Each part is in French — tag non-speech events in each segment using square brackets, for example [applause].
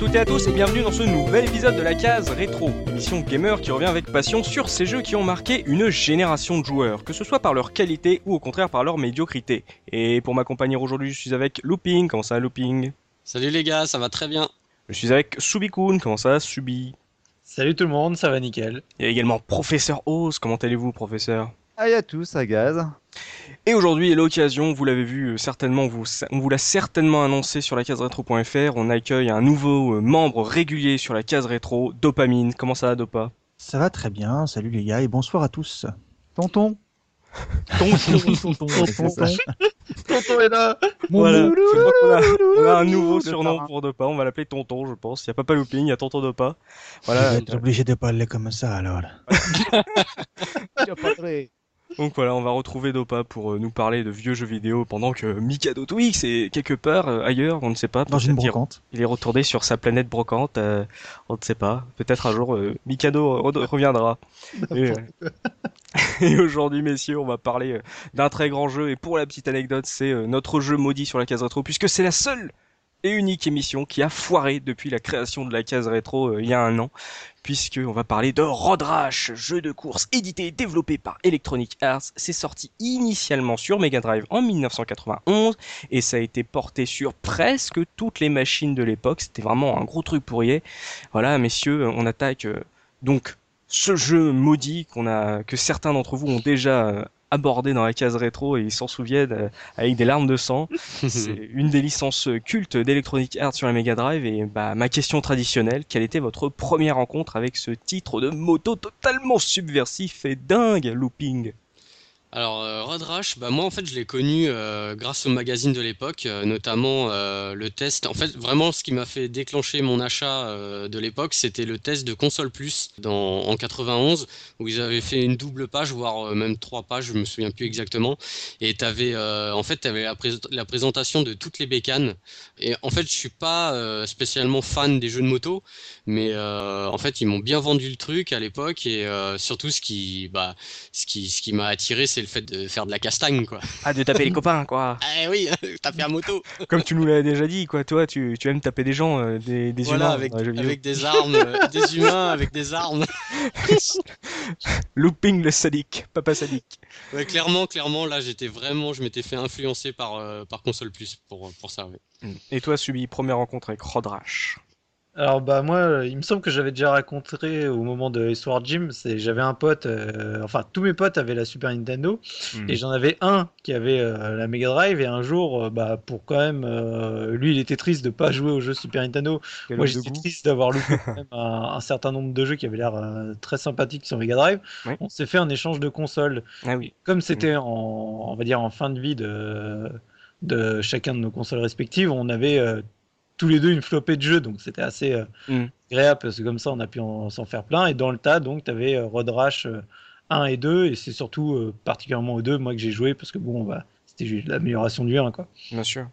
Toutes et à tous et bienvenue dans ce nouvel épisode de la case rétro, émission gamer qui revient avec passion sur ces jeux qui ont marqué une génération de joueurs, que ce soit par leur qualité ou au contraire par leur médiocrité. Et pour m'accompagner aujourd'hui, je suis avec Looping, comment ça Looping? Salut les gars, ça va très bien. Je suis avec Subikun, comment ça Subi? Salut tout le monde, ça va nickel. Il y a également Professeur Oz, comment allez-vous professeur? Aïe à tous, à gaz. Et aujourd'hui est l'occasion, vous l'avez vu euh, certainement, vous, on vous l'a certainement annoncé sur la case rétro.fr, on accueille un nouveau euh, membre régulier sur la case rétro, Dopamine. Comment ça va Dopa? Ça va très bien, salut les gars et bonsoir à tous. Tonton. Tonton, [laughs] tonton, Tonton est là Voilà, on a un nouveau surnom pour Dopa, on va l'appeler Tonton je pense. Il n'y a pas pas looping, il y a Tonton Dopa. Voilà. Vous êtes obligé de parler comme ça alors. [laughs] Donc voilà, on va retrouver Dopa pour euh, nous parler de vieux jeux vidéo pendant que Mikado Twix est quelque part euh, ailleurs, on ne sait pas. Dans une il- brocante. Il est retourné sur sa planète brocante, euh, on ne sait pas. Peut-être un jour euh, Mikado re- reviendra. [laughs] Et, [laughs] et aujourd'hui, messieurs, on va parler d'un très grand jeu. Et pour la petite anecdote, c'est notre jeu maudit sur la case rétro, puisque c'est la seule et unique émission qui a foiré depuis la création de la case rétro euh, il y a un an, puisque on va parler de Road Rash, jeu de course édité et développé par Electronic Arts. C'est sorti initialement sur Mega Drive en 1991 et ça a été porté sur presque toutes les machines de l'époque. C'était vraiment un gros truc pourrier. Voilà, messieurs, on attaque euh, donc ce jeu maudit qu'on a, que certains d'entre vous ont déjà abordé dans la case rétro et ils s'en souviennent euh, avec des larmes de sang. [laughs] C'est une des licences cultes d'Electronic Arts sur la Mega Drive et bah ma question traditionnelle, quelle était votre première rencontre avec ce titre de moto totalement subversif et dingue, looping? Alors euh, Road bah moi en fait je l'ai connu euh, grâce au magazine de l'époque, euh, notamment euh, le test. En fait vraiment ce qui m'a fait déclencher mon achat de l'époque, c'était le test de console plus en 91 où ils avaient fait une double page, voire même trois pages, je me souviens plus exactement. Et t'avais euh, en fait t'avais la, prés- la présentation de toutes les bécanes. Et en fait je suis pas spécialement fan des jeux de moto, mais en fait ils m'ont bien vendu le truc à l'époque et surtout ce qui bah ce qui ce qui m'a attiré c'est le fait de faire de la castagne quoi. Ah, de taper les [laughs] copains, quoi. Ah oui, [laughs] taper à moto. Comme tu nous l'as déjà dit, quoi. Toi, tu, tu aimes taper des gens, euh, des, des voilà humains avec des armes, euh, [laughs] des humains avec des armes. Looping le sadique, papa sadique. Ouais, clairement clairement là j'étais vraiment je m'étais fait influencer par euh, par console plus pour pour ça. ouais. Et toi, Subi, première rencontre avec Road Rash. Alors bah moi, il me semble que j'avais déjà raconté au moment de Histoire Jim, c'est j'avais un pote, euh, enfin tous mes potes avaient la Super Nintendo Hmm. et j'en avais un qui avait euh, la Mega Drive et un jour, euh, bah pour quand même, lui il était triste de pas jouer aux jeux Super Nintendo. Quel Moi j'étais triste d'avoir loupé [laughs] quand même un, un certain nombre de jeux qui avaient l'air très sympathiques sur Mega Drive. On s'est fait un échange de consoles. Ah oui. Comme c'était en, on va dire en fin de vie de, de chacun de nos consoles respectives, on avait tous les deux une flopée de jeux, donc c'était assez euh, Mm. agréable parce que comme ça on a pu en- s'en faire plein. Et dans le tas, donc tu avais Road Rash euh, 1 et 2, et c'est surtout euh, particulièrement au 2 moi que j'ai joué parce que bon, bah, c'était l'amélioration du 1 quoi. Bien sûr.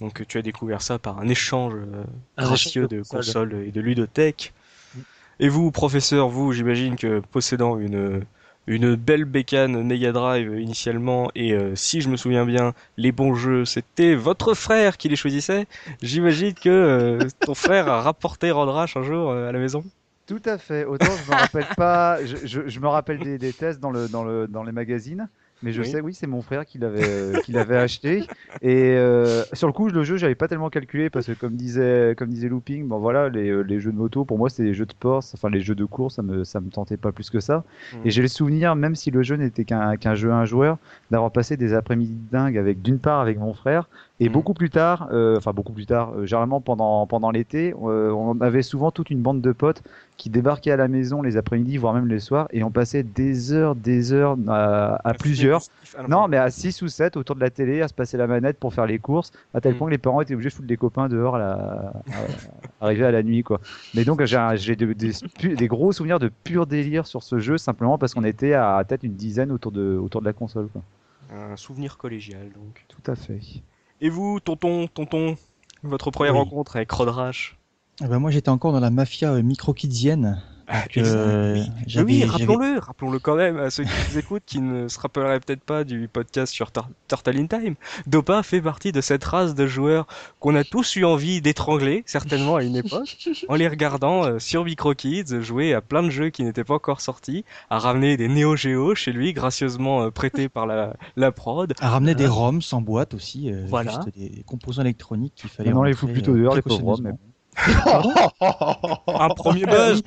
Donc euh, tu as découvert ça par un échange euh, Un gracieux échange de de consoles. consoles et de ludothèques. Et vous, professeur, vous, j'imagine que possédant une une belle bécane Mega Drive initialement et euh, si je me souviens bien, les bons jeux, c'était votre frère qui les choisissait. J'imagine que euh, ton frère a rapporté Road Rash un jour euh, à la maison. Tout à fait. Autant je me rappelle pas, je me rappelle des, des tests dans, le, dans, le, dans les magazines, mais je Oui. sais, oui, c'est mon frère qui l'avait euh, qui [laughs] l'avait acheté. Et euh, sur le coup, le jeu, j'avais pas tellement calculé parce que comme disait comme disait Looping, bon voilà, les, euh, les jeux de moto, pour moi, c'était des jeux de sport, enfin les jeux de course, ça me ça me tentait pas plus que ça. Mhm. Et j'ai le souvenir, même si le jeu n'était qu'un qu'un jeu à un joueur, d'avoir passé des après-midi dingues avec d'une part avec mon frère et Mhm. beaucoup plus tard, euh, enfin beaucoup plus tard, euh, généralement pendant pendant l'été, euh, on avait souvent toute une bande de potes qui débarquaient à la maison les après-midi, voire même les soirs, et on passait des heures, des heures à, à plusieurs. Non, mais à 6 ou 7 autour de la télé, à se passer la manette pour faire les courses, à tel Mm. point que les parents étaient obligés de foutre des copains dehors à la... à- arrivé à la nuit, quoi. Mais donc, j'ai des, gros souvenirs de pur délire sur ce jeu, simplement parce qu'on était à peut-être une dizaine autour de, autour de la console, quoi. Un souvenir collégial, donc. Tout à fait. Et vous, tonton, tonton, votre première Oui. rencontre avec Road Rash Eh ben, moi j'étais encore dans la mafia euh, micro-kidsienne. Donc, euh, Oui, oui, rappelons-le, rappelons-le quand même à ceux qui nous écoutent, qui ne se rappelleraient peut-être pas du podcast sur Tur- Turtle in Time. Dopa fait partie de cette race de joueurs qu'on a tous eu envie d'étrangler, certainement à une époque, en les regardant euh, sur MicroKids jouer à plein de jeux qui n'étaient pas encore sortis, à ramener des Neo Geo chez lui, gracieusement euh, prêtés par la, la prod. à ramener des ROMs sans boîte aussi, euh, Voilà. juste des, composants électroniques qu'il fallait. Les rentrer, fout plutôt dehors, les pauvres. Un premier buzz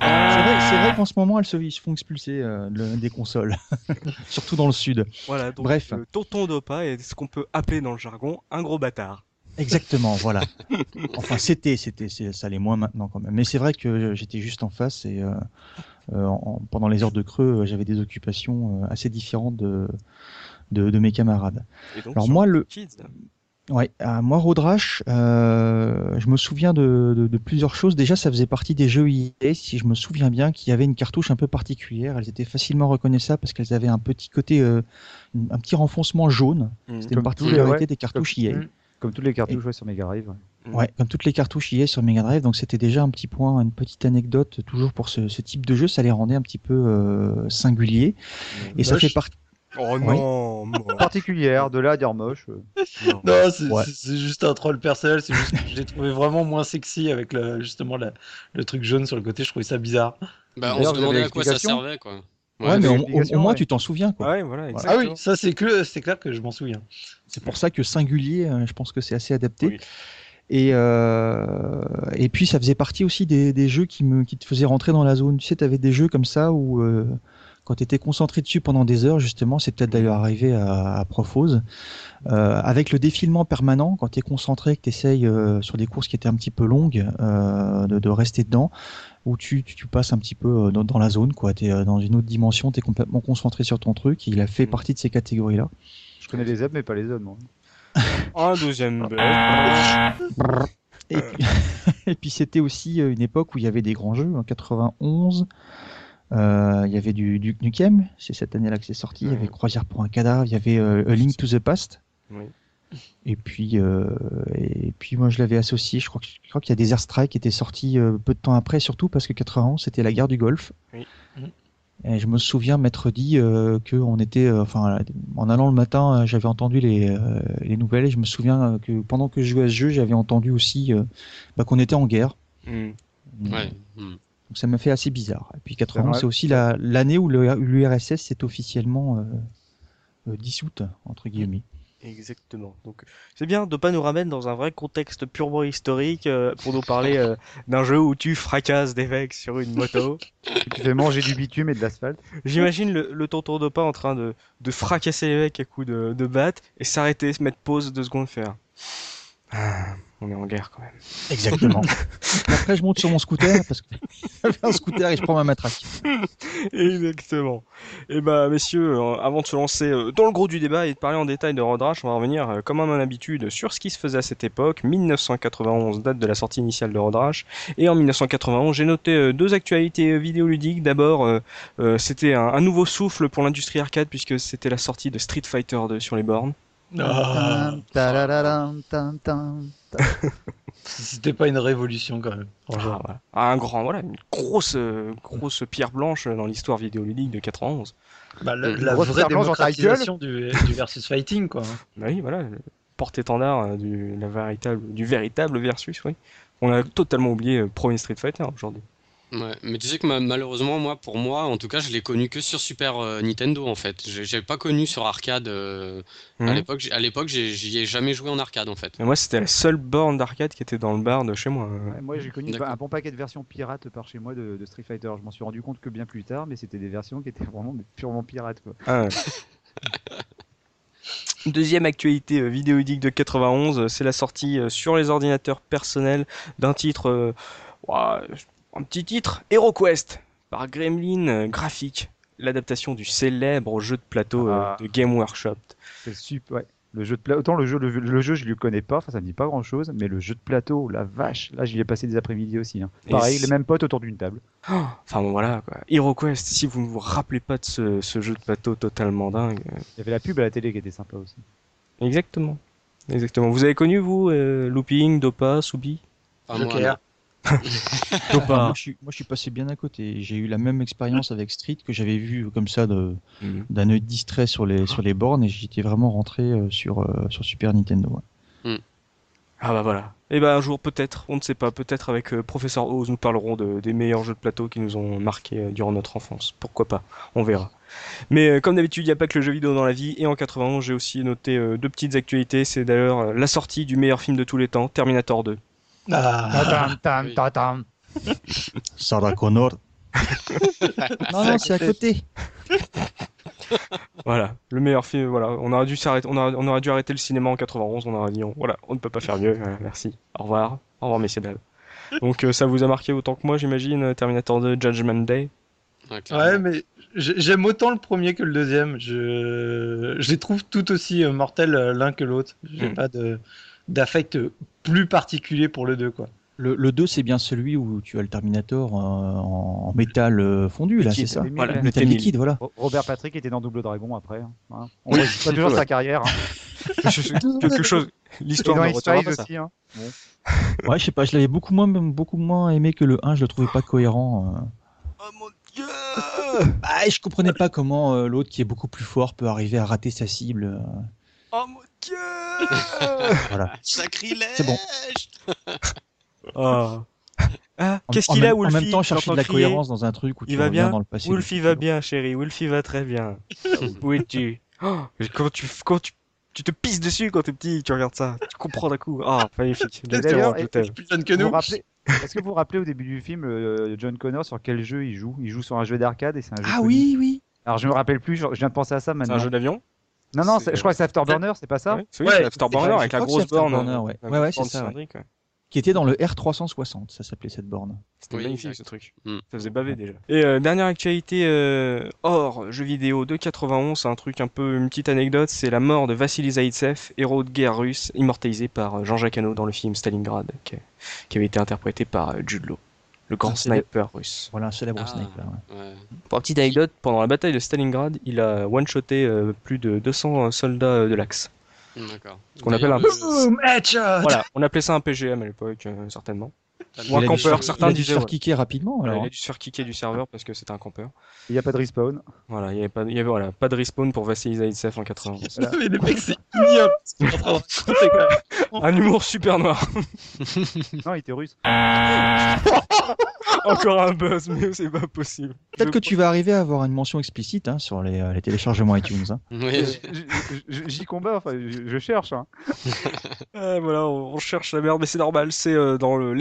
C'est vrai, qu'en ce moment, elles se, ils se font expulser euh, le- des consoles, [laughs] surtout dans le sud. Voilà, donc Bref. euh, Tonton Dopa est ce qu'on peut appeler dans le jargon un gros bâtard. Exactement, voilà. [laughs] Enfin, c'était, c'était, ça l'est moins maintenant quand même. Mais c'est vrai que j'étais juste en face et euh, en- pendant les heures de creux, j'avais des occupations assez différentes de, de, de mes camarades. Et donc, Alors moi, le, Kids, Ouais, à moi, Road Rash, euh, je me souviens de, de, de plusieurs choses. Déjà, ça faisait partie des jeux EA, si je me souviens bien, qui avaient une cartouche un peu particulière. Elles étaient facilement reconnaissables parce qu'elles avaient un petit côté, euh, un petit renfoncement jaune. Mm. C'était une Comme les- particularité ouais, des cartouches EA. Mm. Comme toutes les cartouches ouais, sur Mega Drive. ouais. Mm. Ouais, comme toutes les cartouches EA sur Mega Drive. Donc c'était déjà un petit point, une petite anecdote toujours pour ce, ce type de jeu. Ça les rendait un petit peu euh, singuliers. Et ça Moche. fait partie. Oh non. Particulière, de là à dire moche. euh. Non, c'est Ouais. juste un troll personnel. C'est juste que l'ai trouvé vraiment moins sexy avec le, justement la- le truc jaune sur le côté. Je trouvais ça bizarre. Bah, on se demandait à quoi ça servait, quoi. Ouais, Ouais, mais au, moins ouais. tu t'en souviens. Quoi. Ouais, voilà, Ah oui, ça c'est clair que je m'en souviens. C'est pour ça que singulier, euh, je pense que c'est assez adapté. Oui. Et, euh, et puis ça faisait partie aussi des, des jeux qui, me, qui te faisaient rentrer dans la zone. Tu sais, tu avais des jeux comme ça où euh, quand tu étais concentré dessus pendant des heures, justement, c'est peut-être d'ailleurs arrivé à, à Profose, euh, avec le défilement permanent, quand tu es concentré, que tu essayes sur des courses qui étaient un petit peu longues, euh, de, de rester dedans, où tu, tu, tu passes un petit peu euh, dans, dans la zone, quoi. tu es dans une autre dimension, tu es complètement concentré sur ton truc. Il a fait Mm. partie de ces catégories-là. Je connais les apps, mais pas les zones, moi. Un [laughs] deuxième buzz. Et puis, [laughs] puis c'était aussi euh, une époque où il y avait des grands jeux. En 91, euh, il y avait du Duke Nukem, c'est cette année-là que c'est sorti. Il y avait. Croisière pour un cadavre, il y avait euh, A Link to the Past. Oui. Et puis, euh, et puis moi je l'avais associé. Je crois, que- je crois qu'il y a des Airstrike qui étaient sortis euh, peu de temps après, surtout parce que 91 c'était la guerre du Golfe. Oui. Et je me souviens m'être dit euh, que on était, euh, enfin, en allant le matin, euh, j'avais entendu les, euh, les nouvelles et je me souviens euh, que pendant que je jouais à ce jeu, j'avais entendu aussi euh, bah, qu'on était en guerre. Mm. Ouais. Donc ça m'a fait assez bizarre. Et puis 91, vrai. c'est aussi la- l'année où l'URSS s'est officiellement euh, euh, dissoute, entre guillemets. Exactement. Donc c'est bien de pas nous ramener dans un vrai contexte purement historique euh, pour nous parler euh, d'un jeu où tu fracasses des mecs sur une moto. [laughs] Tu fais manger du bitume et de l'asphalte. J'imagine le, le tonton de pas en train de, de fracasser les mecs à coups de, de batte et s'arrêter, se mettre pause deux secondes, faire. On est en guerre quand même. Exactement. [laughs] Après, je monte sur mon scooter parce que [laughs] j'avais un scooter et je prends ma matraque. [laughs] Exactement. Et bah messieurs, euh, avant de se lancer euh, dans le gros du débat et de parler en détail de Road Rash, on va revenir euh, comme à mon habitude sur ce qui se faisait à cette époque. 1991, date de la sortie initiale de Road Rash. Et en 1991, j'ai noté deux actualités vidéoludiques. D'abord, c'était un, un nouveau souffle pour l'industrie arcade puisque c'était la sortie de Street Fighter 2 sur les bornes. Ah. [laughs] C'était pas une révolution quand même. Ah, voilà. Un grand, voilà, une grosse, grosse pierre blanche dans l'histoire vidéoludique de 91. Bah, la, la vraie démocratisation du, du versus fighting quoi. [laughs] Bah oui, voilà, porte-étendard euh, du, la véritable, du véritable versus, oui. On a totalement oublié euh, Pro Street Fighter aujourd'hui. Ouais, mais tu sais que ma- malheureusement, moi, pour moi, en tout cas, je l'ai connu que sur Super euh, Nintendo, en fait. J'ai j'ai pas connu sur arcade. euh, À Mhm. l'époque, j'ai- à l'époque, j'ai- j'y ai jamais joué en arcade, en fait. Et moi, c'était la seule borne d'arcade qui était dans le bar de chez moi. Ouais, moi, j'ai connu D'accord. un bon paquet de versions pirates par chez moi de, de Street Fighter. Je m'en suis rendu compte que bien plus tard, mais c'était des versions qui étaient vraiment mais purement pirates. Quoi. Ah ouais. [laughs] Deuxième actualité euh, vidéoludique de 91, euh, c'est la sortie euh, sur les ordinateurs personnels d'un titre, euh, ouah, un petit titre, HeroQuest, par Gremlin Graphic, l'adaptation du célèbre jeu de plateau euh, Ah. de Game Workshop. C'est super. Ouais. Le jeu de plateau, autant le jeu, le, le jeu, je le connais pas, enfin, ça me dit pas grand chose, mais le jeu de plateau, la vache, là, j'y ai passé des après-midi aussi. hein. Pareil, les mêmes potes autour d'une table. Oh, Enfin bon voilà quoi. HeroQuest, si vous ne vous rappelez pas de ce, ce jeu de plateau totalement dingue. euh, Il y avait la pub à la télé qui était sympa aussi. Exactement. Exactement. Vous avez connu vous euh, Looping, Dopa, Soubi? Joker. Faut [laughs] pas. Moi, je suis, moi, je suis passé bien à côté. J'ai eu la même expérience avec Street que j'avais vu comme ça de- Mhm. d'un œil distrait sur les, sur les bornes et j'étais vraiment rentré euh, sur, euh, sur Super Nintendo. ouais. Ah bah voilà. Et ben un jour peut-être, on ne sait pas, peut-être avec euh, Professeur Oz, nous parlerons de, des meilleurs jeux de plateau qui nous ont marqué euh, durant notre enfance. Pourquoi pas? On verra. Mais euh, comme d'habitude, il n'y a pas que le jeu vidéo dans la vie. Et en 91, j'ai aussi noté euh, deux petites actualités. C'est d'ailleurs euh, la sortie du meilleur film de tous les temps, Terminator 2. Ah, Tatam, tam, tatam. Sarah Connor. [laughs] non, non, c'est à côté. [laughs] Voilà, le meilleur film. Voilà, on aurait dû s'arrêter, on, aurait- on aurait dû arrêter le cinéma en 91. On aurait dit, on- voilà, on ne peut pas faire mieux. Voilà, merci. Au revoir. Au revoir, messieurs dames. Donc euh, ça vous a marqué autant que moi, j'imagine, euh, Terminator 2, Judgment Day? Ouais, mais j'ai- j'aime autant le premier que le deuxième. Je, je les trouve tout aussi euh, mortels l'un que l'autre. J'ai Mm. pas de d'affect plus particulier pour le deux, quoi. Le, le 2, c'est bien celui où tu as le Terminator euh, en, en métal euh, fondu, là, c'est ça Voilà, le Métal T1000. liquide, voilà. Ro- Robert Patrick était dans Double Dragon après. hein. On voit pas toujours Ouais. sa carrière. hein. [laughs] Quelque chose. L'histoire ça. aussi. Hein. [laughs] Ouais, je sais pas, je l'avais beaucoup moins, beaucoup moins aimé que le 1, je le trouvais pas cohérent. euh. Oh mon dieu Bah, [laughs] je comprenais pas comment euh, l'autre, qui est beaucoup plus fort, peut arriver à rater sa cible. Oh mon dieu [laughs] Voilà. Sacrilège C'est bon. [laughs] Ah. Ah, Qu'est-ce qu'il a, Wolfie En même temps, chercher de la crier. cohérence dans un truc où Il tu va reviens bien dans le passé. Wolfie va bien, chérie. Wolfie va très bien. [laughs] Où es-tu Oh, Quand tu, quand tu, tu te pisses dessus quand t'es petit, tu regardes ça. Tu comprends d'un coup. Ah, magnifique. Et Exactement, d'ailleurs, je et- t'aime. Plus jeune que nous. vous rappelez- Est-ce que vous vous rappelez au début du film euh, John Connor sur quel jeu il joue? Il joue sur un jeu d'arcade et c'est un jeu. Ah connu. oui, oui. Alors je me rappelle plus. Je je viens de penser à ça C'est maintenant. un jeu d'avion? Non non, je crois que c'est Afterburner, c'est pas ça Ouais, oui, Ouais, c'est Afterburner avec la grosse borne. Ouais. Ouais, ouais, c'est ça. Qui était dans le R360, ça s'appelait cette borne. C'était Oui, magnifique exact. ce truc. Mm. Ça faisait baver déjà. Et euh, dernière actualité euh, hors jeux vidéo de 91, c'est un truc un peu une petite anecdote, c'est la mort de Vassili Zaitsev, héros de guerre russe, immortalisé par euh, Jean-Jacques Hano dans le film Stalingrad, qui, qui avait été interprété par euh, Jude Law, le grand sniper russe. Voilà, un célèbre Ah. sniper. ouais. Ouais. Pour la petite anecdote, pendant la bataille de Stalingrad, il a one-shoté euh, plus de 200 soldats euh, de l'Axe. D'accord. Ce qu'on appelle un- Boom, headshot Voilà, on appelait ça un PGM à l'époque, euh, certainement. Ou un Il a dû campeur, se- certains il a dû se disaient, faire rapidement. Voilà, alors, il a hein. dû se faire kicker du serveur parce que c'était un campeur. Il n'y a pas de respawn. Voilà, il y avait pas, il y avait, voilà, pas de respawn pour Vassili Zaitsev en 91. [laughs] Mais les mecs, c'est ignoble. [laughs] Un humour super noir. Non, il était russe. [laughs] Encore un buzz, mais c'est pas possible. Peut-être que tu vas arriver à avoir une mention explicite hein, sur les, euh, les téléchargements iTunes. hein. Oui, J'y combat, enfin, je cherche. hein. Euh, voilà, on, cherche la merde, mais c'est normal, c'est euh, dans le-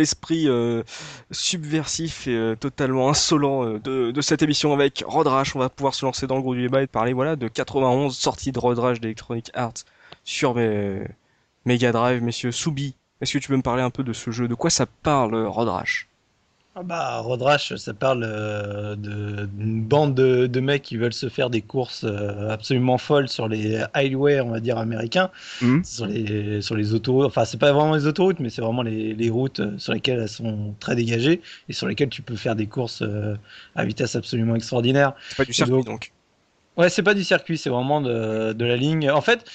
euh, subversif et euh, totalement insolent euh, de, cette émission avec Rodrash. On va pouvoir se lancer dans le gros du débat et parler voilà, de 91 sorties de Rodrash d'Electronic Arts sur mes, Mega Drive, messieurs. Soubi, est-ce que tu peux me parler un peu de ce jeu? De quoi ça parle, Rodrash bah, Road Rash, ça parle euh, d'une bande de, de mecs qui veulent se faire des courses euh, absolument folles sur les highways, on va dire, américains, Mhm. sur les, sur les autoroutes. Enfin, c'est pas vraiment les autoroutes, mais c'est vraiment les, les routes euh, sur lesquelles elles sont très dégagées et sur lesquelles tu peux faire des courses euh, à vitesse absolument extraordinaire. C'est pas du circuit, Donc- donc. Ouais, c'est pas du circuit, c'est vraiment de, de la ligne. En fait,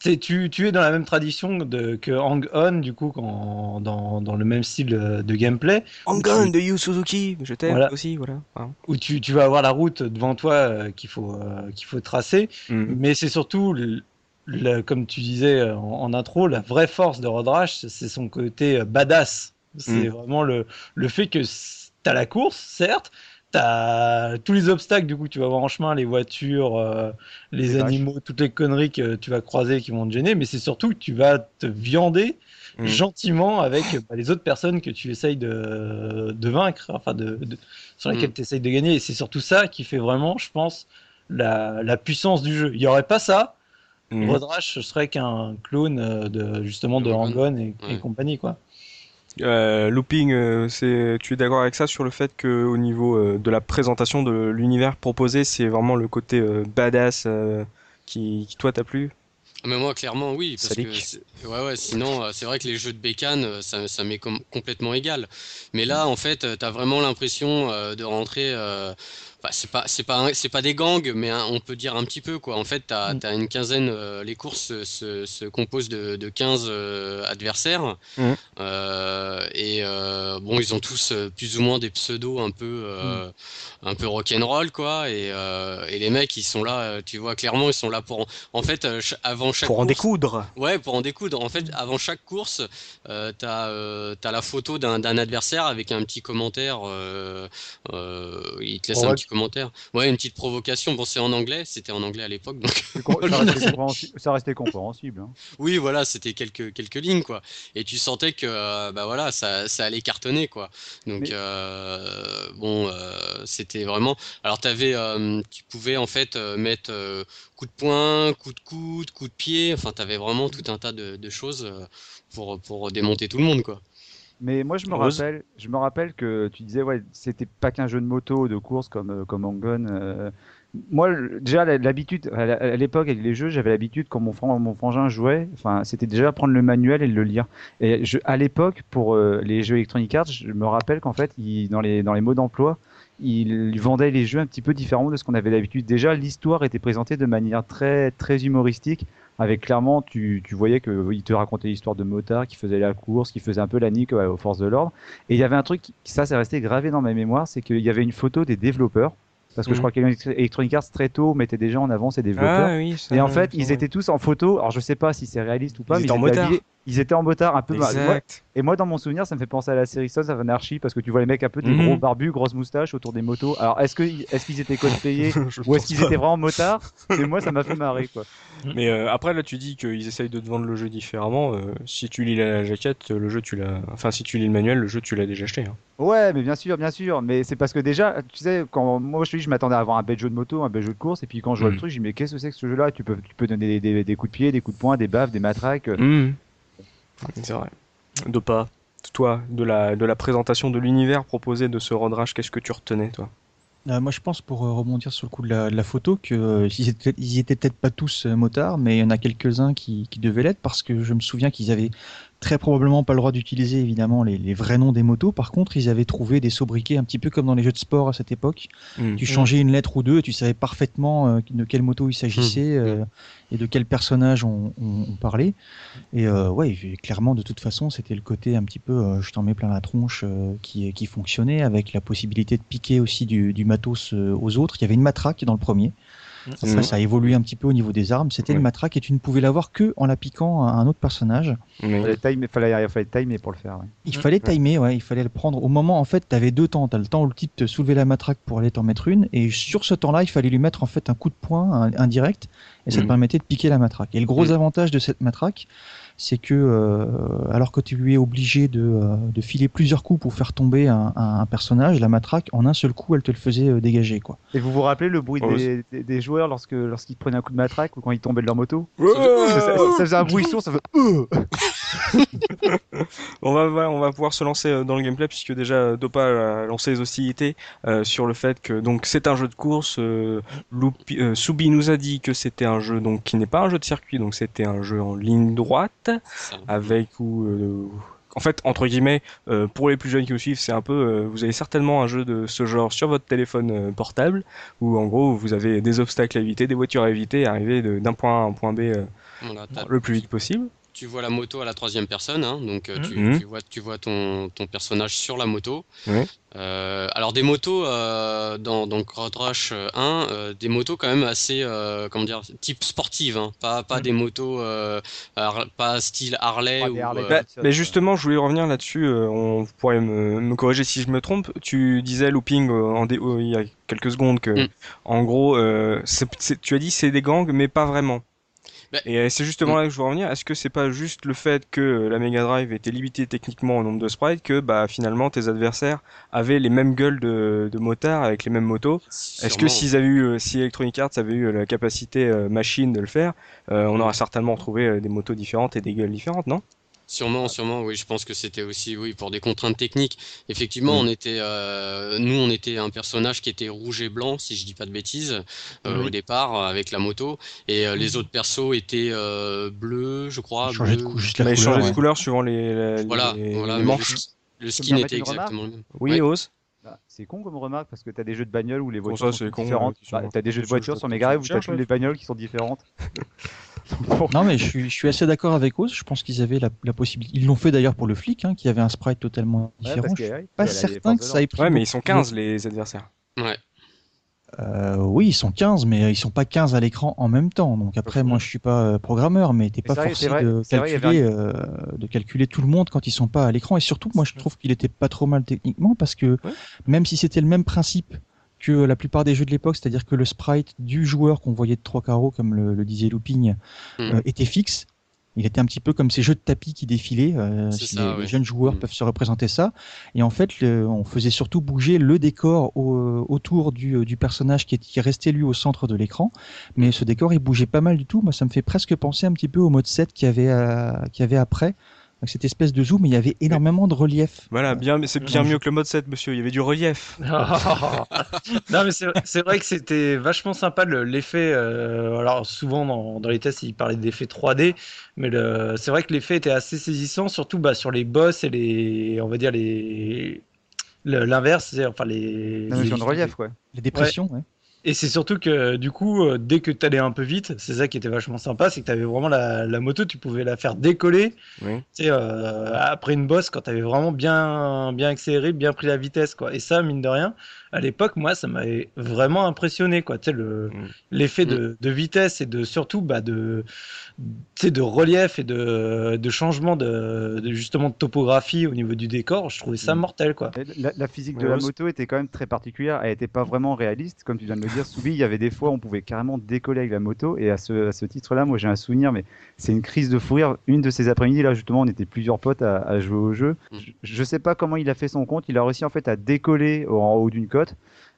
tu, tu es dans la même tradition de, que Hang On, du coup, quand, dans, dans le même style euh, de gameplay. Hang-On de Yu Suzuki, je t'aime Voilà. aussi, voilà. Hein. où tu, tu vas avoir la route devant toi euh, qu'il faut, euh, qu'il faut tracer, Mhm. mais c'est surtout, le- le- comme tu disais en, en intro, la vraie force de Road Rash, c'est son côté badass. C'est Mhm. vraiment le, le fait que tu as la course, certes, tu as tous les obstacles du coup tu vas voir en chemin, les voitures, euh, les Les vaches. animaux, toutes les conneries que tu vas croiser qui vont te gêner, mais c'est surtout que tu vas te viander Mhm. gentiment avec bah, les autres personnes que tu essayes de, de vaincre, enfin de, de- sur lesquelles Mm. tu essayes de gagner. Et c'est surtout ça qui fait vraiment, je pense, la, la puissance du jeu. Il n'y aurait pas ça, ce serait qu'un clone euh, de justement de De Hang On et, et Ouais. compagnie quoi. Euh, looping, euh, c'est, tu es d'accord avec ça sur le fait que au niveau euh, de la présentation de l'univers proposé, c'est vraiment le côté badass qui, qui toi t'a plu? Mais moi, clairement, oui. Parce que ouais, ouais, sinon, c'est vrai que les jeux de bécane, ça, ça m'est com- complètement égal. Mais là, en fait, tu as vraiment l'impression de rentrer Bah, c'est pas c'est pas c'est pas des gangs mais on peut dire un petit peu quoi en fait t'as Mm. as une quinzaine euh, les courses se, se, se composent de, de 15 euh, adversaires Mm. Euh, et bon ils ont tous plus ou moins des pseudos un peu un peu rock'n'roll quoi et, et les mecs ils sont là tu vois clairement ils sont là pour en, en fait avant chaque Pour en course- découdre. Ouais, pour en découdre. En fait, avant chaque course, t'as t'as la photo d'un adversaire avec un petit commentaire. Il te laisse un petit commentaire. Ouais, une petite provocation. Bon, c'est en anglais. C'était en anglais à l'époque, donc [laughs] Ça [laughs] restait compréhensi- ça restait compréhensible. hein. oui, voilà, c'était quelques quelques lignes quoi. Et tu sentais que euh, bah voilà, ça ça allait cartonner quoi. Donc Mais- euh, bon, euh, c'était vraiment. Alors t'avais, euh, tu pouvais en fait mettre coup de poing, coup de coude, coup de pied. Enfin, t'avais vraiment tout un tas de, de choses pour pour démonter tout le monde quoi. Mais moi, je me Rose rappelle, je me rappelle que tu disais, ouais, c'était pas qu'un jeu de moto, de course comme euh, comme Angon. euh. Moi, déjà l'habitude, à l'époque avec les jeux, j'avais l'habitude quand mon, fran- mon frangin jouait, enfin, c'était déjà prendre le manuel et le lire. Et je, à l'époque, pour euh, les jeux Electronic Arts, je me rappelle qu'en fait, il- dans les dans les mots d'emploi, il vendait les jeux un petit peu différemment de ce qu'on avait d'habitude. Déjà, l'histoire était présentée de manière très très humoristique avec clairement, tu, tu voyais qu'il te racontait l'histoire de motard qui faisait la course, qui faisait un peu la nique aux forces de l'ordre. Et il y avait un truc, ça c'est resté gravé dans ma mémoire, c'est qu'il y avait une photo des développeurs. Parce que je Mhm. crois qu'Electronic Arts très tôt mettait déjà en avant ses développeurs. Ah oui. ça, et en fait, ils étaient tous en photo. Alors je sais pas si c'est réaliste ou pas, Ils mais étaient en étaient motard. habillés- ils étaient en motard un peu. moi- Exact. et moi, dans mon souvenir, ça me fait penser à la série Sons of Anarchy parce que tu vois les mecs un peu des Mhm. gros barbus, grosses moustaches autour des motos. Alors est-ce que est-ce qu'ils étaient cosplayés [laughs] ou est-ce qu'ils étaient vraiment motards? Et moi, ça m'a fait marrer quoi. [laughs] Mais euh, après là tu dis qu'ils essayent de te vendre le jeu différemment. euh, si tu lis la jaquette, le jeu tu l'as. Enfin si tu lis le manuel, le jeu tu l'as déjà acheté. hein. Ouais, mais bien sûr, bien sûr. Mais c'est parce que déjà, tu sais, quand moi je te dis, je m'attendais à avoir un bel jeu de moto, un bel jeu de course, et puis quand je vois le truc, je dis mais qu'est-ce que c'est que ce jeu-là? Tu peux, tu peux donner des, des- des coups de pied, des coups de poing, des baffes, des matraques. euh. C'est vrai. Dopa, toi, de la, de la présentation de l'univers proposé de ce road rash, qu'est-ce que tu retenais, toi? Euh, moi, je pense, pour euh, rebondir sur le coup de la, de la photo, que euh, ils étaient, ils étaient peut-être pas tous euh, motards, mais il y en a quelques-uns qui, qui devaient l'être, parce que je me souviens qu'ils avaient très probablement pas le droit d'utiliser évidemment les, les vrais noms des motos. Par contre, ils avaient trouvé des sobriquets un petit peu comme dans les jeux de sport à cette époque. Mhm. Tu changeais une lettre ou deux et tu savais parfaitement euh, de quelle moto il s'agissait euh, et de quel personnage on, on- on parlait. Et euh, ouais, clairement, de toute façon, c'était le côté un petit peu je t'en mets plein la tronche qui, qui fonctionnait avec la possibilité de piquer aussi du, du matos aux autres. Il y avait une matraque dans le premier. Après, Mhm. ça a évolué un petit peu au niveau des armes. C'était une matraque et tu ne pouvais l'avoir que en la piquant à un autre personnage. Mais- Fallait timer, fallait, fallait timer pour le faire. ouais. Il fallait timer, ouais, il fallait le prendre au moment. En fait, tu avais deux temps. Tu as le temps où le type te soulevait la matraque pour aller t'en mettre une, et sur ce temps-là, il fallait lui mettre en fait un coup de poing un- indirect, et ça te Mhm. permettait de piquer la matraque. Et le gros avantage de cette matraque, c'est que euh, alors que tu lui es obligé de, euh, de filer plusieurs coups pour faire tomber un, un- un personnage, la matraque en un seul coup, elle te le faisait euh, dégager, quoi. Et vous vous rappelez le bruit Ouais, des, des- des joueurs lorsque lorsqu'ils prenaient un coup de matraque ou quand ils tombaient de leur moto? Ça, ça- ça faisait un bruit sourd, ça. Euh [laughs] On va, on va pouvoir se lancer dans le gameplay puisque déjà Dopa a lancé les hostilités euh, sur le fait que donc c'est un jeu de course. Euh, Loupi- euh, Soubi nous a dit que c'était un jeu donc qui n'est pas un jeu de circuit, donc c'était un jeu en ligne droite Avec ou euh, en fait entre guillemets euh, pour les plus jeunes qui nous suivent c'est un peu euh, vous avez certainement un jeu de ce genre sur votre téléphone euh, portable où en gros vous avez des obstacles à éviter, des voitures à éviter, et arriver de- d'un point A à un point B Voilà, le plus vite possible. Tu vois la moto à la troisième personne, hein, donc euh, tu, Mhm. tu vois, tu vois ton, ton personnage sur la moto. Euh, alors des motos euh, dans, dans Road Rush 1, euh, des motos quand même assez, euh, comment dire, type sportive, hein, pas, pas Mhm. des motos, euh, pas style Harley. Pas ou, Harley euh, Bah, mais justement, je voulais revenir là-dessus. euh, on vous pourrait me, me corriger si je me trompe. Tu disais looping euh, en dé- il y a quelques secondes que, en gros, euh, c'est- c'est- tu as dit c'est des gangs, mais pas vraiment. Bah, Et euh, c'est justement là que je veux revenir. Est-ce que c'est pas juste le fait que euh, la Mega Drive était limitée techniquement au nombre de sprites que bah finalement tes adversaires avaient les mêmes gueules de, de motards avec les mêmes motos? Est-ce que s'ils avaient eu, euh, si Electronic Arts avait eu la capacité machine de le faire, euh, on aurait certainement retrouvé des motos différentes et des gueules différentes, non? Sûrement, sûrement, oui, je pense que c'était aussi, oui, pour des contraintes techniques. Effectivement, Mm. on était, euh, nous, on était un personnage qui était rouge et blanc, si je dis pas de bêtises, euh, au départ, avec la moto, et euh, les autres persos étaient euh, bleus, je crois. Il changeait de cou- la Mais couleur, ouais. de couleur suurant les, les, Voilà, les- voilà, les manches. le, skin était exactement le même. Oui, Ouais. Ose c'est con comme remarque parce que t'as des jeux de bagnole où les voitures ça, sont différentes. Bah, t'as des jeux de voitures sur Mega Drive où t'as toutes les bagnoles qui sont différentes. [laughs] Non, mais je suis, je suis assez d'accord avec Oz. Je pense qu'ils avaient la, la possibilité. Ils l'ont fait d'ailleurs pour le flic, hein, qui avait un sprite totalement Ouais, différent. je suis ouais, pas certain que ça ait pris. Ouais, mais ils sont de- 15 les adversaires. Ouais. Euh, oui, ils sont 15, mais ils sont pas 15 à l'écran en même temps. Donc après, moi, je suis pas euh, programmeur, mais t'es pas forcé vrai- de vrai, euh, de calculer tout le monde quand ils sont pas à l'écran. Et surtout, moi, je trouve qu'il était pas trop mal techniquement parce que Ouais. même si c'était le même principe que la plupart des jeux de l'époque, c'est-à-dire que le sprite du joueur qu'on voyait de trois carreaux, comme le, le disait Looping, Mm. euh, était fixe. Il était un petit peu comme ces jeux de tapis qui défilaient. euh, si ça, les, jeunes joueurs Mm. peuvent se représenter ça. Et en fait, le- on faisait surtout bouger le décor au- autour du, du personnage qui, est, qui restait lui au centre de l'écran. Mais ce décor, il bougeait pas mal du tout. Moi, ça me fait presque penser un petit peu au mode 7 qu'il y avait, euh, qu'il y avait après. Donc, cette espèce de zoom, mais il y avait énormément de relief. Voilà, bien, mais c'est bien mieux que le mode 7, monsieur. Il y avait du relief. [laughs] non mais c'est vrai que c'était vachement sympa le- l'effet. euh, alors souvent dans, dans les tests ils parlaient d'effet 3D, mais c'est vrai que l'effet était assez saisissant, surtout bah, sur les boss et les, on va dire les le- l'inverse, c'est enfin les, La notion les- de relief, quoi. Les dépressions, ouais. Et c'est surtout que du coup, euh, dès que tu allais un peu vite, c'est ça qui était vachement sympa, c'est que tu avais vraiment la, la moto, tu pouvais la faire décoller. Oui. Tu sais, euh, après une bosse, quand tu avais vraiment bien, bien accéléré, bien pris la vitesse, quoi. Et ça, mine de rien, à l'époque, moi, ça m'avait vraiment impressionné, quoi. Tu sais, le, Mm. l'effet de, de vitesse et de surtout, bah, de, tu sais, de relief et de, de changement de, de justement de topographie au niveau du décor, je trouvais ça Mm. mortel, quoi. La, la physique de Ouais, la moto était quand même très particulière. Elle était pas vraiment réaliste, comme tu viens de le dire. Soubi, il y avait des fois où on pouvait carrément décoller avec la moto. Et à ce, à ce titre-là, moi j'ai un souvenir, mais c'est une crise de fou rire. Une de ces après-midi, là justement, on était plusieurs potes à, à jouer au jeu. Mm. Je, je sais pas comment il a fait son compte. Il a réussi en fait à décoller au- en haut d'une côte.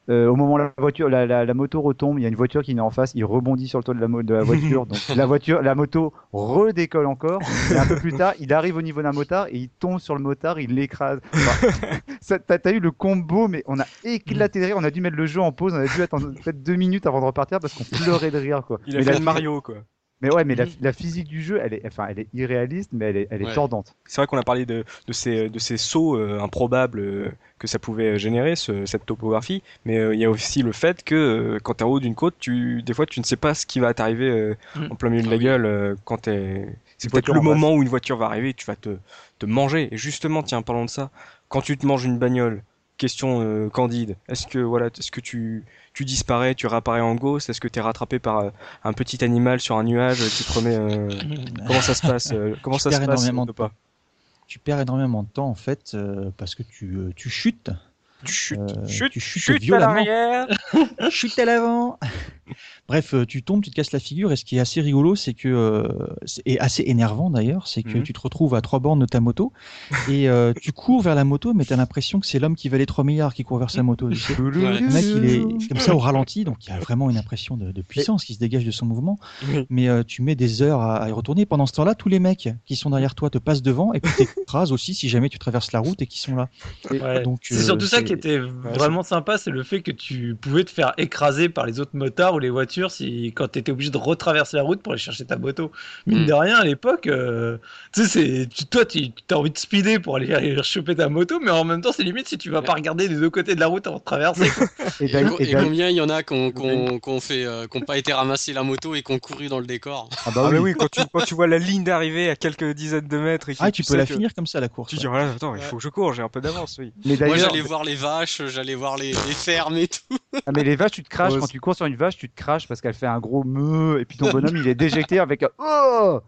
Euh, au moment où la voiture, la, la, la moto retombe, il y a une voiture qui est en face, il rebondit sur le toit de la, mo- de la voiture, [laughs] donc la voiture, la moto redécolle encore. Et un peu plus tard, il arrive au niveau d'un motard et il tombe sur le motard, il l'écrase. Enfin, [laughs] T'as eu le combo, mais on a éclaté de rire. On a dû mettre le jeu en pause. On a dû attendre peut-être deux minutes avant de repartir parce qu'on pleurait de rire, quoi. Il a mais, fait la, le Mario, quoi. Mais ouais, mais la, la physique du jeu, elle est, enfin, elle est irréaliste, mais elle est, elle est Ouais. tordante. C'est vrai qu'on a parlé de, de ces, de ces sauts euh, improbables euh, que ça pouvait générer, ce- cette topographie, mais euh, il y a aussi le fait que euh, quand tu es en haut d'une côte, tu, des fois tu ne sais pas ce qui va t'arriver euh, Mm. en plein milieu de Ah la oui. gueule euh, quand t'es... C'est peut-être le moment où une voiture va arriver et tu vas te, te manger. Et justement, tiens, parlons de ça. Quand tu te manges une bagnole, question euh, candide, est-ce que voilà, est-ce que tu, tu disparais, tu réapparais en ghost, est-ce que tu es rattrapé par euh, un petit animal sur un nuage qui te remet... euh, [laughs] Comment ça se passe euh, Comment Tu ça se passe pas Tu perds énormément de temps, en fait, euh, parce que tu, euh, tu chutes. Tu chutes, chutes, tu chutes chutes à l'arrière. [laughs] chute à l'avant. Bref, euh, tu tombes, tu te casses la figure, et ce qui est assez rigolo, c'est que euh, et assez énervant d'ailleurs, c'est que Mhm. tu te retrouves à trois bornes de ta moto et euh, tu cours vers la moto, mais t'as l'impression que c'est l'homme qui valait 3 milliards qui court vers sa moto. tu sais. Ouais. Le mec, il est comme ça au ralenti, donc il y a vraiment une impression de, de puissance qui se dégage de son mouvement. Mais euh, tu mets des heures à, à y retourner. Pendant ce temps-là, tous les mecs qui sont derrière toi te passent devant et puis t'écrases aussi si jamais tu traverses la route et qui sont là. Ouais. C'est euh, surtout ça qui était vraiment sympa, c'est le fait que tu pouvais te faire écraser par les autres motards ou les voitures si quand tu étais obligé de retraverser la route pour aller chercher ta moto. Mine Mm. de rien, à l'époque, euh, tu sais, toi, tu as envie de speeder pour aller, aller choper ta moto, mais en même temps, c'est limite si tu vas pas regarder des deux côtés de la route avant de traverser. [laughs] Et combien il y en a qui n'ont fait, euh, pas été ramassés la moto et qui ont couru dans le décor? Ah bah Ah oui. mais oui, quand tu, quand tu vois la ligne d'arrivée à quelques dizaines de mètres et que Ah, tu peux la que- finir comme ça la course. Tu ouais. dis, voilà, attends, il Ouais. faut que je cours, j'ai un peu d'avance, oui. Mais Moi d'ailleurs, j'allais voir les vaches, j'allais voir les, les fermes et tout. Ah, mais les vaches, tu te craches. Ouais, Quand tu cours sur une vache, tu te craches parce qu'elle fait un gros meu et puis ton bonhomme il est déjecté avec un oh.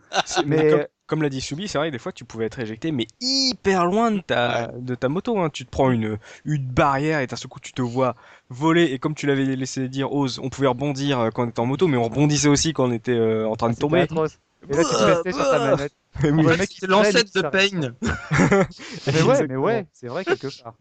Mais comme, comme l'a dit Subi, c'est vrai que des fois tu pouvais être éjecté, mais hyper loin de ta, de ta moto. Hein. Tu te prends une, une barrière et d'un seul coup tu te vois voler. Et comme tu l'avais laissé dire, Ose, on pouvait rebondir euh, quand on était en moto, mais on rebondissait aussi quand on était euh, en train de c'était tomber. Et là, tu te restais sur ta manette. Mais oui. Ouais, c'est l'ancêtre de. Pain. [laughs] Mais ouais, mais Exactement. ouais, c'est vrai quelque part.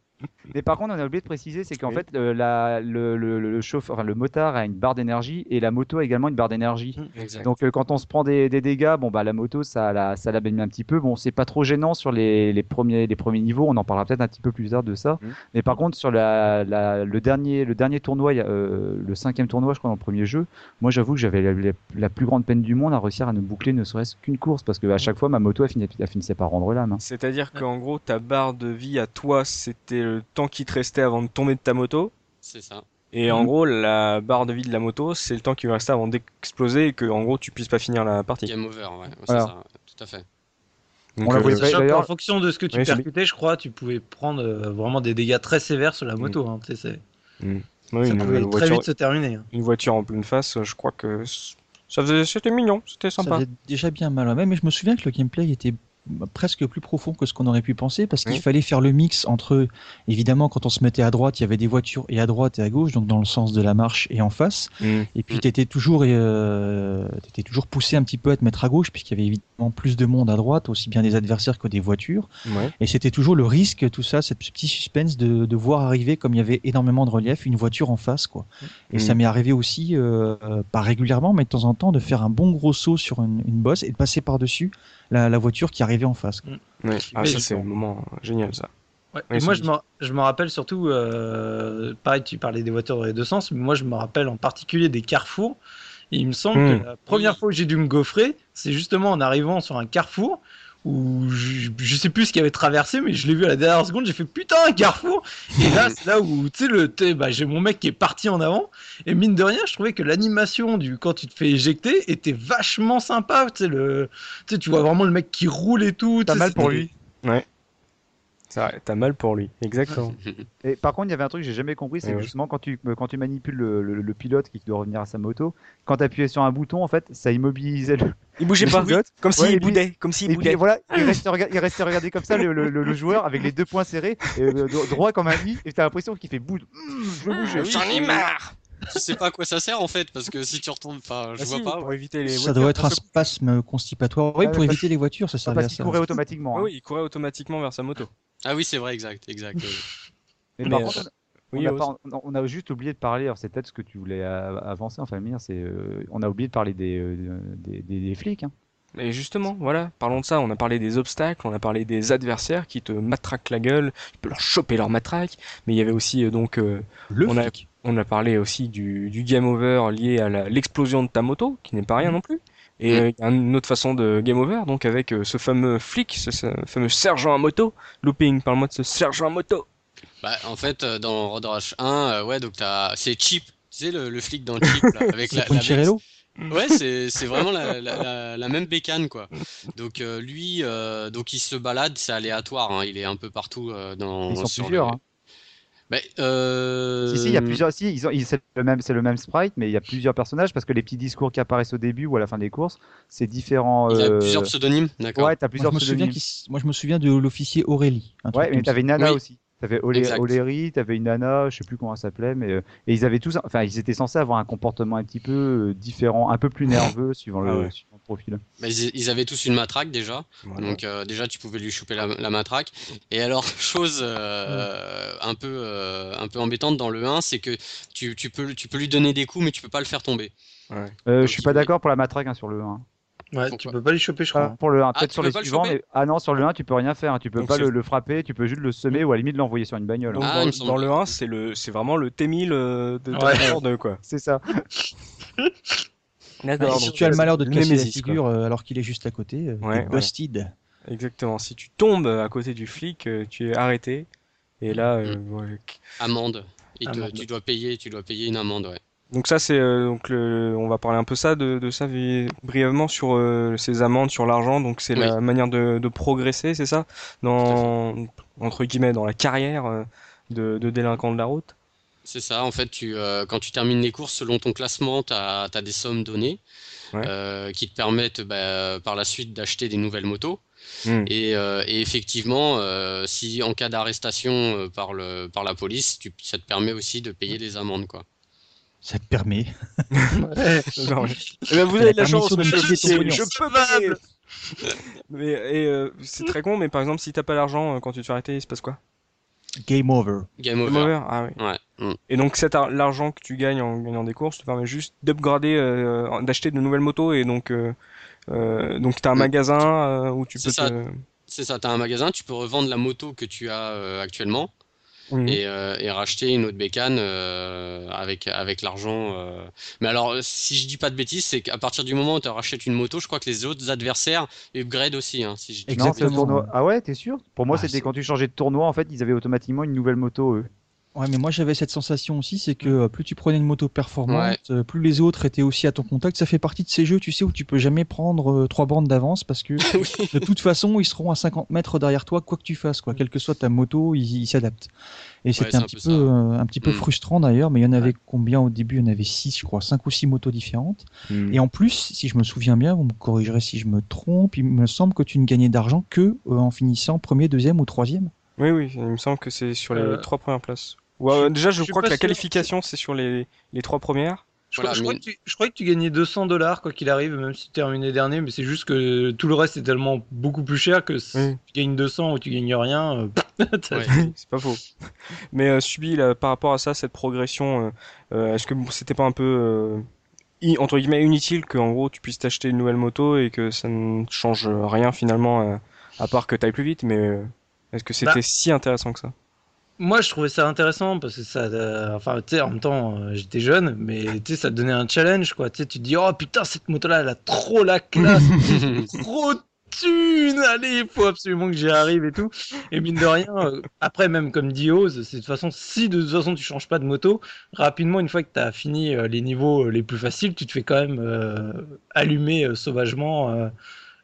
Mais par contre, on a oublié de préciser, c'est qu'en Oui. fait, euh, la, le, le, le, chauffeur, enfin, le motard a une barre d'énergie et la moto a également une barre d'énergie. Exact. Donc euh, quand on se prend des, des dégâts, bon bah la moto ça la ça la baigne un petit peu. Bon c'est pas trop gênant sur les, les premiers les premiers niveaux. On en parlera peut-être un petit peu plus tard de ça. Mhm. Mais par contre sur la, la- le dernier le dernier tournoi, a, euh, le cinquième tournoi je crois dans le premier jeu. Moi j'avoue que j'avais la, la- la plus grande peine du monde à réussir à ne boucler ne serait-ce qu'une course parce que à chaque fois ma moto elle, finissait- elle finissait par rendre l'âme. hein. C'est-à-dire qu'en gros, ta barre de vie à toi, c'était temps qui te restait avant de tomber de ta moto. C'est ça. Et en Mhm. gros, la barre de vie de la moto, c'est le temps qui va rester avant d'exploser et que, en gros, tu puisses pas finir la partie. Game over, ouais. Voilà. ça, tout à fait. Donc, On la euh, qu'en fonction de ce que tu Oui, percutais, je crois, tu pouvais prendre euh, vraiment des dégâts très sévères sur la moto. hein, tu sais, c'est- oui, ça une, pouvait très voiture, vite se terminer. hein. une voiture en pleine face, je crois que ça faisait, c'était mignon, c'était Ça sympa. faisait déjà bien mal. ouais. Mais je me souviens que le gameplay était presque plus profond que ce qu'on aurait pu penser parce qu'il Oui. fallait faire le mix entre évidemment quand on se mettait à droite il y avait des voitures et à droite et à gauche donc dans le sens de la marche et en face Mm. et puis Mm. tu étais toujours euh, t'étais toujours poussé un petit peu à te mettre à gauche puisqu'il y avait évidemment plus de monde à droite aussi bien des adversaires que des voitures Ouais. et c'était toujours le risque tout ça ce petit suspense de, de voir arriver comme il y avait énormément de relief une voiture en face quoi et Mm. ça m'est arrivé aussi euh, euh, pas régulièrement mais de temps en temps de faire un bon gros saut sur une, une bosse et de passer par dessus la, la voiture qui arrivait en face quoi. Ouais. Ah, Mais ça, c'est un moment génial, ça. Ouais, et moi, je me, je me rappelle surtout, euh, pareil, tu parlais des voitures dans les deux sens, mais moi, je me rappelle en particulier des carrefours. Et il me semble Hmm. que la première fois que j'ai dû me gaufrer, c'est justement en arrivant sur un carrefour où je, je sais plus ce qui avait traversé, mais je l'ai vu à la dernière seconde, j'ai fait putain, un carrefour! Et là, c'est là où, tu sais, le, bah, j'ai mon mec qui est parti en avant, et mine de rien, je trouvais que l'animation du, quand tu te fais éjecter était vachement sympa, tu sais, le, tu vois vraiment le mec qui roule et tout. Pas mal pour lui. Vrai, T'as mal pour lui, exactement. [laughs] Et par contre, il y avait un truc que j'ai jamais compris, c'est Ouais, que ouais. justement quand tu euh, quand tu manipules le, le- le pilote qui doit revenir à sa moto, quand tu appuyais sur un bouton, en fait, ça immobilisait le, [laughs] Il bougeait le pas, pilote. comme Ouais, s'il puis- boudait, comme s'il puis boudait. voilà, il restait, rega- il restait regarder comme ça le, le- le- le joueur avec les deux poings serrés, et, euh, dro- droit comme un i, et t'as l'impression qu'il fait bouge. Mmh, je veux bouger. J'en ai marre tu sais pas à quoi ça sert en fait, parce que si tu retournes, enfin, je Ah vois si, pas. pour éviter les ça voitures. doit être un spasme constipatoire oui Ah, pour éviter les voitures ça servait Parce à qu'il ça courait automatiquement. Ah hein. oui, il courait automatiquement vers sa moto. Ah oui, c'est vrai, exact, exact. Mais [laughs] Mais, par euh, contre, on, Oui, a Ose. pas- on- a juste oublié de parler, alors c'est peut-être ce que tu voulais euh, avancer, enfin c'est euh, on a oublié de parler des, euh, des, des- des flics. hein. Et justement, voilà, parlons de ça. On a parlé des obstacles, on a parlé des adversaires qui te matraquent la gueule, tu peux leur choper leur matraque. Mais il y avait aussi euh, donc, euh, le on a, flic. on a parlé aussi du, du game over lié à l'explosion de ta moto, qui n'est pas rien non plus. Et Mhm. euh, il y a une autre façon de game over, donc avec euh, ce fameux flic, ce, ce fameux sergent à moto. Looping, parle-moi de ce sergent à moto. Bah, en fait, euh, dans Road Rash 1, euh, ouais, donc t'as, c'est Chip, tu sais, le, le flic dans Chip, là, [laughs] avec la, la Ouais, c'est c'est vraiment la, la, la, la même bécane quoi. Donc euh, lui, euh, donc il se balade, c'est aléatoire, hein, il est un peu partout euh, dans. Ils sont sur plusieurs. le- hein. Euh, Si, si, il y a plusieurs. Si, ils ont, ils- c'est le même, c'est le même sprite, mais il y a plusieurs personnages parce que les petits discours qui apparaissent au début ou à la fin des courses, c'est différent. Il y a euh, plusieurs pseudonymes, d'accord. Ouais, t'as moi plusieurs je, me souviens moi je me souviens de l'officier Aurélie Ouais, mais t'avais nana Oui. aussi. T'avais. Oléry, t'avais une nana, je sais plus comment elle s'appelait, mais euh, et ils avaient tous, enfin, ils étaient censés avoir un comportement un petit peu euh, différent, un peu plus nerveux [coughs] suivant le, Ah ouais. suivant le profil. Ils, ils avaient tous une matraque déjà, Voilà. donc euh, déjà tu pouvais lui choper la, la matraque. Et alors [laughs] chose euh, un peu euh, un peu embêtante dans le 1, c'est que tu, tu peux tu peux lui donner des coups, mais tu peux pas le faire tomber. Ouais. Je suis pas d'accord pour la matraque hein, sur le 1. Ouais, tu peux pas les choper, je crois. pour le 1, Ah, peut-être sur les le suivants, mais ah non, sur le 1, tu peux rien faire, tu peux Donc pas le, le frapper, tu peux juste le semer ou à la limite l'envoyer sur une bagnole. Donc, hein. Ah, dans, le bien. 1, c'est le, c'est vraiment le T1000 euh, de Ouais. Terminator 2, quoi. C'est ça. [laughs] D'accord. si tu as le malheur de te casser la Némésis, figure euh, alors qu'il est juste à côté euh, Ouais, t'es busted Exactement. Si tu tombes à côté du flic, tu es arrêté. Et là, euh, ouais. Amende. Et Amende. tu dois payer tu dois payer une amende, ouais. Donc ça c'est euh, donc le, on va parler un peu ça de, de ça brièvement sur euh, ces amendes sur l'argent. Donc c'est Oui. la manière de, de progresser, c'est ça, dans entre guillemets dans la carrière euh, de, de délinquant de la route? C'est ça, en fait, tu, euh, quand tu termines les courses, selon ton classement, tu as, des sommes données Ouais. qui te permettent bah, par la suite d'acheter des nouvelles motos. Hmm. Et, euh, et effectivement, euh, si en cas d'arrestation euh, par, le, par la police, tu, ça te permet aussi de payer les amendes. Quoi. Ça te permet Ouais. [laughs] Non, mais- Eh ben, vous avez de la chance, de pognon. je peux payer. Mais et euh, c'est très con, mais par exemple, si t'as pas l'argent euh, quand tu te fais arrêter, il se passe quoi? Game over Game Game over. Ah oui. Ouais. Mm. Et donc cet l'argent que tu gagnes en gagnant des courses te permet juste d'upgrader, euh, d'acheter de nouvelles motos et donc euh, euh, donc t'as un Mm. magasin euh, où tu C'est peux ça. te... C'est ça, tu as un magasin, tu peux revendre la moto que tu as euh, actuellement. Mhm. et, euh, et racheter une autre bécane euh, avec, avec l'argent. euh. Mais alors, si je dis pas de bêtises, c'est qu'à partir du moment où tu rachètes une moto, je crois que les autres adversaires upgrade aussi. Hein, si je dis Exactement. tournoi. Ah ouais, t'es sûr? Pour moi, Ah, c'était quand tu changeais de tournoi, en fait, ils avaient automatiquement une nouvelle moto, eux. Ouais, mais moi j'avais cette sensation aussi, c'est que euh, plus tu prenais une moto performante, Ouais. euh, plus les autres étaient aussi à ton contact. Ça fait partie de ces jeux, tu sais, où tu peux jamais prendre euh, trois bandes d'avance parce que [laughs] Oui. de toute façon ils seront à 50 mètres derrière toi, quoi que tu fasses, quoi, quelle que soit ta moto, ils s'adaptent. Et c'était un, un petit peu peu, ça. un petit peu Mm. frustrant d'ailleurs, mais il y en avait combien au début? Il y en avait six, je crois, cinq ou six motos différentes. Mm. Et en plus, si je me souviens bien, vous me corrigerez si je me trompe, il me semble que tu ne gagnais d'argent que en finissant premier, deuxième ou troisième. Oui, oui, il me semble que c'est sur les Euh, trois premières places. Ouais, déjà, je, crois que la qualification, c'est sur les, les trois premières. Je, Voilà, crois, je tu, je crois que tu gagnais 200 dollars quoi qu'il arrive, même si tu terminais dernier, mais c'est juste que tout le reste est tellement beaucoup plus cher que si Oui. tu gagnes 200 ou tu gagnes rien. euh, [laughs] Ouais. [laughs] c'est pas faux. Mais euh, Subi, là, par rapport à ça, cette progression, euh, euh, est-ce que bon, c'était pas un peu, euh, entre guillemets, inutile que, en gros, tu puisses t'acheter une nouvelle moto et que ça ne change rien finalement, euh, à part que t'ailles plus vite, mais euh, est-ce que c'était Bah. si intéressant que ça? Moi, je trouvais ça intéressant parce que ça, euh, enfin, tu sais, en même temps, euh, j'étais jeune, mais tu sais, ça te donnait un challenge, quoi. Tu sais, tu te dis, oh putain, cette moto-là, elle a trop la classe, [laughs] trop de thunes, allez, il faut absolument que j'y arrive et tout. Et mine de rien, euh, après, même comme dit Oz, c'est de toute façon, si de toute façon tu changes pas de moto, rapidement, une fois que tu as fini euh, les niveaux euh, les plus faciles, tu te fais quand même euh, allumer euh, sauvagement euh,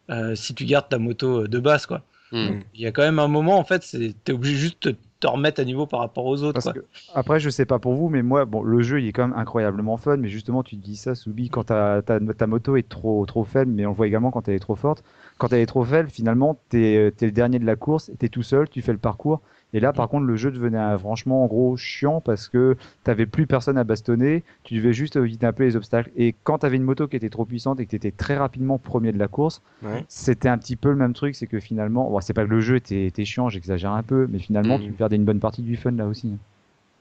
euh, si tu gardes ta moto euh, de base, quoi. Hmm. Il y a quand même un moment, en fait, c'est- t'es obligé juste de te remettre à niveau par rapport aux autres. Parce quoi. que, après, je sais pas pour vous, mais moi, bon, le jeu, il est quand même incroyablement fun. Mais justement, tu te dis ça, Soubi, quand ta, ta, ta moto est trop, trop faible, mais on le voit également quand elle est trop forte. Quand elle est trop faible, finalement, t'es es le dernier de la course, t'es tout seul, tu fais le parcours. Et là, par contre, le jeu devenait euh, franchement, en gros, chiant parce que t'avais plus personne à bastonner, tu devais juste éviter un peu les obstacles. Et quand t'avais une moto qui était trop puissante et que t'étais très rapidement premier de la course, Ouais. c'était un petit peu le même truc, c'est que finalement, bon, c'est pas que le jeu était, était chiant, j'exagère un peu, mais finalement, Mhm. tu perdais une bonne partie du fun là aussi.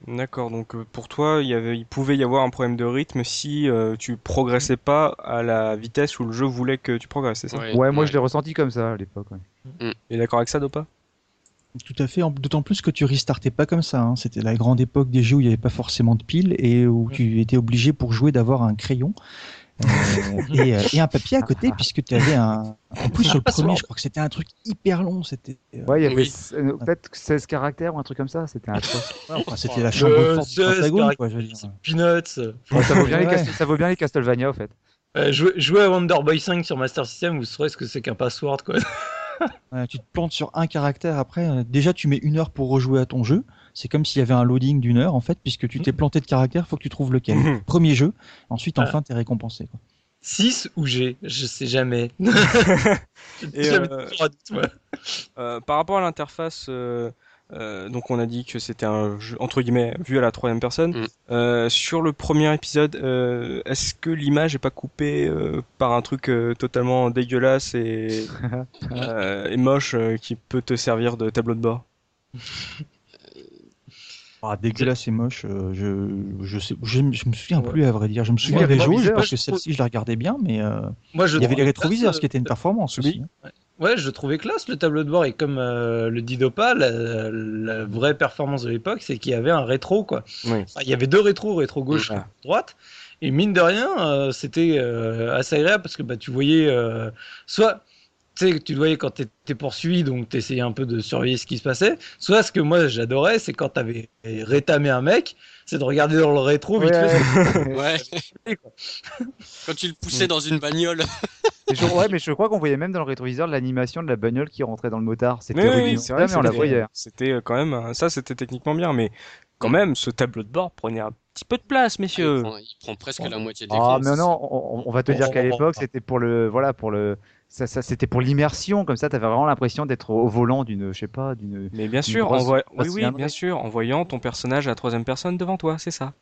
D'accord, donc euh, pour toi, il y avait, il pouvait y avoir un problème de rythme si euh, tu progressais pas à la vitesse où le jeu voulait que tu progresses, c'est ça? Ouais, Ouais, moi ouais. je l'ai ressenti comme ça à l'époque. ouais. Et d'accord avec ça, Dopa? Tout à fait, en- d'autant plus que tu restartais pas comme ça. hein. C'était la grande époque des jeux où il n'y avait pas forcément de piles et où tu étais obligé pour jouer d'avoir un crayon euh, et, euh, et un papier à côté puisque tu avais un. En plus sur le premier, je crois que c'était un truc hyper long. C'était. euh, Ouais, il y avait Oui. peut-être 16 caractères ou un truc comme ça, c'était enfin, c'était la chambre Euh, forte du c'est- Pentagone, c'est quoi, je veux dire. C'est Peanuts. Ouais, ça, vaut bien les Ouais. Castle- ça vaut bien les Castlevania, au fait. Euh, jouez à Wonder Boy 5 sur Master System, vous saurez ce que c'est qu'un password. Quoi. Ouais, [laughs] tu te plantes sur un caractère après. euh, déjà, tu mets une heure pour rejouer à ton jeu. C'est comme s'il y avait un loading d'une heure en fait, puisque tu t'es planté de caractère, faut que tu trouves lequel. Mhm. Premier jeu, ensuite Ah. enfin t'es récompensé. Quoi. 6 ou G, je sais jamais. [laughs] [laughs] Et, Jamais euh. Euh, par rapport à l'interface, euh, euh, donc on a dit que c'était un jeu entre guillemets vu à la troisième personne. Mm. Euh, sur le premier épisode, euh, est-ce que l'image est pas coupée euh, par un truc euh, totalement dégueulasse et, [laughs] euh, et moche euh, qui peut te servir de tableau de bord? [laughs] Ah, dégueulasse et moche, euh, je, je, sais, je, me- je me souviens Ouais. plus à vrai dire. Je me souviens Ouais, des jauges parce que je celle-ci je la regardais bien, mais euh, Moi, je il y avait les rétroviseurs, ce qui était une [laughs] performance Oui. aussi. hein. Ouais, je trouvais classe le tableau de bord et comme euh, le dit Dopa, la, la vraie performance de l'époque, c'est qu'il y avait un rétro quoi. Oui. Enfin, il y avait deux rétros, rétro gauche, Ouais. rétro droite, et mine de rien, euh, c'était euh, assez agréable parce que bah tu voyais soit tu tu le voyais quand t'étais poursuivi, donc t'essayais un peu de surveiller ce qui se passait. Soit ce que moi j'adorais, c'est quand t'avais rétamé un mec, c'est de regarder dans le rétro vite Ouais, fait. [laughs] Ouais, quand tu le poussais dans une bagnole. Je, ouais, mais je crois qu'on voyait même dans le rétroviseur l'animation de la bagnole qui rentrait dans le motard. C'était Oui, c'est vrai, mais on la voyait. C'était euh, quand même ça, c'était techniquement bien, mais quand même, ce tableau de bord prenait un petit peu de place, messieurs. Il prend, il prend presque la moitié de Ah, l'écran. mais non, on, on va te dire qu'à l'époque, c'était pour le, voilà, pour le, ça, ça c'était pour l'immersion, comme ça, t'avais vraiment l'impression d'être au volant d'une, je sais pas, d'une. Mais bien sûr, grosse en oui, oui, bien sûr, en voyant ton personnage à la troisième personne devant toi, c'est ça.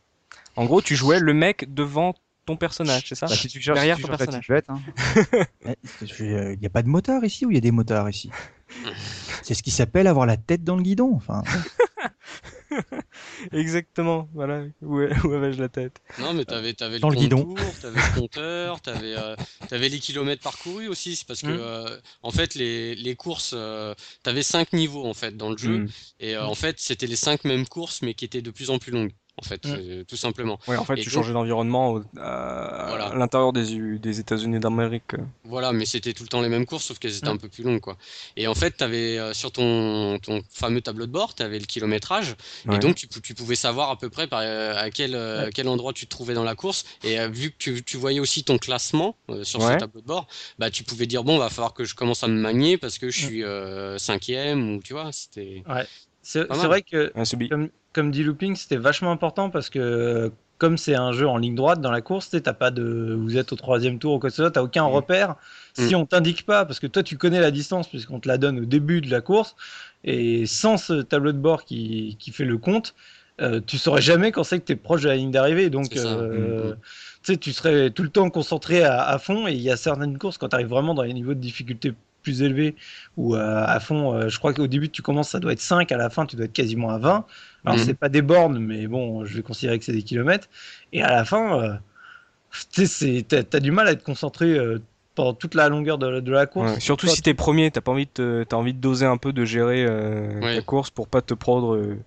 En gros, tu jouais le mec devant ton personnage, c'est ça? Bah, si tu cherches, Derrière si tu ton personnage. bête, hein. [laughs] Il n'y a pas de motard ici ou il y a des motards ici? [laughs] C'est ce qui s'appelle avoir la tête dans le guidon. Enfin, [laughs] [laughs] Exactement, voilà, où, où avais-je la tête? Non, mais t'avais, t'avais Dans le le guidon. t'avais le compteur, t'avais, euh, t'avais les kilomètres parcourus aussi. C'est parce que, Mm. euh, en fait, les, les courses, euh, t'avais cinq niveaux en fait dans le jeu, Hmm. et euh, en fait, c'était les cinq mêmes courses, mais qui étaient de plus en plus longues. En fait, Mm. euh, tout simplement. Ouais, en fait, Et tu donc- changeais d'environnement au- à, Voilà. à l'intérieur des, États-Unis d'Amérique. Voilà, mais c'était tout le temps les mêmes courses, sauf qu'elles étaient Mm. un peu plus longues, quoi. Et en fait, t'avais euh, sur ton, ton fameux tableau de bord, t'avais le kilométrage, Ouais. et donc tu, pou- tu pouvais savoir à peu près par, euh, à quel, euh, Ouais. quel endroit tu te trouvais dans la course. Et euh, vu que tu, tu voyais aussi ton classement euh, sur Ouais. ce tableau de bord, bah tu pouvais dire bon, va falloir que je commence à me manier parce que je suis euh, cinquième ou tu vois, c'était. C'est vrai que, Ouais, comme, comme dit Looping, c'était vachement important parce que, comme c'est un jeu en ligne droite dans la course, tu t'as pas de. Vous êtes au troisième tour ou quoi que ce soit, t'as aucun Mm. repère. Si on t'indique pas, parce que toi, tu connais la distance, puisqu'on te la donne au début de la course, et sans ce tableau de bord qui, qui fait le compte, euh, tu saurais jamais quand c'est que tu es proche de la ligne d'arrivée. Donc, ça. euh, Mm, tu sais, tu serais tout le temps concentré à, à fond. Et il y a certaines courses, quand tu arrives vraiment dans les niveaux de difficulté plus élevés, ou à, à fond, euh, je crois qu'au début, tu commences, ça doit être 5, à la fin, tu dois être quasiment à 20. Alors, Mhm. c'est pas des bornes, mais bon, je vais considérer que c'est des kilomètres. Et à la fin, euh, tu t'as du mal à être concentré euh, pendant toute la longueur de, la- de la course. Ouais, Surtout Toi, si t'es premier, t'as pas envie de te- t'as envie de doser un peu, de gérer euh, Ouais. ta course pour pas te prendre euh,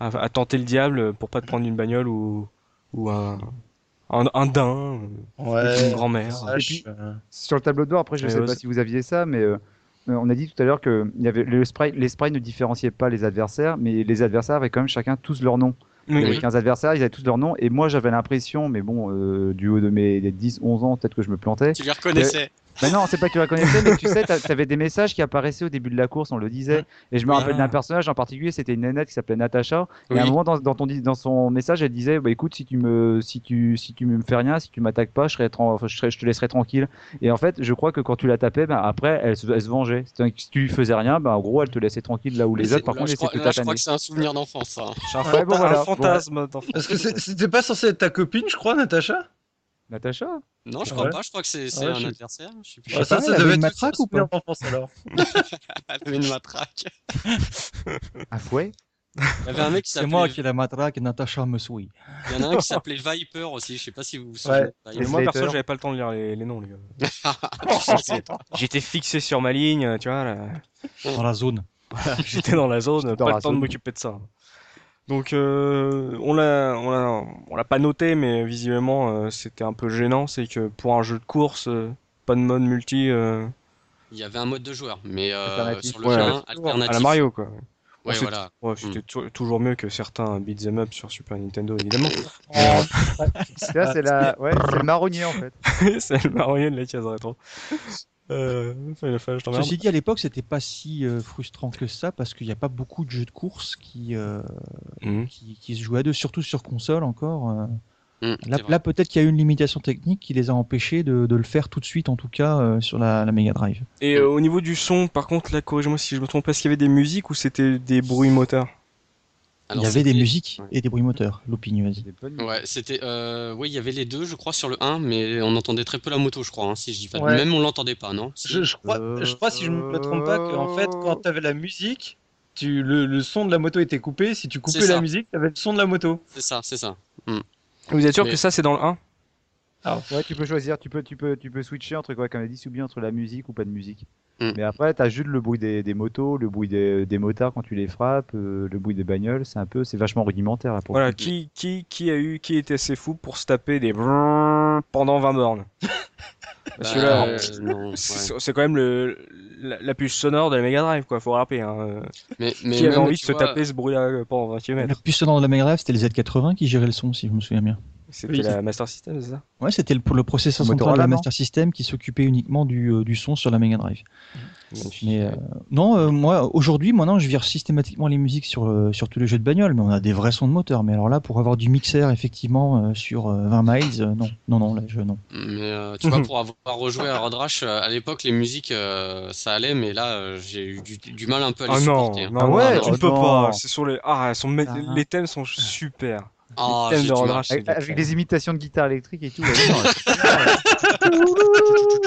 à, à tenter le diable, pour pas te prendre une bagnole ou ou un un, un daim, Ouais. une grand-mère. Sur le tableau de bord, après, je ne sais pas si vous aviez ça, mais euh, euh, on a dit tout à l'heure que il y avait le sprite, les sprites ne différenciaient pas les adversaires, mais les adversaires avaient quand même chacun tous leur nom. Il y Oui, avait Oui. 15 adversaires, ils avaient tous leur nom, et moi j'avais l'impression, mais bon, euh, du haut de mes 10-11 ans, peut-être que je me plantais. Tu les reconnaissais. Mais non, c'est pas que tu la connaissais, mais tu sais, t'a- t'avais des messages qui apparaissaient au début de la course, on le disait. Et je me rappelle d'un personnage en particulier, c'était une nénette qui s'appelait Natacha. Et à un moment, dans, dans, ton, dans son message, elle disait bah, écoute, si tu me, si tu, si tu me fais rien, si tu m'attaques pas, je, serai je, serai- je te laisserai tranquille. Et en fait, je crois que quand tu la tapais, ben, après, elle, se- elle se vengeait. C'est-à-dire que si tu lui faisais rien, ben, en gros, elle te laissait tranquille là où les Mais autres, par contre, là, essaient crois, là, je crois que c'est un souvenir d'enfance, ça. hein. C'est un, Ouais, bon, voilà. un fantasme. Parce que c'était pas censé être ta copine, je crois, Natacha? Natacha? Non, je crois Ouais. pas. Je crois que c'est Ouais, un je- adversaire. Je sais plus. Ah, pas, elle avait devait une être matraque ou pas souvenir d'enfance alors. [laughs] Elle avait une matraque. Un fouet Il y avait un mec qui C'est moi qui ai la matraque et Natacha me suit. Il y en a un qui [laughs] s'appelait Viper aussi. Je sais pas si vous vous souvenez. Ouais. Viper. moi Slater. perso, j'avais pas le temps de lire les, les noms, les gars. [laughs] J'étais fixé sur ma ligne, tu vois. là. Dans la zone. J'étais dans la zone, Dans pas la le temps de m'occuper de ça. Donc euh, on l'a, on l'a, on l'a pas noté, mais visiblement euh, c'était un peu gênant, c'est que pour un jeu de course, euh, pas de mode multi euh, Il y avait un mode de joueur, mais euh, sur le Ouais, jeu ouais. 1, alternatif. à la Mario quoi. Ouais, c'est- voilà. Ouais, c'était tou- toujours mieux que certains beat'em up sur Super Nintendo évidemment. [laughs] [laughs] Ça, c'est la... ouais, c'est le marronnier en fait. [laughs] c'est le marronnier de la case rétro. Euh. Ceci dit, à l'époque, c'était pas si euh, frustrant que ça parce qu'il n'y a pas beaucoup de jeux de course qui, euh, Mhm. qui, qui se jouaient à deux, surtout sur console encore. Hum, Là, peut-être qu'il y a eu une limitation technique qui les a empêchés de, de le faire tout de suite, en tout cas euh, sur la, la Mega Drive. Et euh, au niveau du son, par contre, là, corrige-moi si je me trompe, est-ce qu'il y avait des musiques ou c'était des bruits moteurs Alors, il y avait des musiques ouais. et des bruits moteurs, l'opinion. Ouais, c'était. Euh, oui, il y avait les deux, je crois, sur le 1, mais on entendait très peu la moto, je crois, hein, si je dis pas. de- Ouais. Même on l'entendait pas, non? Si. Je, je crois, je crois, si je me trompe pas, qu'en fait, quand tu avais la musique, tu, le, le son de la moto était coupé. Si tu coupais la musique, tu avais le son de la moto. C'est ça, c'est ça. Vous êtes sûr Mais- que ça c'est dans le 1 Ouais, tu peux choisir, tu peux, tu peux, tu peux switcher entre quoi, comme a dit Soubi, entre la musique ou pas de musique. Mm. Mais après, t'as juste le bruit des, des motos, le bruit des, des motards quand tu les frappes, euh, le bruit des bagnoles, c'est un peu, c'est vachement rudimentaire là pour Voilà, qui, qui, qui a eu, qui était assez fou pour se taper des brrrr [laughs] pendant 20 bornes? [laughs] Parce que Bah, là, euh, euh, non, ouais. c'est quand même le, la, la puce sonore de la Mega Drive, quoi, faut rappeler. Hein. Mais, mais qui avait envie de se vois, taper ce bruit-là euh, pendant 20 La km puce sonore de la Mega Drive, c'était les Z80 qui géraient le son, si je me souviens bien. C'était Oui, la Master System, c'est ça? Ouais, c'était le, pour le processeur central de la non? Master System qui s'occupait uniquement du, euh, du son sur la Mega Drive. Mais euh, non, euh, moi aujourd'hui, maintenant, je vire systématiquement les musiques sur, sur tous les jeux de bagnole, mais on a des vrais sons de moteur. Mais alors là, pour avoir du mixer effectivement euh, sur euh, 20 miles, euh, non, non, non, là, je non. Mais euh, tu vois, pour avoir rejoué à Road Rash, à l'époque, les musiques, euh, ça allait, mais là, j'ai eu du, du mal un peu à les Ah non, supporter. hein. non, Ah non, ouais, non, tu ne peux non. pas. C'est sur les, ah, sont, Ah. les thèmes sont super. Ah, thème j'ai de Avec, les imitations de guitare électrique et tout. ouais, non,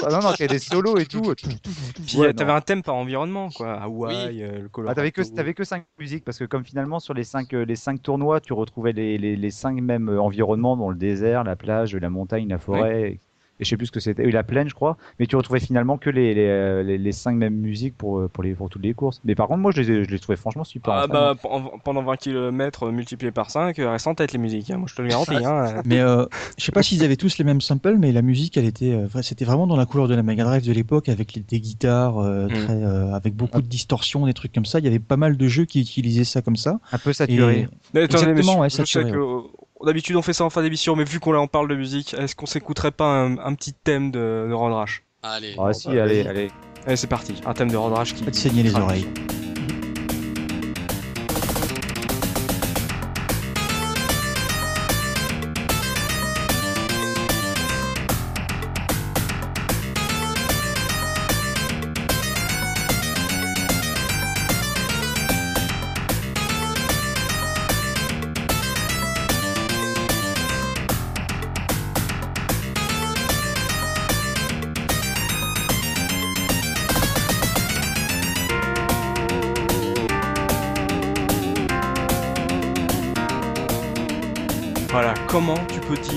ah non, non, il y a des solos et tout. Puis Ouais, euh, t'avais un thème par environnement, quoi. Hawaï, euh, le Colorado. Ah, t'avais que t'avais que cinq musiques parce que comme finalement sur les cinq euh, les cinq tournois tu retrouvais les, les, les cinq mêmes environnements dans le désert, la plage, la montagne, la forêt et je sais plus ce que c'était, la plaine je crois, mais tu retrouvais finalement que les les, euh, les, les cinq mêmes musiques pour euh, pour les pour toutes les courses. Mais par contre moi je les ai- je les trouvais franchement super. Ah bah pen- pendant 20 km multiplié par 5, reste en tête les musiques, hein. moi je te le garantis. Hein. [laughs] Mais euh, je sais pas s'ils avaient tous les mêmes samples, mais la musique, elle était, euh, vrai- c'était vraiment dans la couleur de la Mega Drive de l'époque, avec les, des guitares, euh, Mm. très, euh, avec beaucoup de distorsions, des trucs comme ça. Il y avait pas mal de jeux qui utilisaient ça comme ça. un peu saturé. Et Mais attendez, Exactement, ouais, je saturé, sais que euh, d'habitude on fait ça en fin d'émission, mais vu qu'on en parle de musique, est-ce qu'on s'écouterait pas un, un petit thème de, de Rodrash Allez. Ah si, allez, allez. Allez, c'est parti, un thème de Rodrash qui. Faites saigner les oreilles.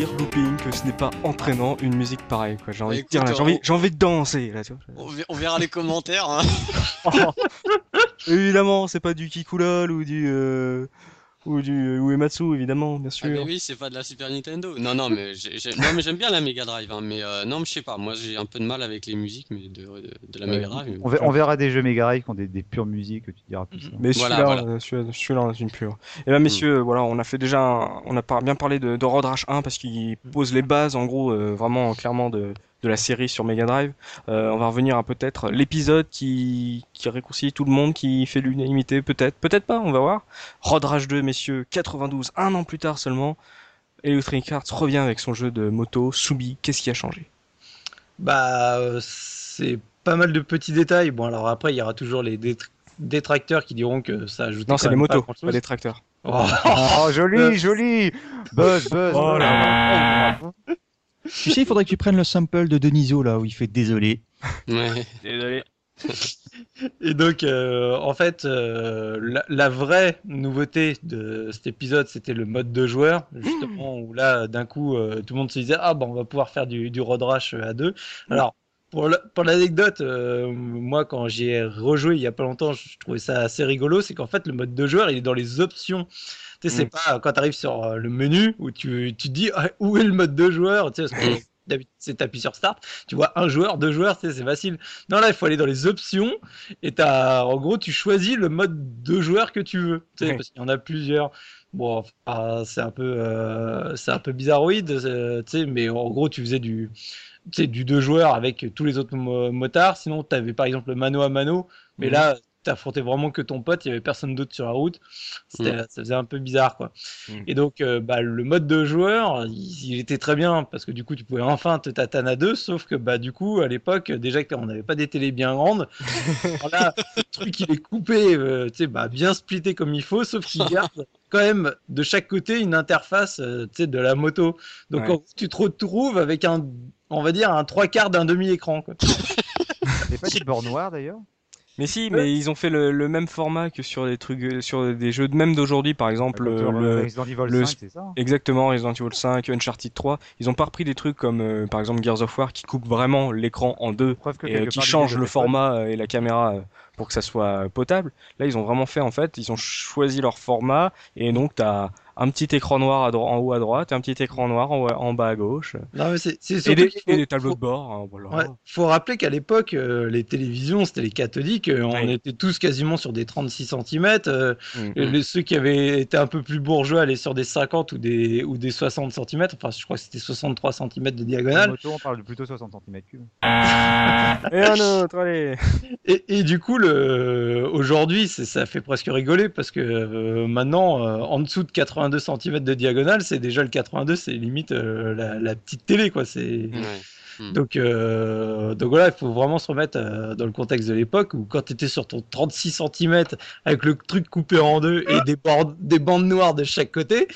Looping, que ce n'est pas entraînant une musique pareille quoi J'ai envie de dire, là, j'ai envie, j'ai envie de danser là, tu vois. On, ver- on verra les commentaires. Hein. [laughs] Évidemment, c'est pas du Kikulol ou du euh, ou du ou Ematsu évidemment, bien Ah, sûr. mais oui, c'est pas de la Super Nintendo. Non, non, mais j'aime bien la Mega Drive. hein, mais euh, non, mais je sais pas. Moi, j'ai un peu de mal avec les musiques, mais de, de, de la Ouais, Mega Drive. mais on, ver- on verra des jeux Mega Drive qui ont des, des pures musiques que tu diras plus. ça. Mais Voilà, celui-là, voilà. euh, celui-là, celui-là, on est une pure. Et là, messieurs, voilà, on a fait déjà, un- on a par- bien parlé de, de Road Rash 1 parce qu'il pose les bases, en gros, euh, vraiment clairement de, de la série sur Mega Drive. Euh, on va revenir à peut-être l'épisode qui, qui réconcilie tout le monde, qui fait l'unanimité, peut-être, peut-être pas, on va voir. Road Rash 2, messieurs, 92, un an plus tard seulement. Electronic Arts revient avec son jeu de moto, Subi. Qu'est-ce qui a changé? Bah, c'est pas mal de petits détails. Bon, alors après, il y aura toujours les détr- détracteurs qui diront que ça ajoute. Non, c'est les motos, pas les tracteurs. Oh, Oh, joli, [laughs] joli Buzz, buzz Oh là Tu sais, il faudrait que tu prennes le sample de Deniso là où il fait désolé. Ouais. Désolé. Et donc, euh, en fait, euh, la, la vraie nouveauté de cet épisode, c'était le mode de joueur, justement, où là, d'un coup, euh, tout le monde se disait, ah, bon, on va pouvoir faire du, du road rash à deux. Alors, pour la- pour l'anecdote, euh, moi, quand j'y ai rejoué il y a pas longtemps, je trouvais ça assez rigolo, c'est qu'en fait, le mode de joueur, il est dans les options. Tu sais, c'est Mm. pas quand tu arrives sur euh, le menu où tu, tu te dis, ah, où est le mode de joueur, tu sais, parce que d'habitude, c'est t'appuies sur Start, tu vois un joueur, deux joueurs, tu sais, c'est facile. Non, là, il faut aller dans les options et t'as, en gros, tu choisis le mode de joueur que tu veux, tu sais, Ouais. parce qu'il y en a plusieurs. Bon, enfin, c'est un peu, euh, c'est un peu bizarroïde, euh, tu sais, mais en gros, tu faisais du, tu sais, du deux joueurs avec tous les autres mo- motards. Sinon, tu avais par exemple le mano à mano, mais là, t'affrontais vraiment que ton pote, il y avait personne d'autre sur la route. C'était, Ça faisait un peu bizarre, quoi. Mhm. Et donc, euh, bah, le mode de joueur, il, il était très bien parce que du coup, tu pouvais enfin te tatane à deux, sauf que bah, du coup, à l'époque, déjà qu'on n'avait pas des télés bien grandes, [laughs] alors là, le truc, il est coupé, euh, tu sais, bah, bien splitté comme il faut, sauf qu'il garde quand même de chaque côté une interface euh, tu sais, de la moto. Donc, Ouais. en gros, tu te retrouves avec un, on va dire, un trois quarts d'un demi-écran. quoi. [laughs] C'est pas des bords noirs d'ailleurs? Mais si, mais ils ont fait le, le même format que sur des trucs, euh, sur des jeux de même d'aujourd'hui, par exemple le, euh, le- Resident Evil le 5, c'est ça hein exactement Resident Evil 5, Uncharted 3. Ils ont pas repris des trucs comme euh, par exemple Gears of War qui coupe vraiment l'écran en deux que et euh, qui change le format et la caméra pour que ça soit potable. Là, ils ont vraiment fait en fait, ils ont choisi leur format et donc t'as un petit écran noir en haut à droite et un petit écran noir en, en bas à gauche Non, mais c'est c'est et des, qu'il faut- et des tableaux faut- de bord. hein, voilà. Ouais, faut rappeler qu'à l'époque, euh, les télévisions, c'était les cathodiques, euh, on Oui. était tous quasiment sur des 36 cm. Mm. les, ceux qui avaient été un peu plus bourgeois allaient sur des 50 ou des, ou des 60 cm. Enfin, je crois que c'était 63 cm de diagonale. moto, on parle de plutôt 60 cm3. [laughs] Et un autre, allez. Et, et du coup, le, aujourd'hui, c'est- ça fait presque rigoler parce que euh, maintenant, euh, en dessous de 82 cm de diagonale, c'est déjà le 82, c'est limite euh, la, la petite télé, quoi. C'est. Ouais. Hmm. Donc, euh, donc voilà, il faut vraiment se remettre euh, dans le contexte de l'époque où quand tu étais sur ton 36 cm avec le truc coupé en deux et des, bandes noires de chaque côté,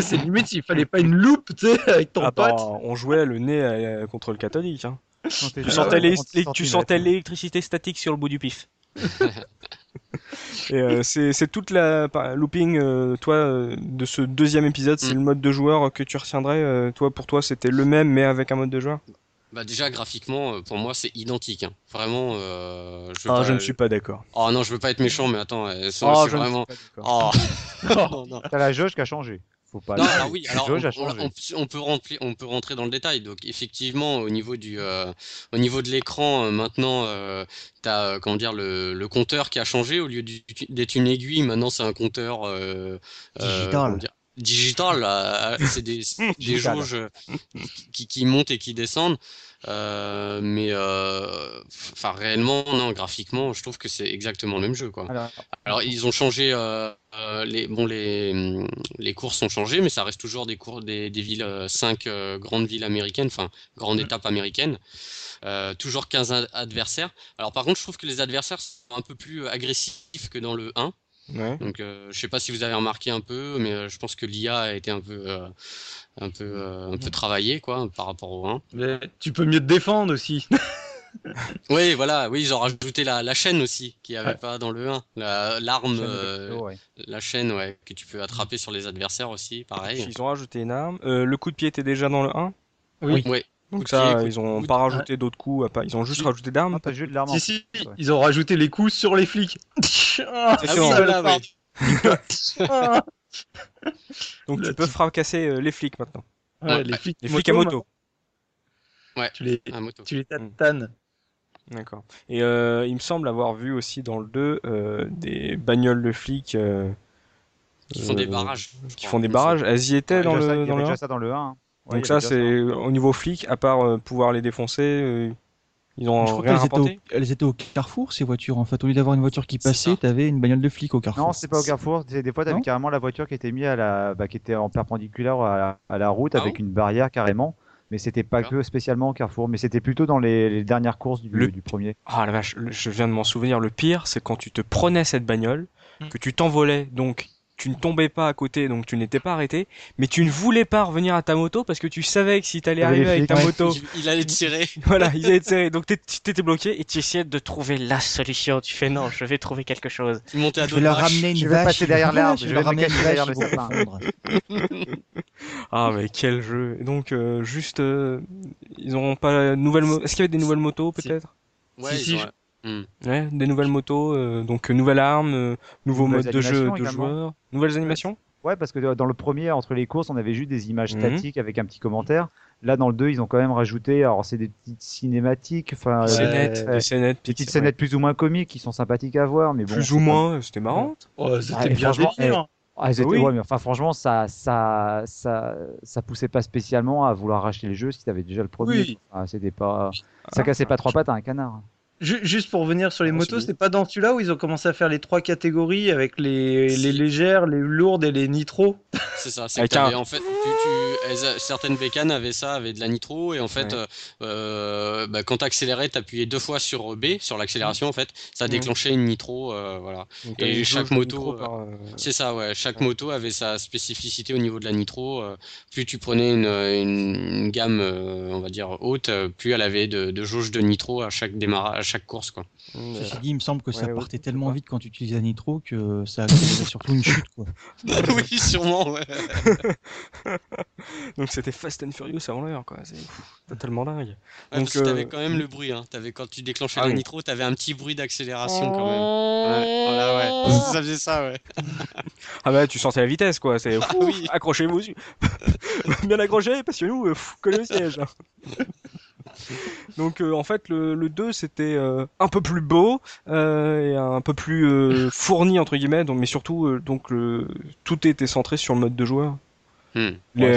c'est limite s'il fallait pas une loupe tu sais, avec ton Ah bah, pote. on jouait le nez euh, contre le catholique. Hein. Tu sur sentais les- 36 les- tu centimètres. sentais l'électricité statique sur le bout du pif. [laughs] Et euh, c'est c'est toute la looping, euh, toi, euh, de ce deuxième épisode, c'est Mm. le mode de joueur que tu retiendrais. euh, toi, pour toi, c'était le même, mais avec un mode de joueur? Bah déjà graphiquement, pour moi c'est identique. hein. Vraiment, euh, je, veux Ah, pas- je ne suis pas d'accord. Oh non, je veux pas être méchant, mais attends, c'est Ah, ne vraiment. suis pas d'accord. Oh. [laughs] [laughs] non, non. T'as la jauge qui a changé. Faut pas. Non, alors oui, alors on, changé. on- on peut rentrer, on peut rentrer dans le détail. Donc effectivement, au niveau du, euh, au niveau de l'écran, euh, maintenant, euh, t'as euh, comment dire le, le compteur qui a changé. Au lieu d'être une aiguille, maintenant c'est un compteur euh, euh, Digital. dire, digital. c'est des, des [laughs] jauges qui, qui montent et qui descendent. Euh, mais euh, enfin réellement, non, graphiquement, je trouve que c'est exactement le même jeu, quoi. Alors, Alors. Ils ont changé euh, les bon les hum, les courses ont changé mais ça reste toujours des cours des, des villes euh, cinq euh, grandes villes américaines enfin grandes étapes américaines. Euh, toujours 15 ad- adversaires. Alors par contre je trouve que les adversaires sont un peu plus agressifs que dans le 1 Ouais. donc euh, je sais pas si vous avez remarqué un peu mais euh, je pense que l'IA a été un peu euh, un peu euh, un peu travaillée quoi par rapport au 1 Mais tu peux mieux te défendre aussi. [laughs] oui voilà oui ils ont rajouté la, la chaîne aussi qu'il n'y avait Ouais. pas dans le 1 La- l'arme euh, ouais. La chaîne, ouais, que tu peux attraper sur les adversaires aussi, pareil. Ils ont rajouté une arme. Euh, le coup de pied était déjà dans le 1. Oui. Ouais. Donc de ça, coup- ils ont coup de- pas rajouté d'autres coups. à Ils ont juste rajouté d'armes. Non, t'as juste de l'arme. Si, si, ouais. ils ont rajouté les coups sur les flics. [laughs] Ah, Ah oui, voilà, ouais. ah. Donc tu peux fracasser euh, les flics maintenant. Ouais, les flics, Les flics à moto. Tu les, Ah, moto. tu les tatanes. D'accord. Et euh, il me semble avoir vu aussi dans le 2 euh, des bagnoles de flics euh, Qui font des euh, barrages. qui font des me barrages. Elles y étaient Ouais, dans déjà ça, le, il y dans avait le 1 déjà ça dans le 1. hein. Donc ça, c'est au niveau flic, à part euh, pouvoir les défoncer, euh, ils ont Je crois rien qu'elles étaient, au, rapporté. elles étaient au carrefour, ces voitures. En fait, au lieu d'avoir une voiture qui passait, t'avais une bagnole de flic au carrefour. Non, c'est pas au carrefour. Des fois, t'avais carrément la voiture qui était mise à la, bah, qui était en perpendiculaire à la, à la route Ah avec une barrière carrément. Mais c'était pas que spécialement au carrefour. Mais c'était plutôt dans les, les dernières courses du, Le- du premier. Ah la vache, le- je viens de m'en souvenir. Le pire, c'est quand tu te prenais cette bagnole, Hmm. que tu t'envolais, donc tu ne tombais pas à côté, donc tu n'étais pas arrêté, mais tu ne voulais pas revenir à ta moto parce que tu savais que si t'allais arriver avec ta moto, Il, il allait tirer. [laughs] voilà, ils allaient te serrer. Donc t'étais bloqué et tu essayais de trouver la solution. Tu fais non, je vais trouver quelque chose. Tu montais à Je vais leur ramener une Je vais vache. passer derrière l'arbre, je vais leur ramener une derrière le. [laughs] Ah mais quel jeu. Et donc euh, juste, euh, ils auront pas de nouvelles. mo- Est-ce qu'il y avait des nouvelles motos Si. peut-être? Ouais, si, ont- Hmm. Ouais, des nouvelles motos, euh, donc euh, nouvelle arme, euh, nouveau Nouvelles mode de jeu de également. joueurs, nouvelles animations. Ouais, parce que dans le premier, entre les courses, on avait juste des images Mhm. statiques avec un petit commentaire. Là, dans le 2, ils ont quand même rajouté, alors c'est des petites cinématiques, enfin, Ouais. C'est euh, des scénettes, des petites scénettes plus ou moins comiques qui sont sympathiques à voir, mais bon. plus ou pas- moins, c'était marrant. Oh, Ah, c'était bien franchement, délire. Ah, oui. ouais, mais enfin, franchement, ça, ça, ça, ça poussait pas spécialement à vouloir racheter les jeux si t'avais déjà le premier. Oui. Ah, c'était pas, ça cassait pas trois pattes à un canard. Ju- Juste pour revenir sur les Ah, motos, c'est pas dans celui-là où ils ont commencé à faire les trois catégories avec les, légères, les lourdes et les nitros. C'est ça, c'est un- en fait, tu, tu- elles a- certaines bécanes avaient ça, avaient de la nitro, et en fait, Ouais. euh, euh, bah, quand t'accélérais, t'appuyais deux fois sur B, sur l'accélération, en fait, ça déclenchait une nitro, euh, voilà. Donc, Et chaque moto, nitro euh, euh, C'est ça, ouais. Chaque Ouais. moto avait sa spécificité au niveau de la nitro. euh, plus tu prenais une, une, une gamme, euh, on va dire haute, plus elle avait de, de jauge de nitro à chaque démarrage, chaque course, quoi. Ceci dit, il me semble que ça Ouais, partait tellement vite quand tu utilisais un nitro que ça accélérait surtout une chute. Quoi. [laughs] oui, sûrement, ouais. [laughs] Donc c'était Fast and Furious avant l'heure, quoi. C'est totalement dingue. Ouais, Donc, euh, quand même le bruit, hein. T'avais, quand tu déclenchais Ah la oui. nitro, t'avais un petit bruit d'accélération quand même. Ouais, voilà, ouais. [laughs] Ça faisait ça, ouais. Ah bah tu sentais la vitesse, quoi. C'est Ah oui. accrochez-vous, bien accroché, parce que nous, collez le siège. hein. [laughs] Donc euh, en fait le, le 2 c'était euh, un peu plus beau euh, et un peu plus euh, fourni entre guillemets donc mais surtout euh, donc le tout était centré sur le mode de joueur. Hmm. Ouais,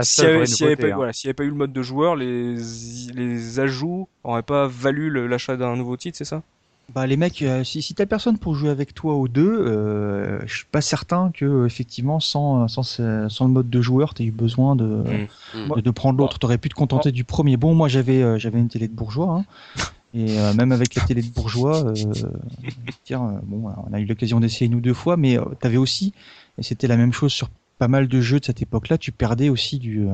S'il y seule avait, hein. voilà, avait pas eu le mode de joueur, les, les ajouts auraient pas valu l'achat d'un nouveau titre, c'est ça? Bah les mecs, euh, si, si t'as personne pour jouer avec toi aux deux, euh, je suis pas certain que effectivement sans, sans, sans le mode de joueur, t'aies eu besoin de, Mm. de, de prendre l'autre. T'aurais pu te contenter du premier. Bon, moi j'avais euh, j'avais une télé de bourgeois, hein, [laughs] et euh, même avec la télé de bourgeois, euh, tiens, euh, bon, on a eu l'occasion d'essayer une ou deux fois, mais euh, t'avais aussi, et c'était la même chose sur pas mal de jeux de cette époque-là, tu perdais aussi du.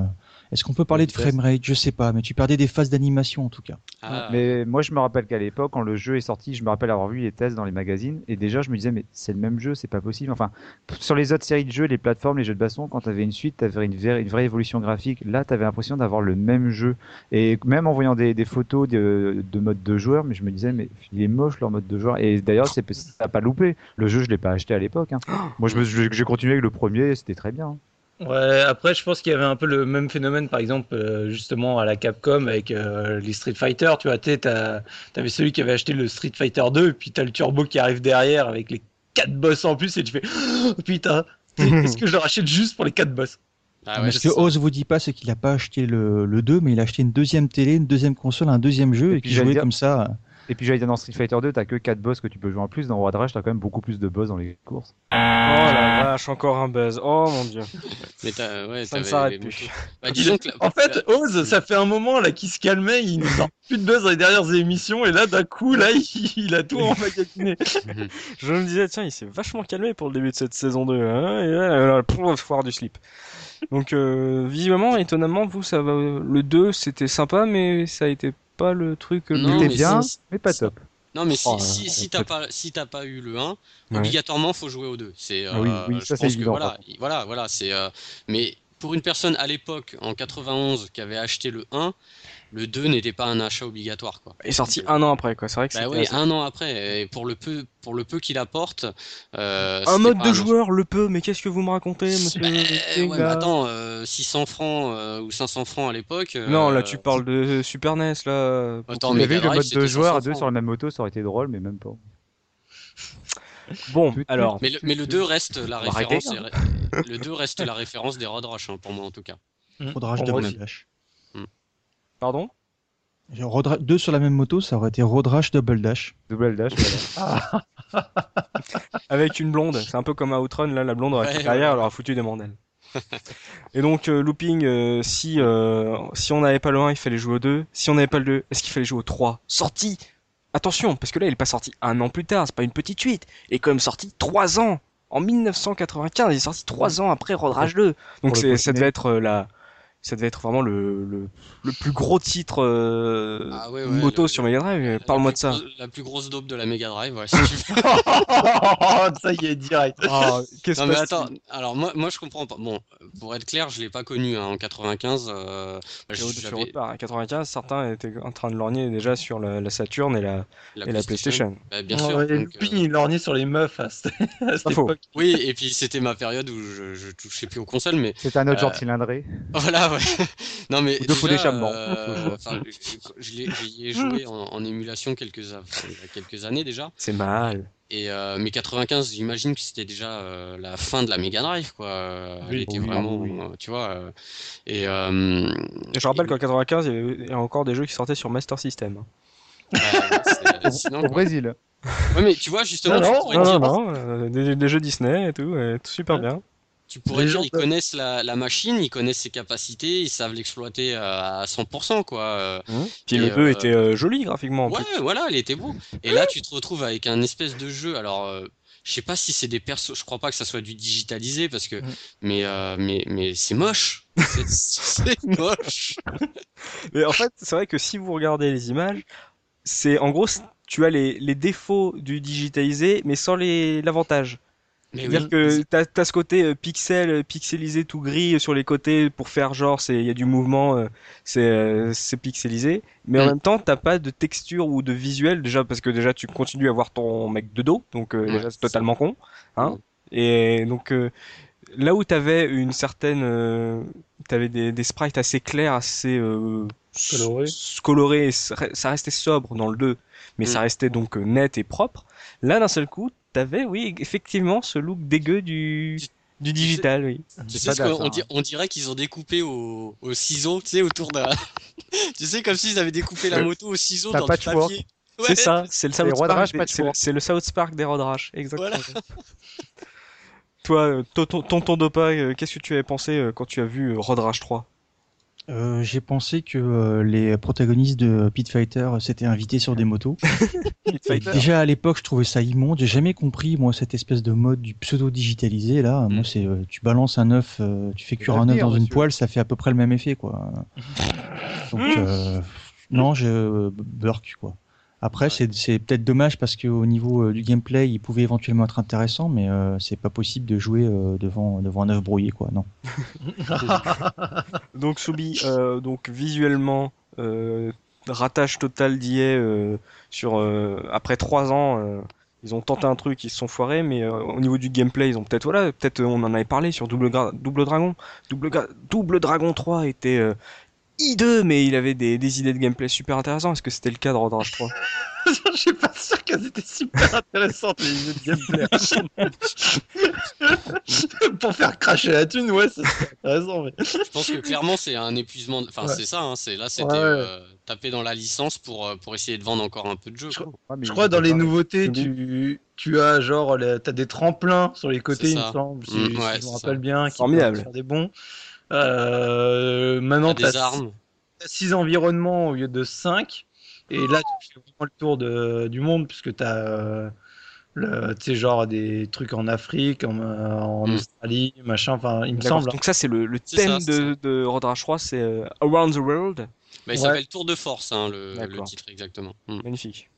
Est-ce qu'on peut parler de framerate Je sais pas, mais tu perdais des phases d'animation en tout cas. Ah, Mais moi, je me rappelle qu'à l'époque, quand le jeu est sorti, je me rappelle avoir vu les tests dans les magazines, et déjà, je me disais, mais c'est le même jeu, c'est pas possible. Enfin, sur les autres séries de jeux, les plateformes, les jeux de baston, quand t'avais une suite, t'avais une, vraie- une vraie évolution graphique. Là, t'avais l'impression d'avoir le même jeu. Et même en voyant des, des photos de, de mode de joueur, mais je me disais, mais il est moche leur mode de joueur. Et d'ailleurs, c'est pas loupé. Le jeu, je l'ai pas acheté à l'époque. hein. Moi, je me- je- j'ai continué avec le premier, c'était très bien. Ouais, après, je pense qu'il y avait un peu le même phénomène, par exemple, euh, justement, à la Capcom avec euh, les Street Fighter. Tu vois, t'avais celui qui avait acheté le Street Fighter 2, et puis t'as le Turbo qui arrive derrière avec les quatre boss en plus, et tu fais oh, [gasps] putain, [laughs] est-ce que je le rachète juste pour les quatre boss? Ah Mais ouais, ça. Oz vous dit pas, c'est qu'il a pas acheté le, le 2, mais il a acheté une deuxième télé, une deuxième console, un deuxième jeu, Et et, puis qui j'allais jouait dire- comme ça. Et puis j'allais dire dans Street Fighter 2, t'as que 4 boss que tu peux jouer en plus. Dans Road Rage, t'as quand même beaucoup plus de boss dans les courses. Oh la vache, encore un buzz. Oh mon dieu. [laughs] Mais ouais, Ça ne s'arrête plus. Bah, disons que la- En fait, Oz, ça fait un moment là qu'il se calmait, il nous sort plus de buzz dans les dernières émissions, et là, d'un coup, là, il, il a tout emmagasiné. [laughs] Je me disais, tiens, il s'est vachement calmé pour le début de cette saison 2. Hein, et là, là, pouf, foire du slip. Donc, euh, visiblement, étonnamment, vous, ça va. Le 2, c'était sympa, mais ça a été pas le truc. le Non, mais bien, mais pas top. Non, mais si, Oh, si, euh, si t'as peut-être. pas, si t'as pas eu le 1, Ouais. obligatoirement, faut jouer au 2. C'est, euh, Ah oui, oui, je ça, c'est pense que évident, voilà, voilà, voilà, c'est, euh, mais pour une personne à l'époque, en 91, qui avait acheté le 1, le 2 n'était pas un achat obligatoire, quoi. Il est sorti un an après, quoi. C'est vrai que Bah oui, assez- un an après, et pour le peu, pour le peu qu'il apporte, euh, Un mode de un joueur, le peu, mais qu'est-ce que vous me racontez, monsieur Bah, ouais, mais là attends, euh, 600 francs euh, ou 500 francs à l'époque. euh, Non, là, tu parles de Super NES, là. Attends, mais avait le mode de joueur à 500 deux sur la même moto, ça aurait été drôle, mais même pas. Bon, alors. Mais le, mais le 2 reste la arrêter, référence. et- le 2 reste la référence des Road Rush, hein, pour moi en tout cas. Road Rash Pour moi Double aussi. Dash. Pardon? Deux sur la même moto, ça aurait été Road Rash Double Dash. Double dash, voilà. [laughs] Avec une blonde. C'est un peu comme à Outrun, là, la blonde aurait été Ouais, derrière, ouais. elle aurait foutu des mandales. [laughs] Et donc, euh, looping, euh, si, euh, si on n'avait pas le 1, il fallait jouer au 2. Si on n'avait pas le 2, est-ce qu'il fallait jouer au 3 Sorti Attention, parce que là, il est pas sorti un an plus tard, c'est pas une petite suite. Il est quand même sorti 3 ans En 1995, il est sorti 3 ans après Road Rage 2. Donc ça devait être euh, la... Ça devait être vraiment le, le, le plus gros titre euh, Ah ouais, ouais, moto le- sur Mega Drive. Parle-moi de ça. La plus grosse dope de la Mega Drive, ouais, si tu veux. ça y est, direct. Ah, qu'est-ce Non mais que attends, alors moi, moi je comprends pas. Bon, pour être clair, je l'ai pas connu hein, en 95. euh, bah, part. En 95, certains étaient en train de lorgner déjà sur la, la Saturn et la, et la PlayStation. Bah, bien sûr. donc, Puis euh, il lorgnait sur les meufs à cette, [laughs] à cette époque. Oui, et puis c'était ma période où je, je touchais plus aux consoles, mais C'est un autre Euh, genre de cylindré. [laughs] Voilà, ouais. Non, mais Ou deux déjà, d'échappement. euh, enfin, j'y ai joué en, en émulation quelques, a- il y a quelques années déjà. C'est mal. Et euh, mais 95, j'imagine que c'était déjà euh, la fin de la Mega Drive, quoi. Elle était oui, vraiment, oui. euh, tu vois. euh, et euh, Et je rappelle qu'en 95, il y avait il y a encore des jeux qui sortaient sur Master System. c'est- sinon, Au quoi. Brésil. Ouais, mais tu vois, justement, Non, tu non, Non, dire, non, non, des, des jeux Disney et tout, et tout super bien. Tu pourrais Les dire, gens ils peuvent- connaissent la, la machine, ils connaissent ses capacités, ils savent l'exploiter à 100%, quoi. euh, Puis Et, le 2 euh, était euh, joli graphiquement. en Ouais, plus. voilà, il était beau. Et là, tu te retrouves avec un espèce de jeu. Alors, euh, je sais pas si c'est des persos. Je crois pas que ça soit du digitalisé parce que, Mm. mais, euh, mais, mais c'est moche. C'est- [laughs] moche. [laughs] Mais en fait, c'est vrai que si vous regardez les images, c'est en gros, tu as les, les défauts du digitalisé, mais sans les l'avantage. C'est-à-dire oui, que t'as as ce côté euh, pixel, euh, pixelisé tout gris euh, sur les côtés pour faire genre c'est il y a du mouvement, c'est pixelisé, mais en même temps t'as pas de texture ou de visuel déjà parce que déjà tu continues à voir ton mec de dos, donc déjà c'est c'est totalement con, hein. Mm. Et donc euh, là où t'avais une certaine, euh, t'avais des, des sprites assez clairs, assez euh, Colorés. ça re- ça restait sobre dans le 2, mais ça Mm. restait donc euh, net et propre. Là d'un seul coup t'avais oui effectivement ce look dégueu du du digital, oui. Tu C'est sais pas ce qu'on d'as, on, di- on dirait qu'ils ont découpé au, au ciseau, tu sais, autour d'un. [laughs] tu sais, comme s'ils avaient découpé la Euh, moto au ciseau dans choix. papier. C'est ça, c'est le South Park. Le, Four. c'est le South Park des Road Rash, exactement. Voilà. [laughs] Toi, euh, tonton, Dopa, euh, qu'est-ce que tu avais pensé euh, quand tu as vu Road Rash 3 Euh, J'ai pensé que euh, les protagonistes de Pit Fighter euh, s'étaient invités sur des motos. [laughs] Déjà à l'époque, je trouvais ça immonde. J'ai jamais compris moi cette espèce de mode du pseudo digitalisé là. Moi, c'est euh, tu balances un œuf, euh, tu fais cuire un œuf dans une poêle, ça fait à peu près le même effet quoi. [laughs] Donc euh, non, je burk quoi. Après, Ouais. c'est peut-être dommage parce qu'au niveau euh, du gameplay, il pouvait éventuellement être intéressant, mais euh, c'est pas possible de jouer euh, devant devant un œuf brouillé quoi. Non. [laughs] Donc Soubi, euh, donc visuellement, euh, ratage total d'IA euh, sur euh, après trois ans. euh, ils ont tenté un truc, ils se sont foirés, mais euh, au niveau du gameplay, ils ont peut-être voilà, peut-être on en avait parlé sur Double, Gra- Double Dragon, Double, Gra- Double Dragon 3 était euh, hideux, mais il avait des, des idées de gameplay super intéressantes. Est-ce que c'était le cas de Road Rash 3 Je suis pas sûr qu'elles étaient super intéressantes les jeux de gameplay. [laughs] Pour faire cracher la thune, ouais, c'est intéressant. Mais... Je pense que clairement c'est un épuisement. Enfin Ouais. c'est ça. Hein, c'est là c'était Ouais, ouais. euh, taper dans la licence pour euh, pour essayer de vendre encore un peu de jeu. Je- quoi. Je crois dans les nouveautés, tu, tu as genre, t'as des tremplins sur les côtés, il me semble, si, Mm, si ouais, je me ça. rappelle bien. qui Formidable. Faire des bons. Euh, maintenant, t'as des armes. 6 environnements au lieu de 5. Et là, tu fais vraiment le tour de, du monde, puisque tu as le, tu sais, genre des trucs en Afrique, en, en Mm. Australie, machin, enfin, il me semble. hein. Donc ça c'est le, le thème ça, de, de Road Rash 3, c'est euh, Around the World. Bah, il Ouais. s'appelle Tour de Force hein, le, le titre exactement. Mm, Magnifique.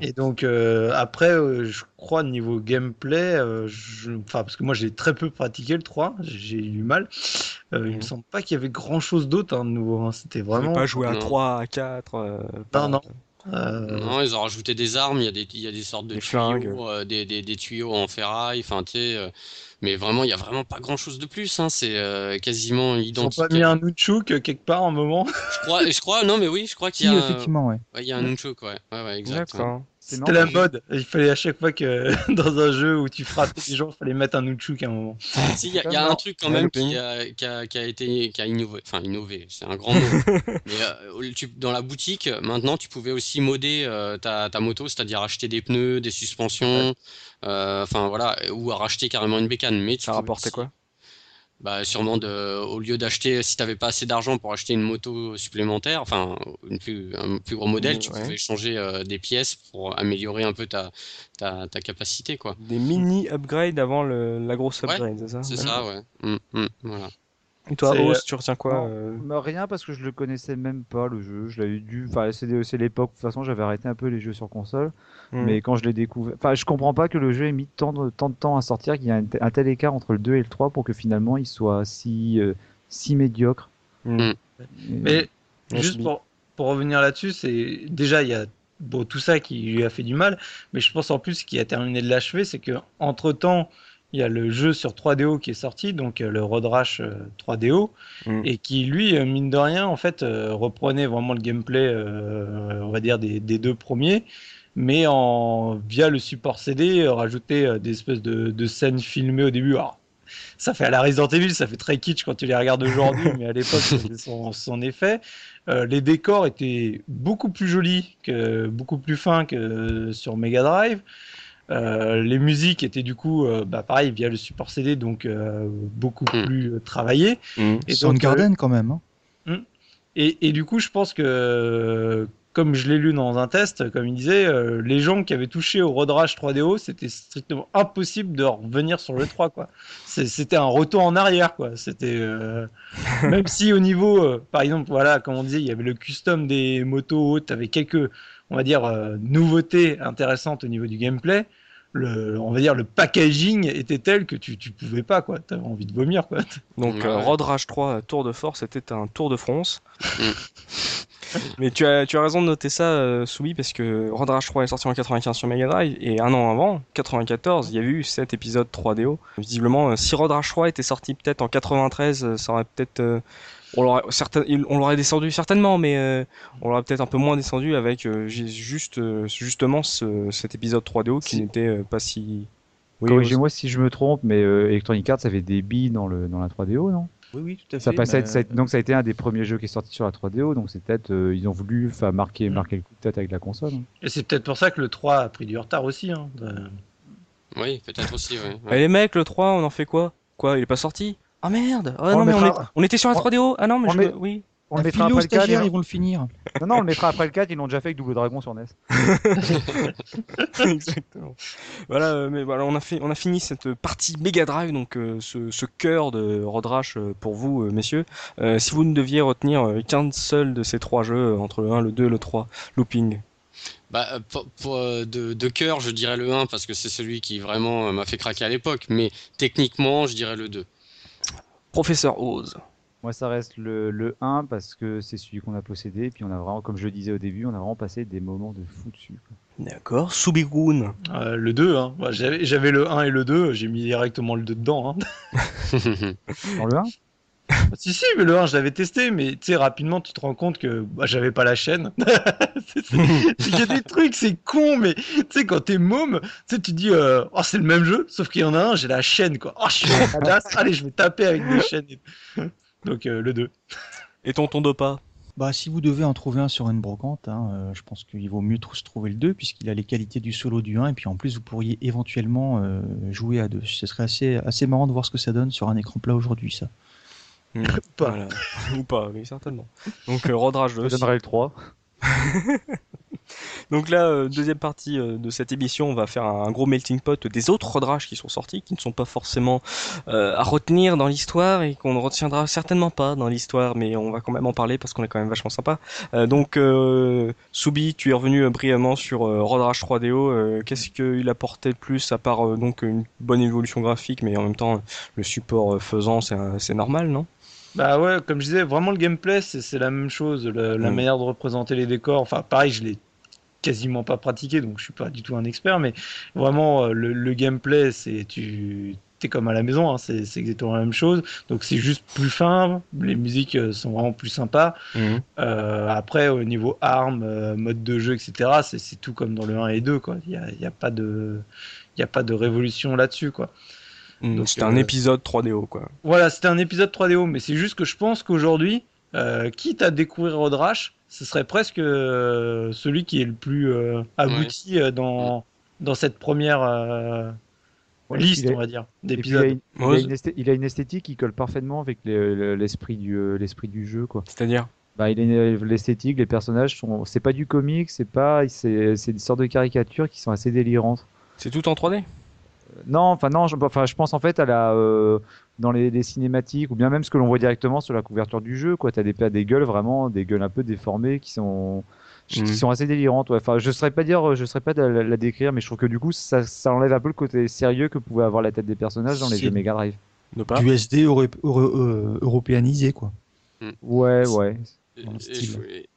Et donc euh, après, euh, je crois niveau gameplay, euh, je- enfin parce que moi j'ai très peu pratiqué le 3, j'ai eu du mal. Euh, Il me semble pas qu'il y avait grand chose d'autre hein, de nouveau. hein. C'était vraiment. pas jouer à Non. 3, à 4. euh, pas- non. Euh, Non, ils ont rajouté des armes, il y a des, il y a des sortes de Des tuyaux, euh, des, des, des tuyaux en ferraille, enfin tu sais, euh, mais vraiment il y a vraiment pas grand chose de plus, hein, c'est euh, quasiment Ils ont identique. pas mis un nunchuk euh, quelque part un moment. Je crois, je crois, non mais oui, je crois [laughs] qu'il y a, un- effectivement, ouais. ouais, il y a un nunchuk, ouais, ouais, ouais, exact. D'accord. C'est C'était la mode. Il fallait à chaque fois que [laughs] dans un jeu où tu frappes les gens, il fallait mettre un nunchuk à un moment. [laughs] Si, il y a, C'est il y a un truc quand même qui a, qui a, qui a été, qui a innové, enfin innové, c'est un grand mot. [laughs] mais euh, tu- dans la boutique, maintenant, tu pouvais aussi modder euh, ta, ta moto, c'est-à-dire acheter des pneus, des suspensions, euh, enfin voilà, ou à racheter carrément une bécane. Mais tu Ça rapportait aussi- quoi? Bah sûrement de, au lieu d'acheter, si t'avais pas assez d'argent pour acheter une moto supplémentaire, enfin une plus, un plus gros modèle, tu Ouais. pouvais changer euh, des pièces pour améliorer un peu ta, ta, ta capacité, quoi. Des mini upgrades avant le, la grosse Ouais, upgrade, c'est ça? C'est Ouais. ça, ouais. Mm, mm, voilà. Et toi, Os, euh, tu retiens quoi Non, euh, mais rien parce que je le connaissais même pas le jeu. Je l'avais dû. Enfin, c'est l'époque. De toute façon, j'avais arrêté un peu les jeux sur console. hmm. Mais quand je l'ai découvert, enfin, je comprends pas que le jeu ait mis tant de, tant de temps à sortir, qu'il y a un, te- un tel écart entre le 2 et le 3 pour que finalement il soit si, euh, si médiocre. Hmm. Mm. Et- Mais juste pour, pour revenir là-dessus, c'est déjà il y a bon, tout ça qui lui a fait du mal, mais je pense en plus ce qui a terminé de l'achever, c'est que entre temps il y a le jeu sur 3DO qui est sorti, donc euh, le Road Rash euh, 3DO, Mm. et qui lui, euh, mine de rien, en fait, euh, reprenait vraiment le gameplay, euh, on va dire, des, des deux premiers, mais en via le support CD, euh, rajouter euh, des espèces de, de scènes filmées au début. Alors, ça fait à la Resident Evil, ça fait très kitsch quand tu les regardes aujourd'hui, [laughs] mais à l'époque, c'était son, son effet. Euh, les décors étaient beaucoup plus jolis, que, beaucoup plus fins que sur Mega Drive. Euh, les musiques étaient du coup, euh, bah, pareil, via le support CD, donc euh, beaucoup Mm. plus euh, travaillées. Hmm. Et euh, Soundgarden quand même. hein. et, et du coup, je pense que, comme je l'ai lu dans un test, comme il disait, euh, les gens qui avaient touché au Road Rash 3DO, c'était strictement impossible de revenir sur le 3, quoi. C'était un retour en arrière, quoi. C'était euh, [laughs] même si au niveau, euh, par exemple, voilà, comme on disait, il y avait le custom des motos, tu avais quelques, on va dire, euh, nouveautés intéressantes au niveau du gameplay. Le, on va dire le packaging était tel que tu, tu pouvais pas quoi t'avais envie de vomir quoi [laughs] Donc Ouais, euh, ouais. Road Rage 3 Tour de Force c'était un tour de France. Mm. [laughs] Mais tu as, tu as raison de noter ça, euh, Soubi, parce que Road Rage 3 est sorti en 95 sur Mega Drive, et un an avant, 94, il y a eu cet épisode 3DO. Visiblement, euh, si Road Rage 3 était sorti peut-être en 93, euh, ça aurait peut-être... on l'aurait certain- il- on l'aurait descendu certainement, mais euh, on l'aurait peut-être un peu moins descendu avec euh, ju- juste, euh, justement ce- cet épisode 3DO qui Si. n'était euh, pas si... Oui, Corrigez-moi si je me trompe, mais euh, Electronic Arts avait des billes dans, le, dans la 3DO, non? Oui, oui, tout à fait. Ça passait, mais- ça a- donc ça a été un des premiers jeux qui est sorti sur la 3DO, donc c'est peut-être euh, ils ont voulu marquer, Mm. marquer le coup de tête avec la console. hein. Et c'est peut-être pour ça que le 3 a pris du retard aussi. Hein, de- Oui, peut-être aussi, ouais. Eh, les mecs, le 3, on en fait quoi? Quoi, il est pas sorti? Ah merde On non, le mais on, mettra- est- on était sur la on- 3DO Ah non, mais on je met- me- Oui. On le mettra après le 4. stagiaires, ils vont le finir. [laughs] Non, non, on le mettra après le 4, ils l'ont déjà fait avec Double Dragon sur NES. [laughs] Exactement. Voilà, euh, mais voilà, on a fait, on a fini cette partie Mega Drive, donc euh, ce, ce cœur de Road Rash euh, pour vous, euh, messieurs. Euh, si vous ne deviez retenir qu'un seul de ces trois jeux entre le 1, le 2 et le 3, looping. Bah, pour, pour, de, de cœur, je dirais le 1 parce que c'est celui qui vraiment m'a fait craquer à l'époque. Mais techniquement, je dirais le 2. Professeur Oz. Moi, ça reste le, le 1 parce que c'est celui qu'on a possédé. Et puis, on a vraiment, comme je le disais au début, on a vraiment passé des moments de fou dessus. D'accord. Subigun. Euh, le 2, hein. J'avais le 1 et le 2, j'ai mis directement le 2 dedans. Hein. [laughs] Dans le 1 [laughs] si, si, mais le 1, je l'avais testé, mais tu sais, rapidement, tu te rends compte que bah, j'avais pas la chaîne. [laughs] Il y a des trucs, c'est con, mais tu sais, quand t'es môme, tu sais, tu dis, euh, oh, c'est le même jeu, sauf qu'il y en a un, j'ai la chaîne, quoi. Oh, je suis allez, je vais taper avec des chaînes. Donc, euh, le 2. Et tonton Dopa? Bah, si vous devez en trouver un sur une brocante, hein, euh, je pense qu'il vaut mieux tous trouver le 2 puisqu'il a les qualités du solo du 1 et puis en plus vous pourriez éventuellement euh, jouer à deux. Ce serait assez, assez marrant de voir ce que ça donne sur un écran plat aujourd'hui, ça. Hmm, [laughs] Pas. voilà. [laughs] Ou pas, oui, certainement. Donc, euh, Road Rash 2. Je aussi. donnerai le 3. [laughs] Donc là, euh, deuxième partie euh, de cette émission, on va faire un, un gros melting pot des autres Road Rash qui sont sortis, qui ne sont pas forcément euh, à retenir dans l'histoire et qu'on ne retiendra certainement pas dans l'histoire, mais on va quand même en parler parce qu'on est quand même vachement sympa. Euh, donc, euh, Soubi, tu es revenu euh, brièvement sur euh, Rash 3DO. euh, Qu'est-ce qu'il apportait de plus à part euh, donc une bonne évolution graphique, mais en même temps le support euh, faisant, c'est normal, non? Bah ouais, comme je disais, vraiment le gameplay, c'est c'est la même chose. Le- la Mm. manière de représenter les décors, enfin, pareil, je l'ai quasiment pas pratiqué, donc je suis pas du tout un expert, mais vraiment, euh, le, le gameplay, c'est tu es comme à la maison, hein, c'est c'est exactement la même chose. Donc c'est juste plus fin, les musiques euh, sont vraiment plus sympas. Euh, après, au niveau armes, euh, mode de jeu, etc., c'est c'est tout comme dans le 1 et 2, quoi. Il y a, y a pas de. Il y a pas de révolution là-dessus, quoi. Donc, C'était un euh, épisode 3DO, quoi. Voilà, c'était un épisode 3DO, mais c'est juste que je pense qu'aujourd'hui, euh, quitte à découvrir Road Rash, ce serait presque euh, celui qui est le plus euh, abouti dans, dans cette première euh, Ouais, liste, on va dire, il, d'épisodes. une, il a une esthé- il a une esthétique qui colle parfaitement avec les- le- l'esprit du, l'esprit du jeu. Quoi. C'est-à-dire? Bah, l'esthétique, les personnages sont. C'est pas du comique, c'est pas. C'est c'est des sortes de caricatures qui sont assez délirantes. C'est tout en 3D Non, enfin non, je, enfin, je pense en fait à la euh, dans les, les cinématiques ou bien même ce que l'on voit directement sur la couverture du jeu. Quoi, t'as des as des gueules vraiment, des gueules un peu déformées qui sont qui Mhm. sont assez délirantes. Ouais. Enfin, je saurais pas dire, je saurais pas de la, la décrire, mais je trouve que du coup, ça, ça enlève un peu le côté sérieux que pouvait avoir la tête des personnages dans les jeux Mega Drive. Du SD euro- euro- euh, européanisé, quoi. Ouais, ouais.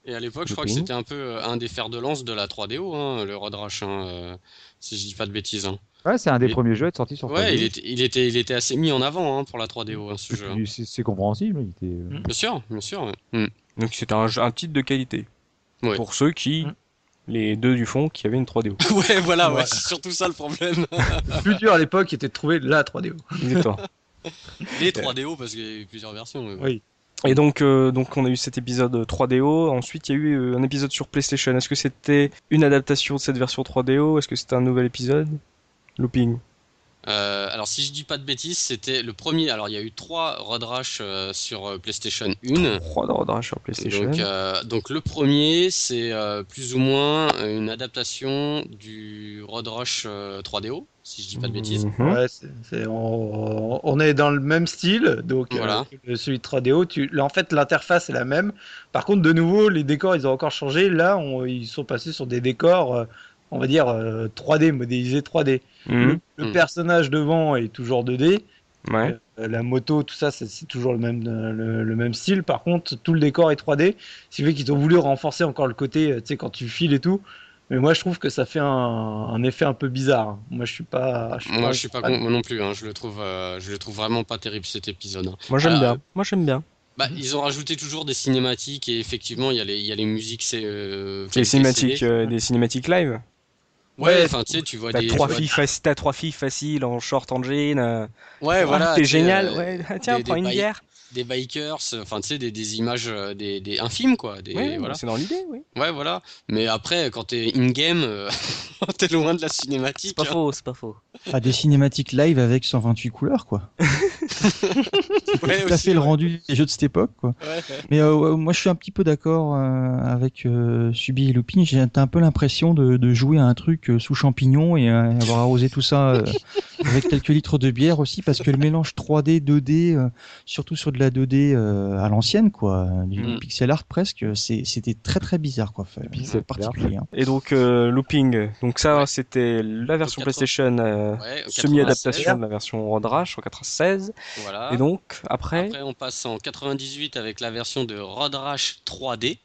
Et, à l'époque, je crois que c'était un peu euh, un des fers de lance de la 3DO, hein, le Road Rash, hein, euh, si je dis pas de bêtises. hein. Ouais, c'est un des premiers jeux à être sorti sur Ouais, 3D. il était, il, était, il était assez mis en avant hein, pour la 3DO, hein, ce jeu. hein. C'est compréhensible. Il était... euh, Bien sûr, bien sûr. ouais. Mm. Donc c'était un, un titre de qualité. Ouais. Pour ceux qui, Mm. les deux du fond, qui avaient une 3DO. [laughs] Ouais, voilà, ouais, Voilà. c'est surtout ça le problème. [laughs] Le plus dur à l'époque était de trouver la 3DO. Exactement. [laughs] Les 3DO, parce qu'il y a eu plusieurs versions. Oui. Et donc, euh, donc on a eu cet épisode 3DO. Ensuite, il y a eu euh, un épisode sur PlayStation. Est-ce que c'était une adaptation de cette version 3DO Est-ce que c'était un nouvel épisode? Looping. Euh, alors, si je dis pas de bêtises, c'était le premier. Alors, il y a eu trois Road Rash euh, sur euh, PlayStation 1. 3 de Road Rash sur PlayStation. Donc, euh, donc le premier, c'est euh, plus ou moins une adaptation du Road Rush euh, 3DO, si je dis pas de bêtises. Mhm. Ouais, on, on est dans le même style, donc Voilà. que celui de 3DO. Tu, là, en fait, l'interface est la même. Par contre, de nouveau, les décors, ils ont encore changé. Là, on- ils sont passés sur des décors, euh, on va dire euh, 3D, modélisés 3D. Mhm. Le, le Mhm. personnage devant est toujours 2D. Ouais. Euh, la moto, tout ça, c'est toujours le même, euh, le, le même style. Par contre, tout le décor est 3D. Ce qui fait qu'ils ont voulu renforcer encore le côté, euh, tu sais, quand tu files et tout. Mais moi, je trouve que ça fait un, un effet un peu bizarre. Moi, je suis pas. Je suis Moi, je suis pas moi non plus. hein, je le trouve, euh, je le trouve vraiment pas terrible cet épisode. hein. Moi j'aime bien. Moi j'aime bien. Bah, ils ont rajouté toujours des cinématiques et effectivement, il y a les, il y a les musiques, c'est euh, Les cinématiques, euh, des cinématiques live. Ouais, enfin, tu sais, tu vois T'as des. trois tu vois- filles, faci- t'as trois filles faciles en short en jean. euh, Ouais, voilà. T'es génial. euh, Ouais. Ah, tiens, des- prends des une bière. Des bikers, enfin tu sais, des, des images, euh, des, des film quoi. Des, voilà. c'est dans l'idée, oui. Ouais, voilà. Mais après, quand t'es in-game, euh, [laughs] t'es loin de la C'est cinématique. pas hein. faux, c'est pas faux. Ah, des cinématiques live avec 128 couleurs, quoi. [laughs] Ouais, Tout à fait le rendu des jeux de cette époque, quoi. Ouais. Mais euh, moi, je suis un petit peu d'accord euh, avec euh, Subi et Looping. J'ai un peu l'impression de, de jouer à un truc euh, sous champignon et euh, avoir arrosé tout ça euh, [laughs] avec quelques litres de bière aussi, parce que le mélange 3D, 2D, euh, surtout sur de la 2D euh, à l'ancienne, quoi, du Mm. pixel art presque, c'était très très bizarre, quoi. Pixel particulier. hein. Et donc, euh, Looping, donc ça, Ouais. c'était la version 80. PlayStation, euh, Ouais, semi-adaptation de la version Road Rash en 96. 96, Voilà. Et donc, après, Après, on passe en 98 avec la version de Road Rash 3D.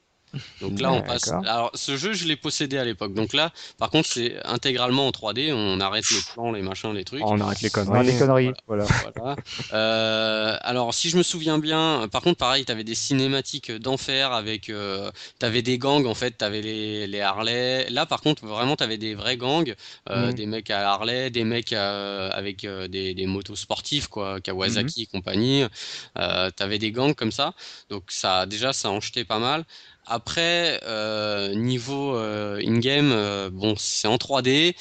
Donc là, on passe. Alors, ce jeu, je l'ai possédé à l'époque. Donc là, par contre, c'est intégralement en 3D. On arrête les plans, les machins, les trucs. on arrête les Ouais, conneries. les conneries. Voilà. Voilà. Euh, alors, si je me souviens bien, par contre, pareil, t'avais des cinématiques d'enfer avec, euh, t'avais des gangs en fait, t'avais les, les Harley. Là, par contre, vraiment, t'avais des vrais gangs, euh, Mhm. des mecs à Harley, des mecs avec euh, des, des motos sportives, quoi, Kawasaki et compagnie. Euh, t'avais des gangs comme ça, donc ça, déjà, ça en jetait pas mal. Après, euh, niveau euh, in-game, euh, bon, c'est en 3D.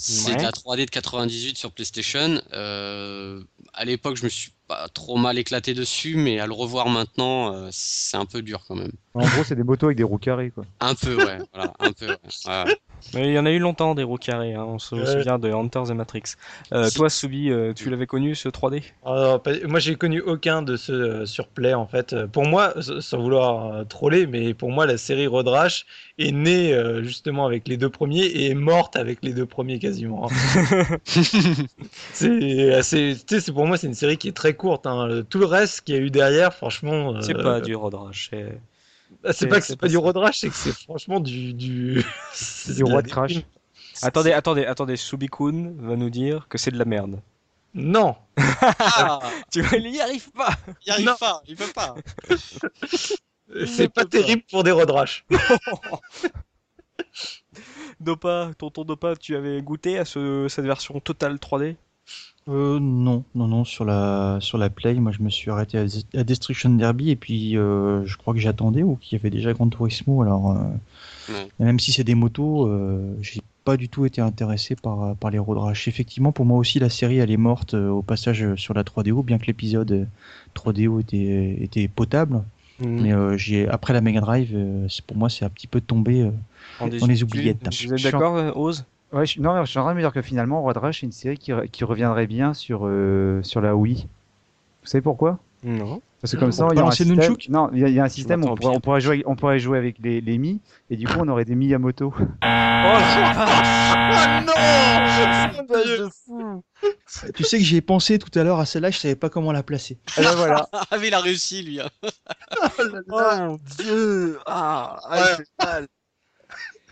C'est de Ouais. la 3D de 98 sur PlayStation. Euh, à l'époque, je me suis pas trop mal éclaté dessus, mais à le revoir maintenant, euh, c'est un peu dur quand même. En gros, c'est des motos avec des roues carrées, quoi. Un peu, ouais. voilà, un peu. ouais. Ouais. Mais il y en a eu longtemps des roues carrées, hein, on se Ouais. souvient de Hunters et Matrix. Euh, toi, Subi, euh, tu l'avais connu ce 3D Alors, moi, j'ai connu aucun de ceux euh, sur Play en fait. Euh, Pour moi, sans vouloir troller, mais pour moi, la série Road Rash est née justement avec les deux premiers et est morte avec les deux premiers quasiment. hein. [laughs] c'est assez, pour moi, c'est une série qui est très courte. hein. Tout le reste qu'il y a eu derrière, franchement, C'est pas du Road Rash. C'est- bah, c'est- pas que c'est pas pas du Rash, c'est que c'est franchement du du [laughs] Du roi de déprime. crash. Attendez, attendez, attendez, Subi-kun va nous dire que c'est de la merde. Non, Ah, [laughs] Tu vois, il y arrive pas il arrive Non. pas, il peut pas. [laughs] c'est pas terrible pour des Road Rash. Dopa, tonton Dopa, tu avais goûté à ce, cette version totale 3D Euh, non, non, non, sur la, sur la Play, moi je me suis arrêté à, à Destruction Derby et puis euh, je crois que j'attendais ou qu'il y avait déjà Gran Turismo, alors euh, Ouais. même si c'est des motos, euh, j'ai pas du tout été intéressé par, par les road rash. Effectivement, pour moi aussi, la série elle est morte euh, au passage sur la 3DO, bien que l'épisode euh, 3DO était, était potable, Mm. mais euh, j'ai après la Mega Drive, euh, c'est- pour moi c'est un petit peu tombé. euh, on les oubliettes. Vous êtes d'accord, euh, Oz? Ouais, je, non, je suis en train de me dire que finalement, Road Rash, c'est une série qui, re- qui reviendrait bien sur, euh, sur la Wii. Vous savez pourquoi? Non. Parce que comme On ça, il y a un système. Non, il y a, un système. On pourrait, pire. on pourrait jouer, on pourrait jouer avec les, les Mi, et du coup, on aurait des Miyamoto. [laughs] Tu sais que j'y ai pensé tout à l'heure à celle-là, je savais pas comment la placer. [laughs] Et ben voilà. [laughs] Ah, mais il a réussi, lui. hein. mon dieu Ah, Ouais. mal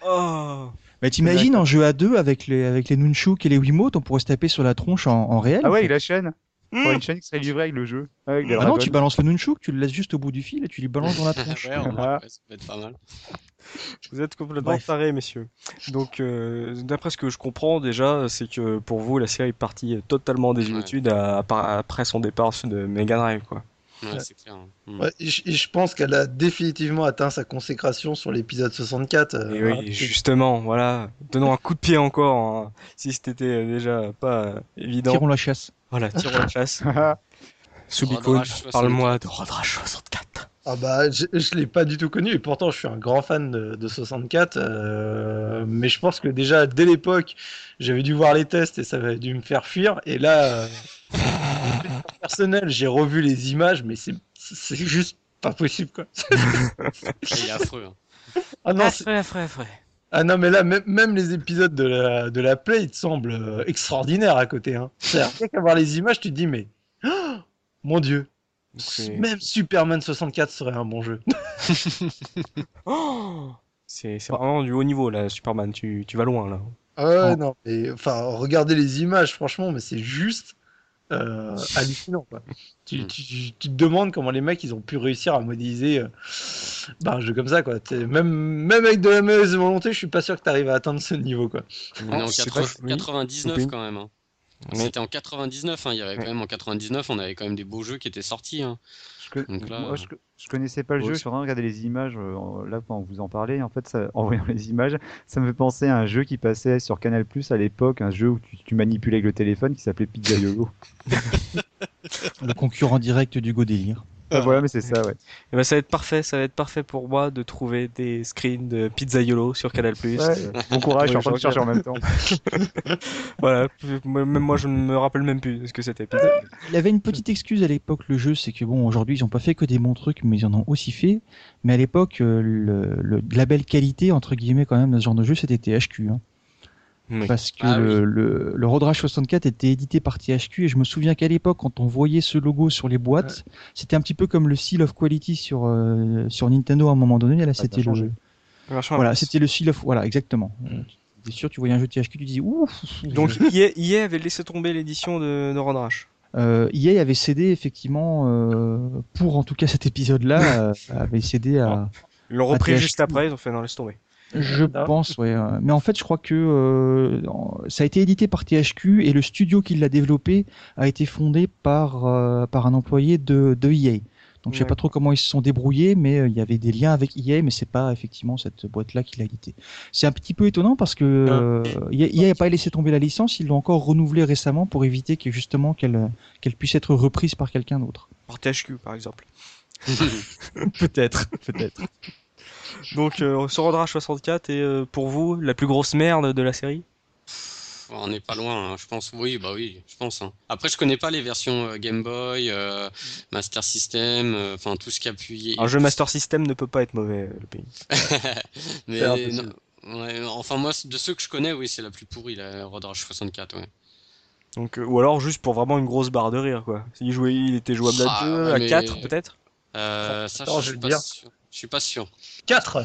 Oh Mais t'imagines en jeu à deux avec les, avec les Nunchuk et les Wiimotes, on pourrait se taper sur la tronche en, en réel Ah ouais, fait. il a chaîne. Pour une chaîne qui serait livrée avec le jeu. Avec Ah non, tu balances le Nunchuk, tu le laisses juste au bout du fil et tu lui balances dans la [laughs] tronche. ouais, ouais, ça peut être pas mal. [laughs] Vous êtes complètement Bref. tarés, messieurs. Donc, euh, d'après ce que je comprends déjà, c'est que pour vous, la série est partie totalement des Ouais. études à- à- après son départ de Mega Drive, quoi. Ouais, clair. hein. Mm. Ouais, et je, et je pense qu'elle a définitivement atteint sa consécration sur l'épisode 64. euh, Et voilà. oui, justement, voilà. Donnons un coup de pied encore, hein, si c'était déjà pas euh, évident. Tirons la chasse. Voilà, tirons la chasse. Subicon, Road Rash 64. parle-moi de Road Rash 64. Ah bah, je, je l'ai pas du tout connu et pourtant je suis un grand fan de, de 64. euh, mais je pense que déjà dès l'époque, j'avais dû voir les tests et ça avait dû me faire fuir. Et là, euh, [laughs] personnel, j'ai revu les images, mais c'est c'est juste pas possible quoi. [laughs] Il est affreux. hein. Ah non, c'est- frère. ah non mais là, même, même les épisodes de la, de la Play, ils te semblent euh, extraordinaires à côté. Hein. C'est-à-dire, rien qu'à voir les images, tu te dis mais oh, [gasps] mon dieu. Même Superman 64 serait un bon jeu. [laughs] [laughs] Oh c'est vraiment du haut niveau, là, Superman. Tu, tu vas loin, là. Ah ouais, Oh. non, mais enfin, regardez les images, franchement, mais c'est juste euh, hallucinant, quoi. Tu, tu, tu- tu te demandes comment les mecs ils ont pu réussir à modéliser euh, bah, un jeu comme ça, quoi. Même, même avec de la mauvaise volonté, je suis pas sûr que tu arrives à atteindre ce niveau, quoi. On est en c'est 80 pas- oui. 99 Oui. quand même. hein. Mais C'était en 99, hein. il y avait Ouais. quand même en 99, on avait quand même des beaux jeux qui étaient sortis. hein. Je, co- Donc là, moi, je, je connaissais pas le ouais, jeu, je suis en train de regarder les images euh, en- là que vous en parlez. En fait, ça, [laughs] en voyant les images, ça me fait penser à un jeu qui passait sur Canal Plus à l'époque, un jeu où tu, tu manipulais avec le téléphone qui s'appelait Pizzaiolo. [laughs] [laughs] Le concurrent direct du Godélire. Ah, voilà, mais c'est ça, ouais. Et ben, ça va être parfait, ça va être parfait pour moi de trouver des screens de Pizzaiolo sur Canal+. Ouais, Bon courage, je suis en train de chercher en même temps. [laughs] voilà, même moi je ne me rappelle même plus ce que c'était Pizza. Il avait une petite excuse à l'époque, le jeu, c'est que bon, aujourd'hui, ils ont pas fait que des bons trucs, mais ils en ont aussi fait. Mais à l'époque, euh, le, le label qualité, entre guillemets, quand même, de ce genre de jeu, c'était THQ. Hein. Oui. Parce que Ah le, le, le Road Rash 64 était édité par THQ, et je me souviens qu'à l'époque, quand on voyait ce logo sur les boîtes, c'était un petit peu comme le Seal of Quality sur, euh, sur Nintendo à un moment donné. Là, c'était changé. le, Version voilà, c'était le Seal of, voilà, exactement. Mm. Sûr, tu voyais un jeu THQ, tu disais, ouf! Donc [laughs] EA, EA avait laissé tomber l'édition de, de Road Rash. Euh, EA avait cédé effectivement euh, pour en tout cas cet épisode-là [laughs] euh, avait cédé à Ils l'ont repris THQ. juste après, ils ont fait non laisse tomber. Je pense ouais euh, mais en fait je crois que euh, ça a été édité par THQ et le studio qui l'a développé a été fondé par euh, par un employé de, de EA donc je sais pas trop comment ils se sont débrouillés mais euh, il y avait des liens avec EA mais c'est pas effectivement cette boîte là qui l'a édité. C'est un petit peu étonnant parce que euh, EA EA n'a pas laissé tomber la licence ils l'ont encore renouvelée récemment pour éviter que justement qu'elle qu'elle puisse être reprise par quelqu'un d'autre. Par THQ par exemple. [laughs] [laughs] Peut-être, peut-être. Donc euh, sur Road Rash 64 et euh, pour vous la plus grosse merde de la série? On n'est pas loin, hein, je pense. Oui, bah oui, je pense. hein. Après, je connais pas les versions euh, Game Boy, euh, Master System, euh, enfin tout ce qui appuie. Un jeu Master System ne peut pas être mauvais le pays. [laughs] Mais non, ouais, enfin moi, de ceux que je connais, oui, c'est la plus pourrie, la Road Rash 64. Ouais. Donc euh, ou alors juste pour vraiment une grosse barre de rire quoi. Il jouait, il était jouable Ah, à 2, ouais, à mais- 4 peut-être? Euh, ça, Attends, je je suis vais pas le dire. sûr. Je suis pas sûr. 4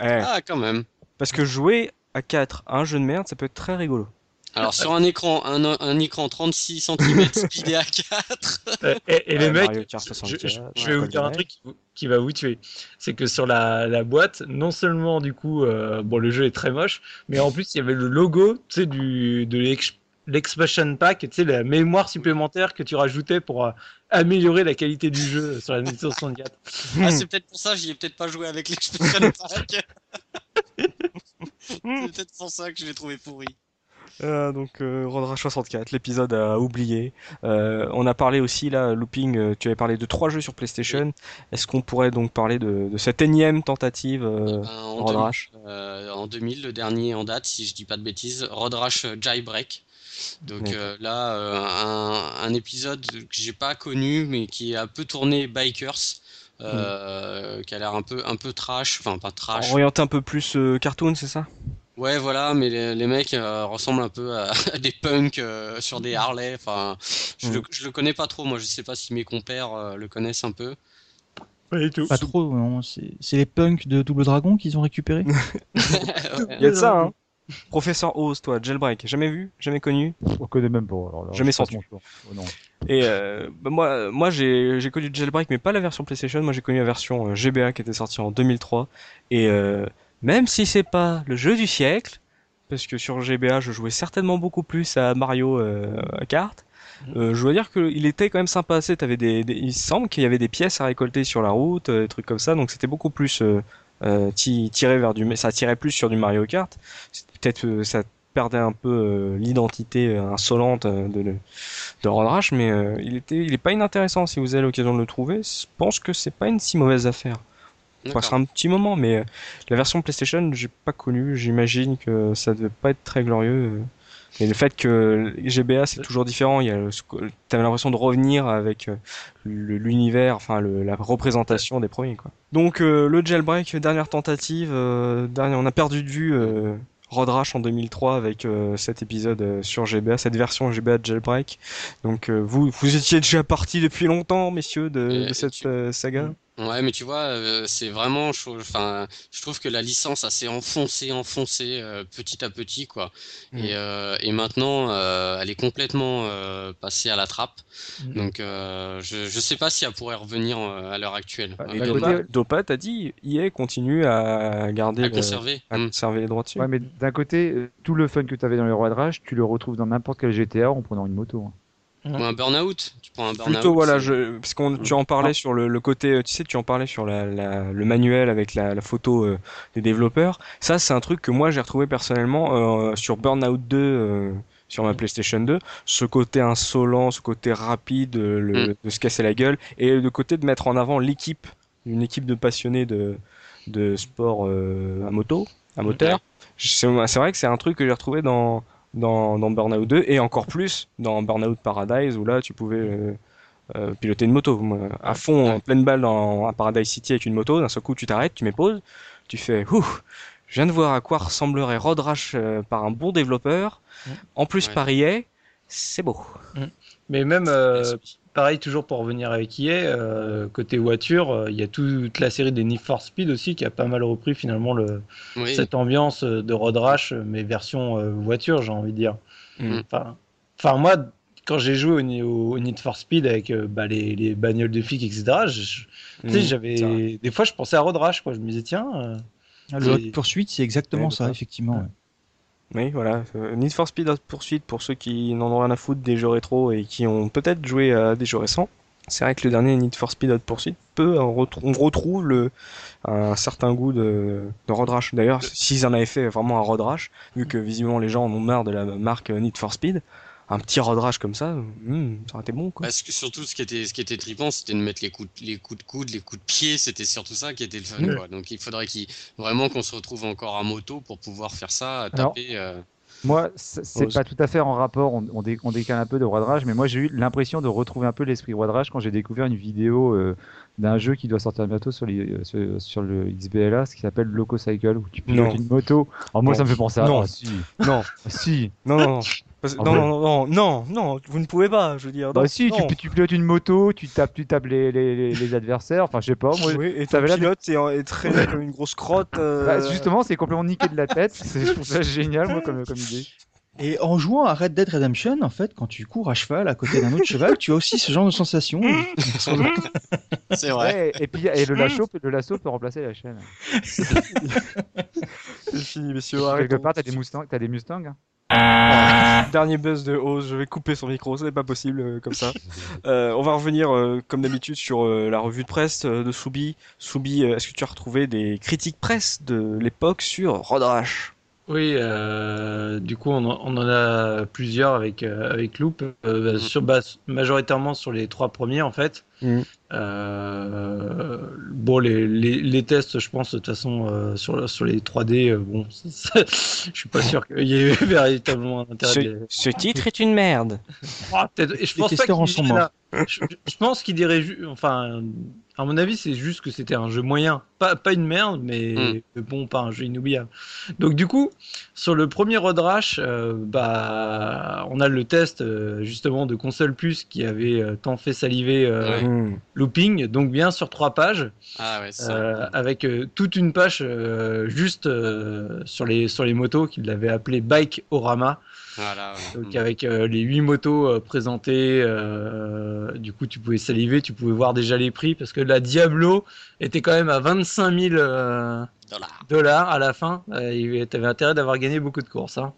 Eh, Ah, quand même. Parce que jouer à 4 à un jeu de merde, ça peut être très rigolo. Alors sur un écran, un, un écran 36 cm speedé à 4. Euh, Et, et les Ouais, mecs, Kart je, 64, je- je ouais, vais vous dire un truc qui, vous- qui va vous tuer. C'est que sur la, la boîte, non seulement du coup, euh, bon, le jeu est très moche, mais en plus il y avait le logo, tu sais, du de l'ex- l'expansion pack, tu sais, la mémoire supplémentaire que tu rajoutais pour euh, améliorer la qualité du jeu sur la Nintendo [laughs] 64. Ah, c'est peut-être pour ça, j'y ai peut-être pas joué avec l'expansion [laughs] pack. [laughs] c'est peut-être pour ça que je l'ai trouvé pourri. Euh, donc euh, Road Rash 64, l'épisode à oublier. Euh, on a parlé aussi là, Looping, euh, tu avais parlé de trois jeux sur PlayStation. Est-ce qu'on pourrait donc parler de, de cette énième tentative euh, Ben, en, Road 2000, Rash euh, en 2000, le dernier en date, si je dis pas de bêtises, Road Rash euh, Jailbreak. Donc euh, là, euh, un, un épisode que j'ai pas connu, mais qui est un peu tourné bikers, euh, qui a l'air un peu un peu trash, enfin pas trash. orienté un peu plus euh, cartoon, c'est ça? Ouais, voilà, mais les, les mecs euh, ressemblent un peu à, [laughs] à des punks euh, sur des Harley. Enfin, je, le, je le connais pas trop. Moi, je sais pas si mes compères euh, le connaissent un peu. Pas du tout. Pas trop, non. C'est les punks de Double Dragon qu'ils ont récupéré [laughs] [laughs] Il y a de ça, hein [laughs] Professeur Oz, toi, Jailbreak, jamais vu, jamais connu? On connaît même pas. Alors, Jamais senti. Oh. Et euh, bah, moi, moi j'ai j'ai connu Jailbreak, mais pas la version PlayStation. Moi, j'ai connu la version euh, GBA qui était sortie en 2003. Et euh, même si c'est pas le jeu du siècle, parce que sur GBA, je jouais certainement beaucoup plus à Mario euh, Kart. Euh, je dois dire qu'il était quand même sympa. T'avais des, des- il semble qu'il y avait des pièces à récolter sur la route, euh, des trucs comme ça. Donc c'était beaucoup plus euh, euh, ti- tiré vers du, ça tirait plus sur du Mario Kart. Peut-être ça perdait un peu euh, l'identité euh, insolente de, de, de Road Rash, mais il était, il est pas inintéressant si vous avez l'occasion de le trouver. Je pense que c'est pas une si mauvaise affaire. Ça D'accord. passera un petit moment, mais la version PlayStation, j'ai pas connu. J'imagine que ça devait pas être très glorieux. Et le fait que GBA c'est toujours différent, il y a le- t'avais l'impression de revenir avec euh, le- l'univers, enfin le- la représentation des premiers quoi. Donc euh, le jailbreak, dernière tentative, euh, dernier, on a perdu de vue euh, Road Rash en 2003 avec euh, cet épisode euh, sur GBA, cette version GBA de jailbreak. Donc euh, vous vous étiez déjà partis depuis longtemps, messieurs, de, de et cette euh, saga. Ouais, mais tu vois, euh, c'est vraiment, je, trouve- enfin, je trouve que la licence a s'est enfoncée, enfoncée euh, petit à petit, quoi. Mm. Et, euh, et maintenant, euh, elle est complètement euh, passée à la trappe. Mm. Donc, euh, je, je sais pas si elle pourrait revenir euh, à l'heure actuelle. Bah, Euh, Et d'un Dopa, côté- Dopa t'as dit, EA continue à garder, à le- conserver. à Mm. conserver les droits dessus. Ouais, mais d'un côté, tout le fun que tu avais dans les rois de rage, tu le retrouves dans n'importe quel GTA en prenant une moto. hein. Ou un burn-out. Tu prends un burn-out. Plutôt voilà, je, parce qu'on tu en parlais sur le, le côté, tu sais, tu en parlais sur la, la- le manuel avec la, la photo euh, des développeurs. Ça, c'est un truc que moi j'ai retrouvé personnellement euh, sur Burnout 2 euh, sur ma PlayStation 2. Ce côté insolent, ce côté rapide, euh, le, de se casser la gueule, et le côté de mettre en avant l'équipe, une équipe de passionnés de de sport euh, à moto, à moteur. C'est vrai que c'est un truc que j'ai retrouvé dans dans, dans Burnout 2 et encore plus dans Burnout Paradise où là tu pouvais euh, euh, piloter une moto. À fond en pleine balle dans, à Paradise City avec une moto d'un seul coup tu t'arrêtes tu mets pause tu fais ouh je viens de voir à quoi ressemblerait Road Rash euh, par un bon développeur. Mm. en plus Ouais. par EA c'est beau. Mais même, euh, pareil, toujours pour revenir avec EA, euh, côté voiture, euh, il y a toute la série des Need for Speed aussi qui a pas mal repris finalement le, Oui. cette ambiance euh, de road rash, euh, mais version euh, voiture, j'ai envie de dire. Mm. Enfin, enfin, moi, quand j'ai joué au, au Need for Speed avec euh, bah, les, les bagnoles de flics, etc., Mm, j'avais des fois, je pensais à road rash, quoi. Je me disais, tiens, euh, Le C'est- Hot Pursuit, c'est exactement Ouais, ça, effectivement. ouais. Oui, voilà. Need for Speed Hot Pursuit, pour ceux qui n'en ont rien à foutre des jeux rétro et qui ont peut-être joué à des jeux récents, c'est vrai que le dernier Need for Speed Hot Pursuit peut, on retrou- on retrouve le, un certain goût de, de Road Rash. D'ailleurs, s'ils en avaient fait vraiment un Road Rash, vu que visiblement les gens en ont marre de la marque Need for Speed, un petit Road Rash comme ça, hmm, ça aurait été bon, quoi. Parce que surtout, ce qui était, ce qui était trippant, c'était de mettre les coups, de, les coups de coude, les coups de pied. C'était surtout ça qui était le fun. Quoi. Donc, il faudrait qu'il, vraiment qu'on se retrouve encore à moto pour pouvoir faire ça, à Alors, taper. euh, Moi, c'est Oh, pas tout à fait en rapport, on, on, dé- on décale un peu de Road Rage, mais moi j'ai eu l'impression de retrouver un peu l'esprit Road Rage quand j'ai découvert une vidéo euh, d'un jeu qui doit sortir bientôt sur, les, euh, sur, sur le XBLA, ce qui s'appelle Loco Cycle, où tu pilotes une moto. Alors moi Non. ça me fait penser à... Non. Ah, si, Non, Ah, si. non, non, non. Parce- non, non, non, non, non, vous ne pouvez pas, je veux dire. Bah non, si, tu, non. tu pilotes une moto, tu tapes, tu tapes les, les, les, les adversaires, enfin je sais pas, moi... Oui, et ça ton pilote est, est traîné comme une grosse crotte. euh, Bah, justement, c'est complètement niqué de la tête, c'est- je trouve ça génial moi comme, comme idée. Et en jouant à Red Dead Redemption, en fait, quand tu cours à cheval à côté d'un autre cheval, tu as aussi ce genre de sensation. [laughs] C'est vrai. Ouais, et puis et le lasso, le lasso peut remplacer la chaîne. [laughs] C'est fini, messieurs. Quelque part, t'as des Mustangs, t'as des Mustangs hein Dernier buzz de Oz, je vais couper son micro, ce n'est pas possible euh, comme ça. [laughs] Euh, on va revenir euh, comme d'habitude sur euh, la revue de presse euh, de Soubi. Soubi, euh, est-ce que tu as retrouvé des critiques presse de l'époque sur Road Rash Oui, euh, du coup, on en, on en a plusieurs avec, euh, avec Loop, euh, sur, bah, majoritairement sur les trois premiers en fait. Euh, bon, les, les, les tests, je pense, de toute façon, euh, sur, sur les 3D, euh, bon, c'est- [laughs] je suis pas sûr qu'il y ait [laughs] véritablement un intérêt. de ce, titre est une merde. Et je pense pas. Je, je pense qu'il dirait, enfin, à mon avis, c'est juste que c'était un jeu moyen, pas, pas une merde, mais, Mm. mais bon, pas un jeu inoubliable. Donc du coup, sur le premier Road Rash, euh, bah, on a le test euh, justement de console plus qui avait euh, tant fait saliver euh, Ouais. Hmm. Looping, donc bien sur trois pages, Ah ouais, c'est ça. euh, avec euh, toute une page euh, juste euh, sur les sur les motos qu'il avait appelé Bike Orama. Voilà. ouais. Donc avec euh, les huit motos euh, présentées, euh, du coup tu pouvais saliver, tu pouvais voir déjà les prix parce que la Diablo était quand même à 25 000 euh, Dollars. dollars à la fin. Euh, tu avais intérêt d'avoir gagné beaucoup de courses. hein.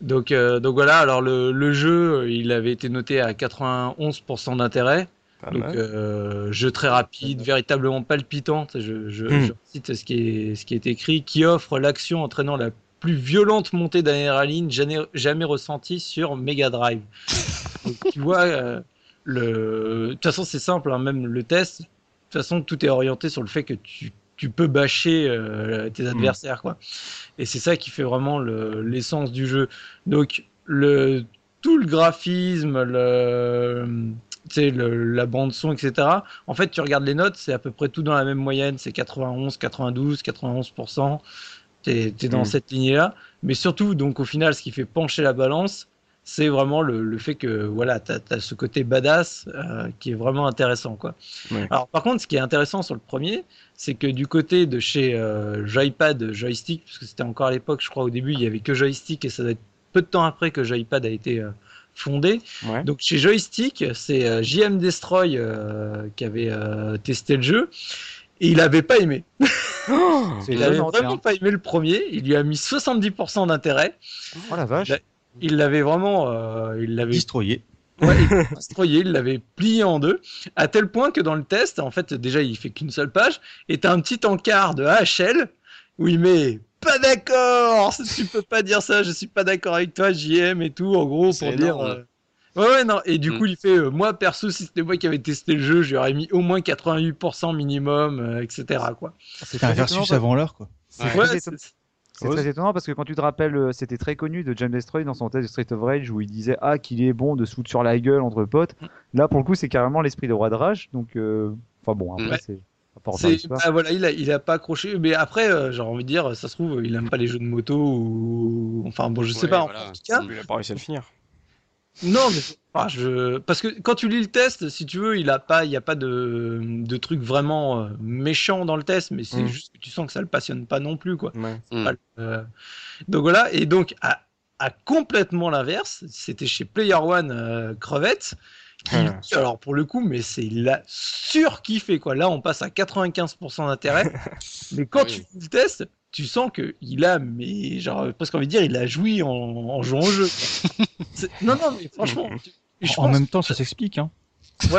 Donc, euh, donc voilà, alors le, le jeu, il avait été noté à 91% d'intérêt. Donc euh, jeu très rapide, véritablement palpitant. Je, je, je cite ce qui, est, ce qui est écrit, qui offre l'action entraînant la plus violente montée d'adrénaline jamais, jamais ressentie sur Mega Drive. Donc, tu vois, euh, le... de toute façon c'est simple, hein, même le test. De toute façon tout est orienté sur le fait que tu, tu peux bâcher euh, tes adversaires, quoi. Et c'est ça qui fait vraiment le- l'essence du jeu. Donc le tout le graphisme, le- la bande son, etc. En fait, tu regardes les notes, c'est à peu près tout dans la même moyenne, c'est 91, 92, 91%. T'es es dans Mm. cette lignée-là. Mais surtout, donc au final, ce qui fait pencher la balance, c'est vraiment le, le fait que voilà, t'as as ce côté badass euh, qui est vraiment intéressant, quoi. Ouais. Alors par contre, ce qui est intéressant sur le premier, c'est que du côté de chez euh, Joypad, Joystick, parce que c'était encore à l'époque, je crois au début, il y avait que Joystick et ça doit être peu de temps après que Joypad a été euh, fondé. Ouais. Donc chez Joystick, c'est euh, JM Destroy qui avait testé le jeu et il avait pas aimé. C'est [laughs] Il avait étonnant, vraiment tiens. pas aimé le premier. Il lui a mis 70% d'intérêt. Oh la vache. Il l'avait vraiment, euh, il l'avait Destroyé. Ouais, il [laughs] destroyé, il l'avait plié en deux, à tel point que dans le test, en fait, déjà, il fait qu'une seule page, et t'as un petit encart de AHL où il met pas d'accord, tu peux pas dire ça, je suis pas d'accord avec toi, JM et tout, en gros, pour dire. euh, Ouais, ouais, non, et du Mm. coup, il fait, euh, moi, perso, si c'était moi qui avais testé le jeu, j'aurais mis au moins 88% minimum, euh, etc., quoi. C'est C'était un versus avant l'heure, quoi. c'est Ouais. C'est- très étonnant parce que quand tu te rappelles, euh, c'était très connu de James Destroy dans son test de Street of Rage où il disait ah qu'il est bon de se foutre sur la gueule entre potes. Là pour le coup c'est carrément l'esprit de Roi de Rage donc euh, enfin bon après Ouais. c'est bah, voilà, il a, il a pas accroché. Mais après, euh, j'ai envie de dire, ça se trouve, il aime pas les jeux de moto ou. Enfin, bon, je sais Ouais, pas. voilà. En tout cas, Il a pas réussi à le finir. non, mais enfin, je... parce que quand tu lis le test, si tu veux, il a pas, il y a pas de, de truc vraiment euh, méchant dans le test, mais c'est Mm. juste que tu sens que ça le passionne pas non plus, quoi. Ouais. Mm. Pas le- euh, Donc voilà, et donc à, à complètement l'inverse, c'était chez Player One euh, Crevette. Qui, alors pour le coup, mais c'est il a surkiffé quoi. Là, on passe à 95% d'intérêt. [laughs] mais quand Ah oui. tu lis le test, tu sens que il a, mais genre presque envie de dire, il a joui en, en jouant au jeu. [laughs] non, non, mais franchement, tu- [laughs] je En pense, même temps, ça s'explique. Hein. [laughs]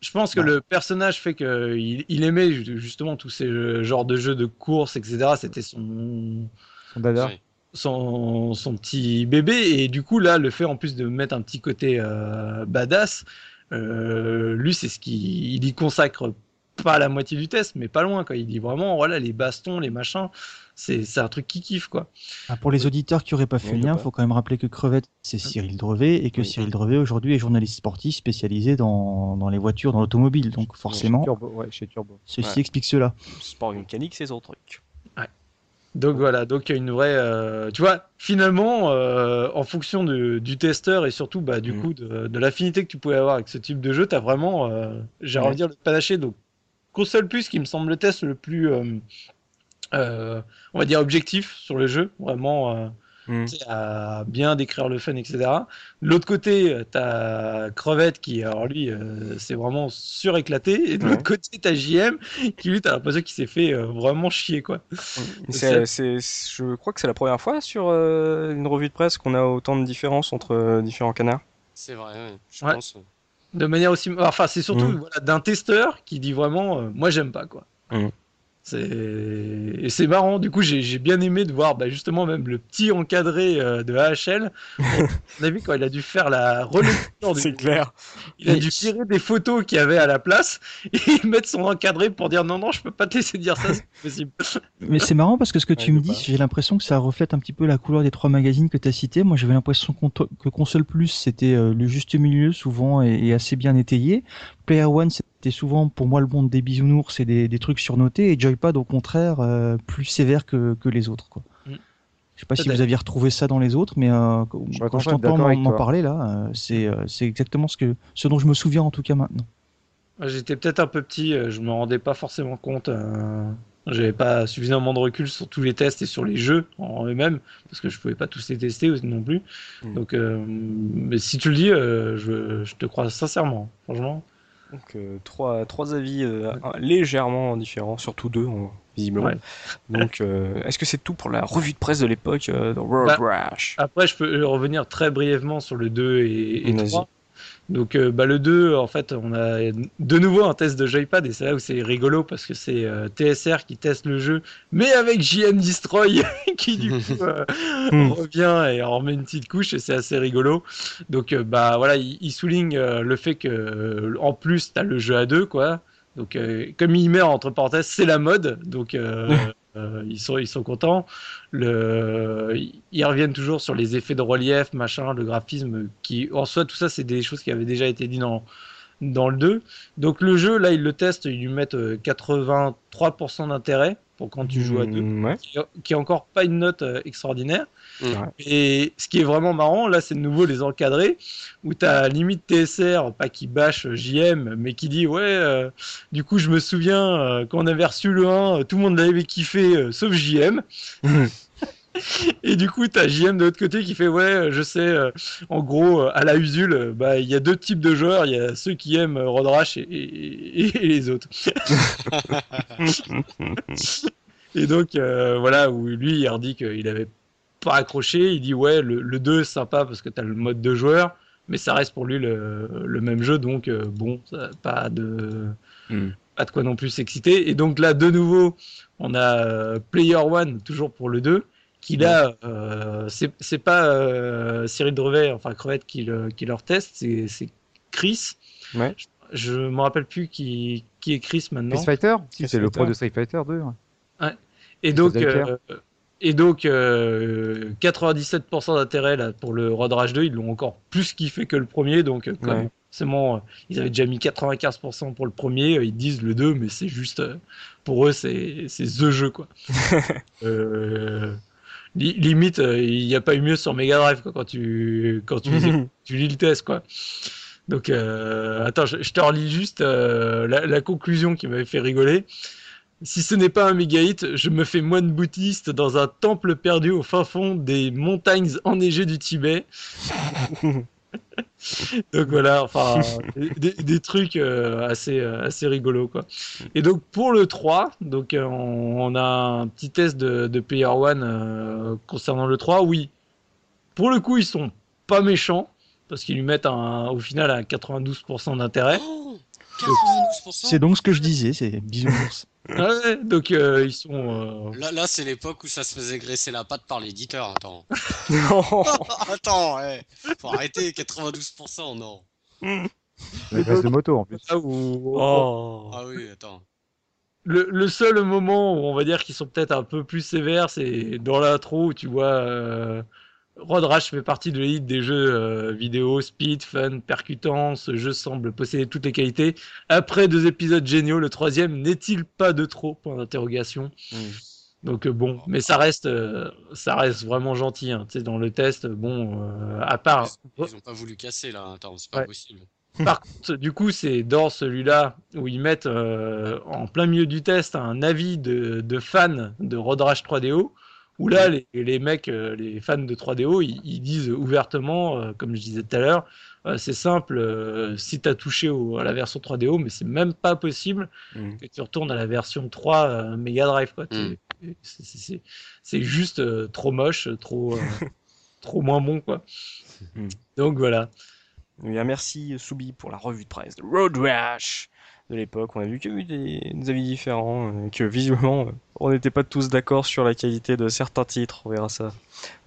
je pense que le personnage fait que il, aimait ju- justement tous ces genres de jeux de course, etc. C'était son Son dada. Ouais. son, son petit bébé et du coup là le fait en plus de mettre un petit côté euh, badass euh, lui c'est ce qui il y consacre pas la moitié du test mais pas loin quoi il dit vraiment voilà les bastons les machins c'est un truc qui kiffe quoi Ah, Pour les auditeurs qui n'auraient pas fait le lien, il faut quand même rappeler que Crevette, c'est Cyril Drevet, et que Oui. Cyril Drevet, aujourd'hui, est journaliste sportif spécialisé dans, dans les voitures, dans l'automobile. Donc forcément, Turbo, ouais, chez Turbo. ceci Ouais. explique cela. Sport mécanique, c'est son truc. donc voilà donc il y a une vraie euh, tu vois finalement euh, en fonction de- du testeur et surtout bah, du Mhm. coup de, de l'affinité que tu pouvais avoir avec ce type de jeu t'as vraiment euh, j'ai envie de dire le panaché donc console plus qui me semble le test le plus on va dire objectif sur le jeu vraiment euh, Mm. sais, à bien décrire le fun etc de l'autre côté euh, t'as Crevette qui alors lui euh, c'est vraiment suréclaté et de Ouais. l'autre côté t'as JM qui lui t'as l'impression qu'il s'est fait euh, vraiment chier quoi C'est, c'est- je crois que c'est la première fois sur euh, une revue de presse qu'on a autant de différences entre euh, différents canards. C'est vrai, ouais, je Ouais. pense. de manière aussi enfin c'est surtout Mm. voilà, d'un testeur qui dit vraiment euh, moi j'aime pas quoi Mm. C'est et c'est marrant du coup j'ai j'ai bien aimé de voir bah, justement même le petit encadré euh, de AHL on a vu [laughs] quand il a dû faire la relecture C'est clair. il a dû tirer des photos qu'il y avait à la place et [laughs] mettre son encadré pour dire non non je peux pas te laisser dire ça c'est pas possible [laughs] Mais c'est marrant parce que ce que Ouais, tu me dis, j'ai l'impression que ça reflète un petit peu la couleur des trois magazines que tu as cités. Moi, j'avais l'impression que Console Plus, c'était euh, le juste milieu souvent et, et assez bien étayé. Player One, c'était souvent pour moi le monde des bisounours et des, des trucs surnotés. Et Joypad, au contraire, euh, plus sévère que, que les autres. Quoi. Mm. Je sais pas si vous aviez retrouvé ça dans les autres, mais euh, quand Je quand suis je t'entends m'en parler là, euh, c'est euh, c'est exactement ce, que, ce dont je me souviens en tout cas maintenant. J'étais peut-être un peu petit, je me rendais pas forcément compte. euh, J'avais pas suffisamment de recul sur tous les tests et sur les jeux en eux-mêmes, parce que je pouvais pas tous les tester non plus. Mm. Donc, euh, mais si tu le dis, euh, je, je te crois sincèrement, franchement. Donc euh, trois, trois avis euh, légèrement différents, surtout deux en- visiblement. Ouais. Donc euh, est-ce que c'est tout pour la revue de presse de l'époque euh, dans World Bah, Rush? Après, je peux revenir très brièvement sur le 2 et, et Vas-y. 3. Donc, euh, bah, le 2, en fait, on a de nouveau un test de Joypad, et c'est là où c'est rigolo parce que c'est euh, TSR qui teste le jeu, mais avec JM Destroy [laughs] qui, du coup, euh, [laughs] Hmm. revient et en remet une petite couche, et c'est assez rigolo. Donc, bah voilà, il, il souligne le fait que, en plus, tu as le jeu à deux, quoi. Donc, comme il met entre parenthèses, c'est la mode, donc [laughs] euh, euh, ils, sont, ils sont contents. Ils reviennent toujours sur les effets de relief, machin, le graphisme, qui en soi, tout ça, c'est des choses qui avaient déjà été dites dans, dans le 2. Donc le jeu, là, ils le testent, ils lui mettent euh, 83% d'intérêt pour quand tu joues à deux, Mm, ouais. qui, est encore pas une note euh, extraordinaire. Et ce qui est vraiment marrant, là, c'est de nouveau les encadrés, où tu as limite TSR, pas qui bâche JM, mais qui dit Ouais, euh, du coup, je me souviens, euh, quand on avait reçu le 1, euh, tout le monde l'avait kiffé, euh, sauf JM. [laughs] Et du coup, t'as JM de l'autre côté qui fait ouais, je sais. euh, en gros, euh, à la Usul, euh, bah il y a deux types de joueurs. Il y a ceux qui aiment euh, Road Rash et, et- et les autres. [laughs] et donc euh, voilà où lui il redit qu'il avait pas accroché. Il dit ouais, le, le 2 c'est sympa parce que t'as le mode de joueur, mais ça reste pour lui le, le même jeu, donc bon, pas de Hmm. pas de quoi non plus s'exciter. Et donc là, de nouveau, on a Player One, toujours pour le 2, qui là, euh, c'est c'est pas euh, Cyril Drevet, enfin Crevette, qui, le, qui leur teste, c'est c'est Chris. Ouais. Je, je me rappelle plus qui, qui est Chris maintenant. Street Fighter Si, c'est le pro de Street Fighter 2. ouais. Et donc, Striker. euh, et donc euh, 97% d'intérêt là pour le Road Rage 2, ils l'ont encore plus kiffé que le premier. Donc, comme Ouais. forcément, ils avaient déjà mis 95% pour le premier, ils disent le 2, mais c'est juste pour eux, c'est c'est the jeu quoi. [laughs] Euh, limite, euh, il n'y a pas eu mieux sur Mega Drive quoi, quand tu quand tu, [laughs] tu lis le test quoi. Donc, euh, attends, je, je te relis juste euh, la, la conclusion qui m'avait fait rigoler. Si ce n'est pas un méga hit, je me fais moine bouddhiste dans un temple perdu au fin fond des montagnes enneigées du Tibet. [laughs] donc voilà, enfin, des, des trucs euh, assez, euh, assez rigolos quoi. Et donc pour le 3, donc euh, on, on a un petit test de, de Player One euh, concernant le 3. Oui, pour le coup, ils sont pas méchants parce qu'ils lui mettent un, au final un 92% d'intérêt. Oh, 92% C'est donc ce que je disais, c'est bisounours. Ah ouais, donc euh, ils sont. euh, Là, là c'est l'époque où ça se faisait graisser la patte par l'éditeur. Attends. Non. [laughs] Attends, ouais. Faut arrêter, 92%, non. Avec race de moto en plus. où- Oh. Ah oui, attends. le, le seul moment où on va dire qu'ils sont peut-être un peu plus sévères, c'est dans l'intro où tu vois euh, Road Rash fait partie de l'élite des jeux euh, vidéo, speed, fun, percutant. Ce jeu semble posséder toutes les qualités. Après deux épisodes géniaux, le troisième n'est-il pas de trop? Point d'interrogation. Mm. Donc euh, bon, mais ça reste, euh, ça reste vraiment gentil. Hein. Tu sais, dans le test, bon, euh, à part Ils ont pas voulu casser là. Attends, c'est pas Ouais. possible. Par contre, du coup, c'est dans celui-là où ils mettent euh, en plein milieu du test un avis de, de fans de Road Rash 3DO, où là, les, les mecs, euh, les fans de 3DO, ils, ils disent ouvertement, euh, comme je disais tout à l'heure, euh, c'est simple, si tu as touché au- à la version 3DO, mais c'est même pas possible Mm. que tu retournes à la version 3 euh, Mega Drive. Mm. c'est- juste trop moche, trop, [laughs] trop moins bon. quoi. Mm. Donc voilà. Eh bien, merci Soubi pour la revue de presse de Road Rash de l'époque. On a vu qu'il y a eu des, des avis différents, euh, que visiblement euh, on n'était pas tous d'accord sur la qualité de certains titres. On verra ça.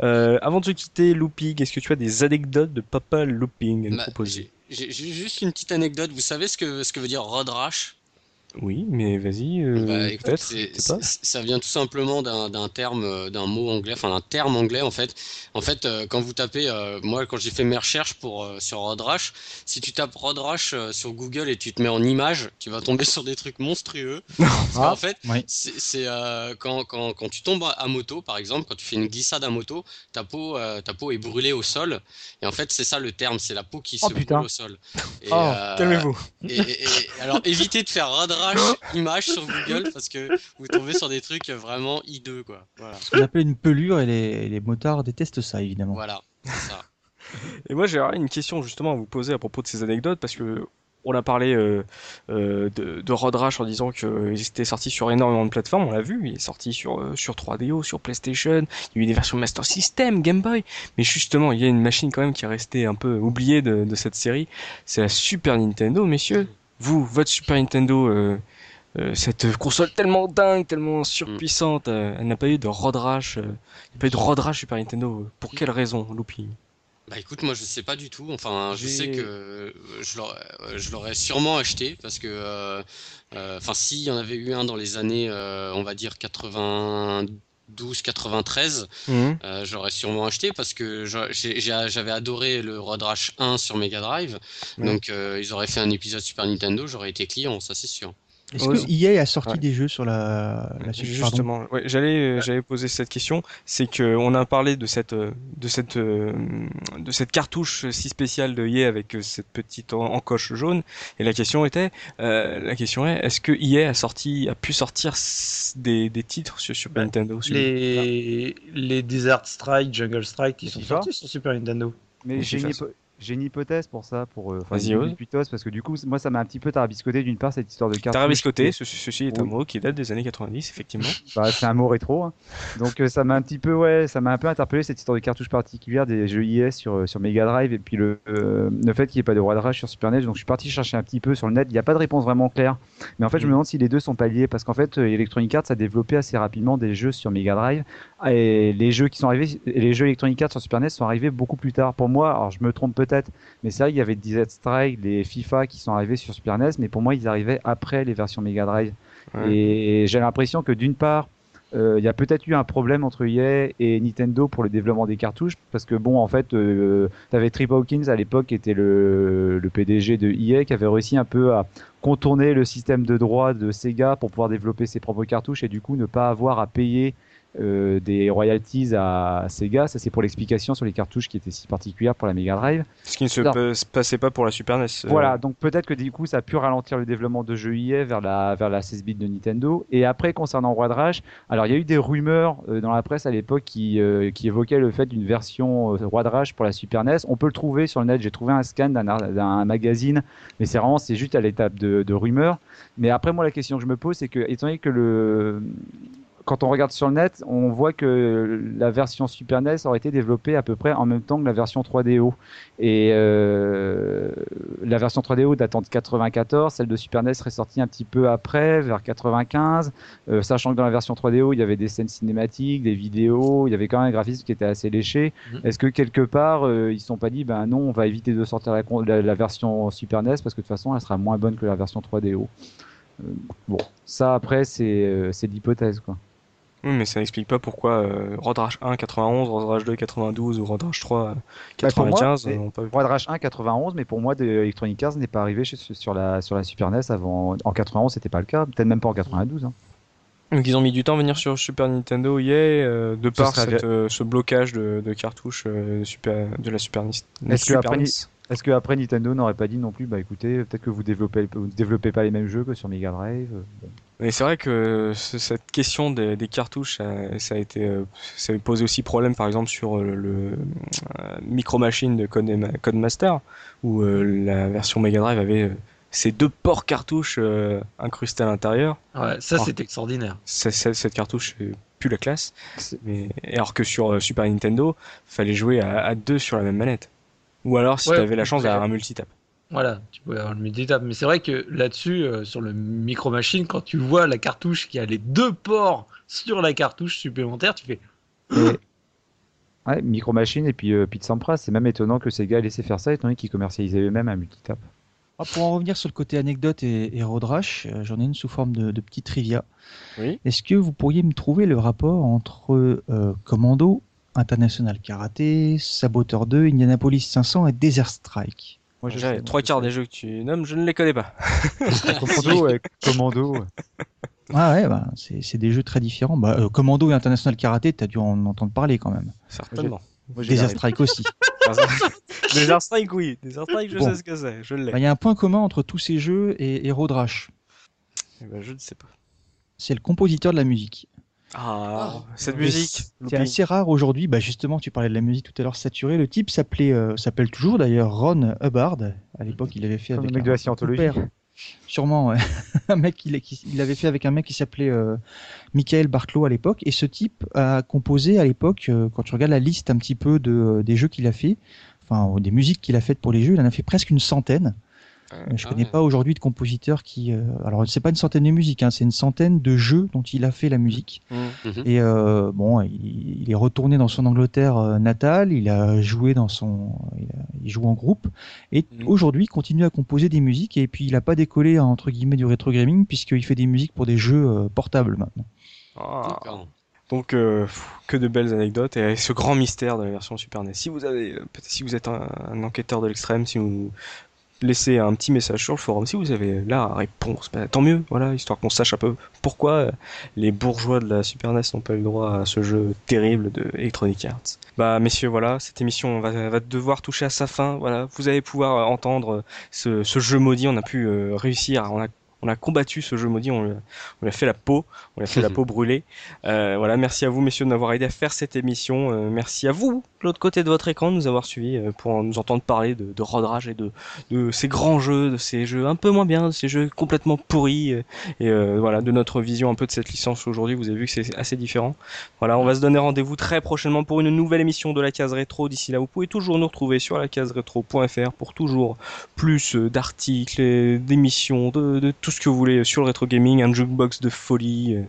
Euh, avant de se quitter, Looping, est-ce que tu as des anecdotes de Papa Looping à nous Bah, proposer? j'ai j'ai juste une petite anecdote. Vous savez ce que, ce que veut dire Road Rash Oui, mais vas-y, euh, Bah, peut-être. pas. c'est- ça vient tout simplement d'un terme, euh, d'un mot anglais, enfin d'un terme anglais en fait. En fait, euh, quand vous tapez, euh, moi quand j'ai fait mes recherches pour sur Road Rash, si tu tapes Road Rash euh, sur Google et tu te mets en image, tu vas tomber [laughs] sur des trucs monstrueux. [laughs] Parce qu'en Ah, fait, oui. c'est quand, quand, quand tu tombes à moto, par exemple, quand tu fais une glissade à moto, ta peau, ta peau est brûlée au sol. Et en fait, c'est ça le terme, c'est la peau qui Oh, se putain. brûle au sol. Et, Oh, calmez-vous. et, et- et- alors évitez de faire image sur [laughs] Google parce que vous tombez sur des trucs vraiment hideux quoi. Voilà. Ce qu'on appelle une pelure et les, les motards détestent ça évidemment. Voilà, ça. [laughs] Et moi, j'ai une question justement à vous poser à propos de ces anecdotes parce que on a parlé euh, euh, de, de Road Rash en disant qu'il était sorti sur énormément de plateformes. On l'a vu, il est sorti sur euh, sur 3DO, sur PlayStation. Il y a eu des versions Master System, Game Boy. Mais justement, il y a une machine quand même qui est restée un peu oubliée de, de cette série. C'est la Super Nintendo, messieurs. Vous, votre Super Nintendo. euh, euh, cette console tellement dingue, tellement surpuissante, euh, elle n'a pas eu de Road Rash, euh, il n'y a pas eu de Road Rash Super Nintendo. Pour quelle raison, Loopy Bah écoute, moi je sais pas du tout. Enfin, je sais que euh, je l'aurais, euh, sûrement acheté parce que, euh, euh, enfin, s'il y en avait eu un dans les années, euh, on va dire 92, 93, Mhm. euh, j'aurais sûrement acheté parce que j'avais adoré le Road Rash 1 sur Mega Drive. Donc euh, ils auraient fait un épisode Super Nintendo, j'aurais été client, ça c'est sûr. Est-ce Ouais. que EA a sorti Ouais. des jeux sur la, la suite Justement, ouais, j'allais j'allais poser cette question, c'est que on a parlé de cette de cette euh, de cette cartouche si spéciale de EA avec euh, cette petite en- encoche jaune et la question était euh, la question est est-ce que EA a sorti a pu sortir des, des titres sur Super Bah, Nintendo sur- Les, les Desert Strike, Jungle Strike, ils sont sortis sur Super Nintendo. Mais j'ai une. J'ai une hypothèse pour ça, pour euh, Vas-y, ose. parce que du coup, moi, ça m'a un petit peu tarabiscoté d'une part cette histoire de carte. Tarabiscoté, ce- ceci est un mot qui date des années 90, effectivement. [laughs] Bah, c'est un mot rétro. hein. Donc euh, ça m'a un petit peu ouais, ça m'a un peu interpellé cette histoire de cartouches particulières des jeux IS sur euh, sur Mega Drive et puis le euh, le fait qu'il n'y ait pas de roi de rage sur Super NES. Donc je suis parti chercher un petit peu sur le net. Il n'y a pas de réponse vraiment claire. Mais en fait, je me demande si les deux sont pas liés parce qu'en fait, Electronic Arts a développé assez rapidement des jeux sur Mega Drive et les jeux qui sont arrivés, les jeux Electronic Arts sur Super NES sont arrivés beaucoup plus tard. Pour moi, alors je me trompe peut-être, mais c'est vrai qu'il y avait Desert Strike, les FIFA qui sont arrivés sur Super NES, mais pour moi, ils arrivaient après les versions Mega Drive. Ouais. Et j'ai l'impression que d'une part, euh, il y a peut-être eu un problème entre EA et Nintendo pour le développement des cartouches, parce que bon, en fait, tu avais Trip Hawkins à l'époque, qui était le, le PDG de EA, qui avait réussi un peu à contourner le système de droit de Sega pour pouvoir développer ses propres cartouches et du coup ne pas avoir à payer euh, des royalties à Sega. Ça, c'est pour l'explication sur les cartouches qui étaient si particulières pour la Mega Drive. Ce qui ne se passait pas pour la Super NES. euh, Voilà, donc peut-être que du coup ça a pu ralentir le développement de jeux EA vers la, vers la 16 bits de Nintendo. Et après, concernant Roi de Rage, alors il y a eu des rumeurs euh, dans la presse à l'époque qui, qui évoquaient le fait d'une version Roi de Rage pour la Super NES. On peut le trouver sur le net, j'ai trouvé un scan d'un magazine, mais c'est vraiment, c'est juste à l'étape de, de rumeurs. Mais après, moi, la question que je me pose, c'est que, étant donné que le. Quand on regarde sur le net, on voit que la version Super NES aurait été développée à peu près en même temps que la version 3DO. Et euh, la version 3DO datant de 94, celle de Super NES serait sortie un petit peu après, vers 95. Euh, sachant que dans la version 3DO, il y avait des scènes cinématiques, des vidéos, il y avait quand même un graphisme qui était assez léché. Mhm. Est-ce que quelque part, euh, ils se sont pas dit, ben non, on va éviter de sortir la, con- la- la version Super NES parce que de toute façon, elle sera moins bonne que la version 3DO. Euh, bon, ça après, c'est euh, l'hypothèse, quoi. Oui, mais ça n'explique pas pourquoi euh, Road Rage 1 91, Road Rage 2 92 ou Road Rage 3 euh, Bah, pour moi, 95 c'est- euh, ont pas Roi de Rage 1 91, mais pour moi, de Electronic Arts n'est pas arrivé chez- sur la sur la Super NES avant. En 91, c'était pas le cas, peut-être même pas en 92. hein. Donc ils ont mis du temps à venir sur Super Nintendo, yeah, euh, de par cette, euh, ce blocage de, de cartouches euh, de, Super, de la Super NES. Est-ce que Super après, NES. Est-ce que après Nintendo n'aurait pas dit non plus, bah écoutez, peut-être que vous développez, vous développez pas les mêmes jeux que sur Mega Drive. euh, bon. Et c'est vrai que ce- cette question des, des cartouches, ça, ça a été, euh, ça a posé aussi problème, par exemple sur euh, le euh, Micro Machine de Code- Codemaster, où euh, la version Mega Drive avait ces deux ports cartouches euh, incrustés à l'intérieur. Ouais, ça Ah. c'est extraordinaire. Ça- cette cartouche pue la classe. Mais alors que sur Super Nintendo, fallait jouer à, à deux sur la même manette. Ou alors si Ouais, tu avais la chance d'avoir un multitap. Voilà, tu peux avoir le multitap. Mais c'est vrai que là-dessus, euh, sur le Micro Machine, quand tu vois la cartouche qui a les deux ports sur la cartouche supplémentaire, tu fais Et- Ouais, Micro Machine et puis euh, Pete Sampras, c'est même étonnant que Sega ait laissé faire ça, étant donné qu'ils commercialisaient eux-mêmes un multitap. Ah, pour en revenir sur le côté anecdote et, et euh, j'en ai une sous forme de, de petit trivia. Oui. Est-ce que vous pourriez me trouver le rapport entre euh, Commando, International Karaté, Saboteur 2, Indianapolis 500 et Desert Strike? Moi, je J'ai sais, trois quarts des jeux que tu nommes, je ne les connais pas. [laughs] [laughs] Commando, ouais, Commando. ouais. Ah ouais, bah, c'est c'est des jeux très différents. Bah, euh, Commando et International Karaté, t'as dû en entendre parler quand même. Certainement. Moi, Desert. Strike aussi. [laughs] Des Strike, oui. Des Strike, je Bon. sais ce que c'est. Je l'ai. Bah, Il y a un point commun entre tous ces jeux et, et Road Rash. Eh ben, je ne sais pas. C'est le compositeur de la musique. Ah, cette Mais musique. C'est assez rare aujourd'hui. Bah justement, tu parlais de la musique tout à l'heure saturée. Le type s'appelait, euh, s'appelle toujours d'ailleurs Ron Hubbard. À l'époque, il avait fait Comme avec le mec un de la scientologie. Sûrement, ouais. [laughs] un mec qui, qui- il avait fait avec un mec qui s'appelait euh, Michael Barclow à l'époque. Et ce type a composé à l'époque, euh, quand tu regardes la liste un petit peu de, des jeux qu'il a fait, enfin des musiques qu'il a faites pour les jeux, il en a fait presque une centaine. Euh, Je ah connais ouais. pas aujourd'hui de compositeurs qui. euh, alors, c'est pas une centaine de musiques, hein, c'est une centaine de jeux dont il a fait la musique. Mm. Mhm. Et euh, bon, il, il est retourné dans son Angleterre euh, natale. Il a joué dans son, il, a- il joue en groupe. Et Mhm. aujourd'hui, il continue à composer des musiques. Et puis, il a pas décollé entre guillemets du rétro gaming puisqu'il fait des musiques pour des jeux euh, portables maintenant. Ah. Donc, euh, pff, que de belles anecdotes et ce grand mystère de la version Super NES. Si vous avez, si vous êtes un, un enquêteur de l'extrême, si vous laissez un petit message sur le forum, si vous avez la réponse, bah, tant mieux, voilà, histoire qu'on sache un peu pourquoi euh, les bourgeois de la Super NES n'ont pas eu le droit à ce jeu terrible de Electronic Arts. Bah, messieurs, voilà, cette émission va, devoir toucher à sa fin. Voilà, vous allez pouvoir euh, entendre ce, ce jeu maudit. On a pu euh, réussir, on a on a combattu ce jeu maudit, on, lui a- on lui a fait la peau, on lui a fait la [laughs] peau brûlée. Euh, voilà, merci à vous messieurs de m'avoir aidé à faire cette émission. Euh, merci à vous, de l'autre côté de votre écran, de nous avoir suivis euh, pour nous entendre parler de, de Road Rage et de, de ces grands jeux, de ces jeux un peu moins bien, de ces jeux complètement pourris euh, et euh, voilà de notre vision un peu de cette licence aujourd'hui. Vous avez vu que c'est assez différent. Voilà, on va se donner rendez-vous très prochainement pour une nouvelle émission de la case rétro. D'ici là, vous pouvez toujours nous retrouver sur la case rétro.fr pour toujours plus euh, d'articles, d'émissions, de, de tout ce que vous voulez sur le rétro gaming, un jukebox de folie. euh,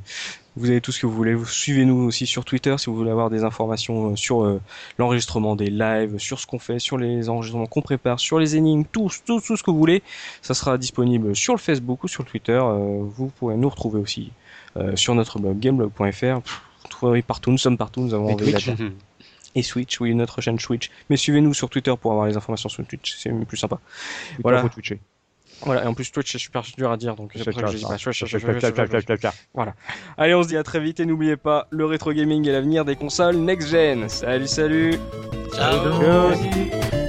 Vous avez tout ce que vous voulez. Vous suivez-nous aussi sur Twitter si vous voulez avoir des informations euh, sur euh, l'enregistrement des lives, sur ce qu'on fait, sur les enregistrements qu'on prépare, sur les énigmes, tout, tout, tout ce que vous voulez. Ça sera disponible sur le Facebook ou sur le Twitter. Vous pourrez nous retrouver aussi sur notre blog gameblog.fr. Vous trouverez partout, nous sommes partout, nous avons Twitch. [laughs] et Switch, oui, notre chaîne Twitch. Mais suivez-nous sur Twitter pour avoir les informations sur Twitch, c'est plus sympa. Twitter, Voilà. faut twitcher. Voilà, et en plus Twitch c'est super dur à dire, donc c'est pour ça que je dis pas. Tcha, Voilà. Allez, on se dit à très vite et n'oubliez pas, le rétro gaming est l'avenir des consoles next gen. Salut, salut Ciao. tcha.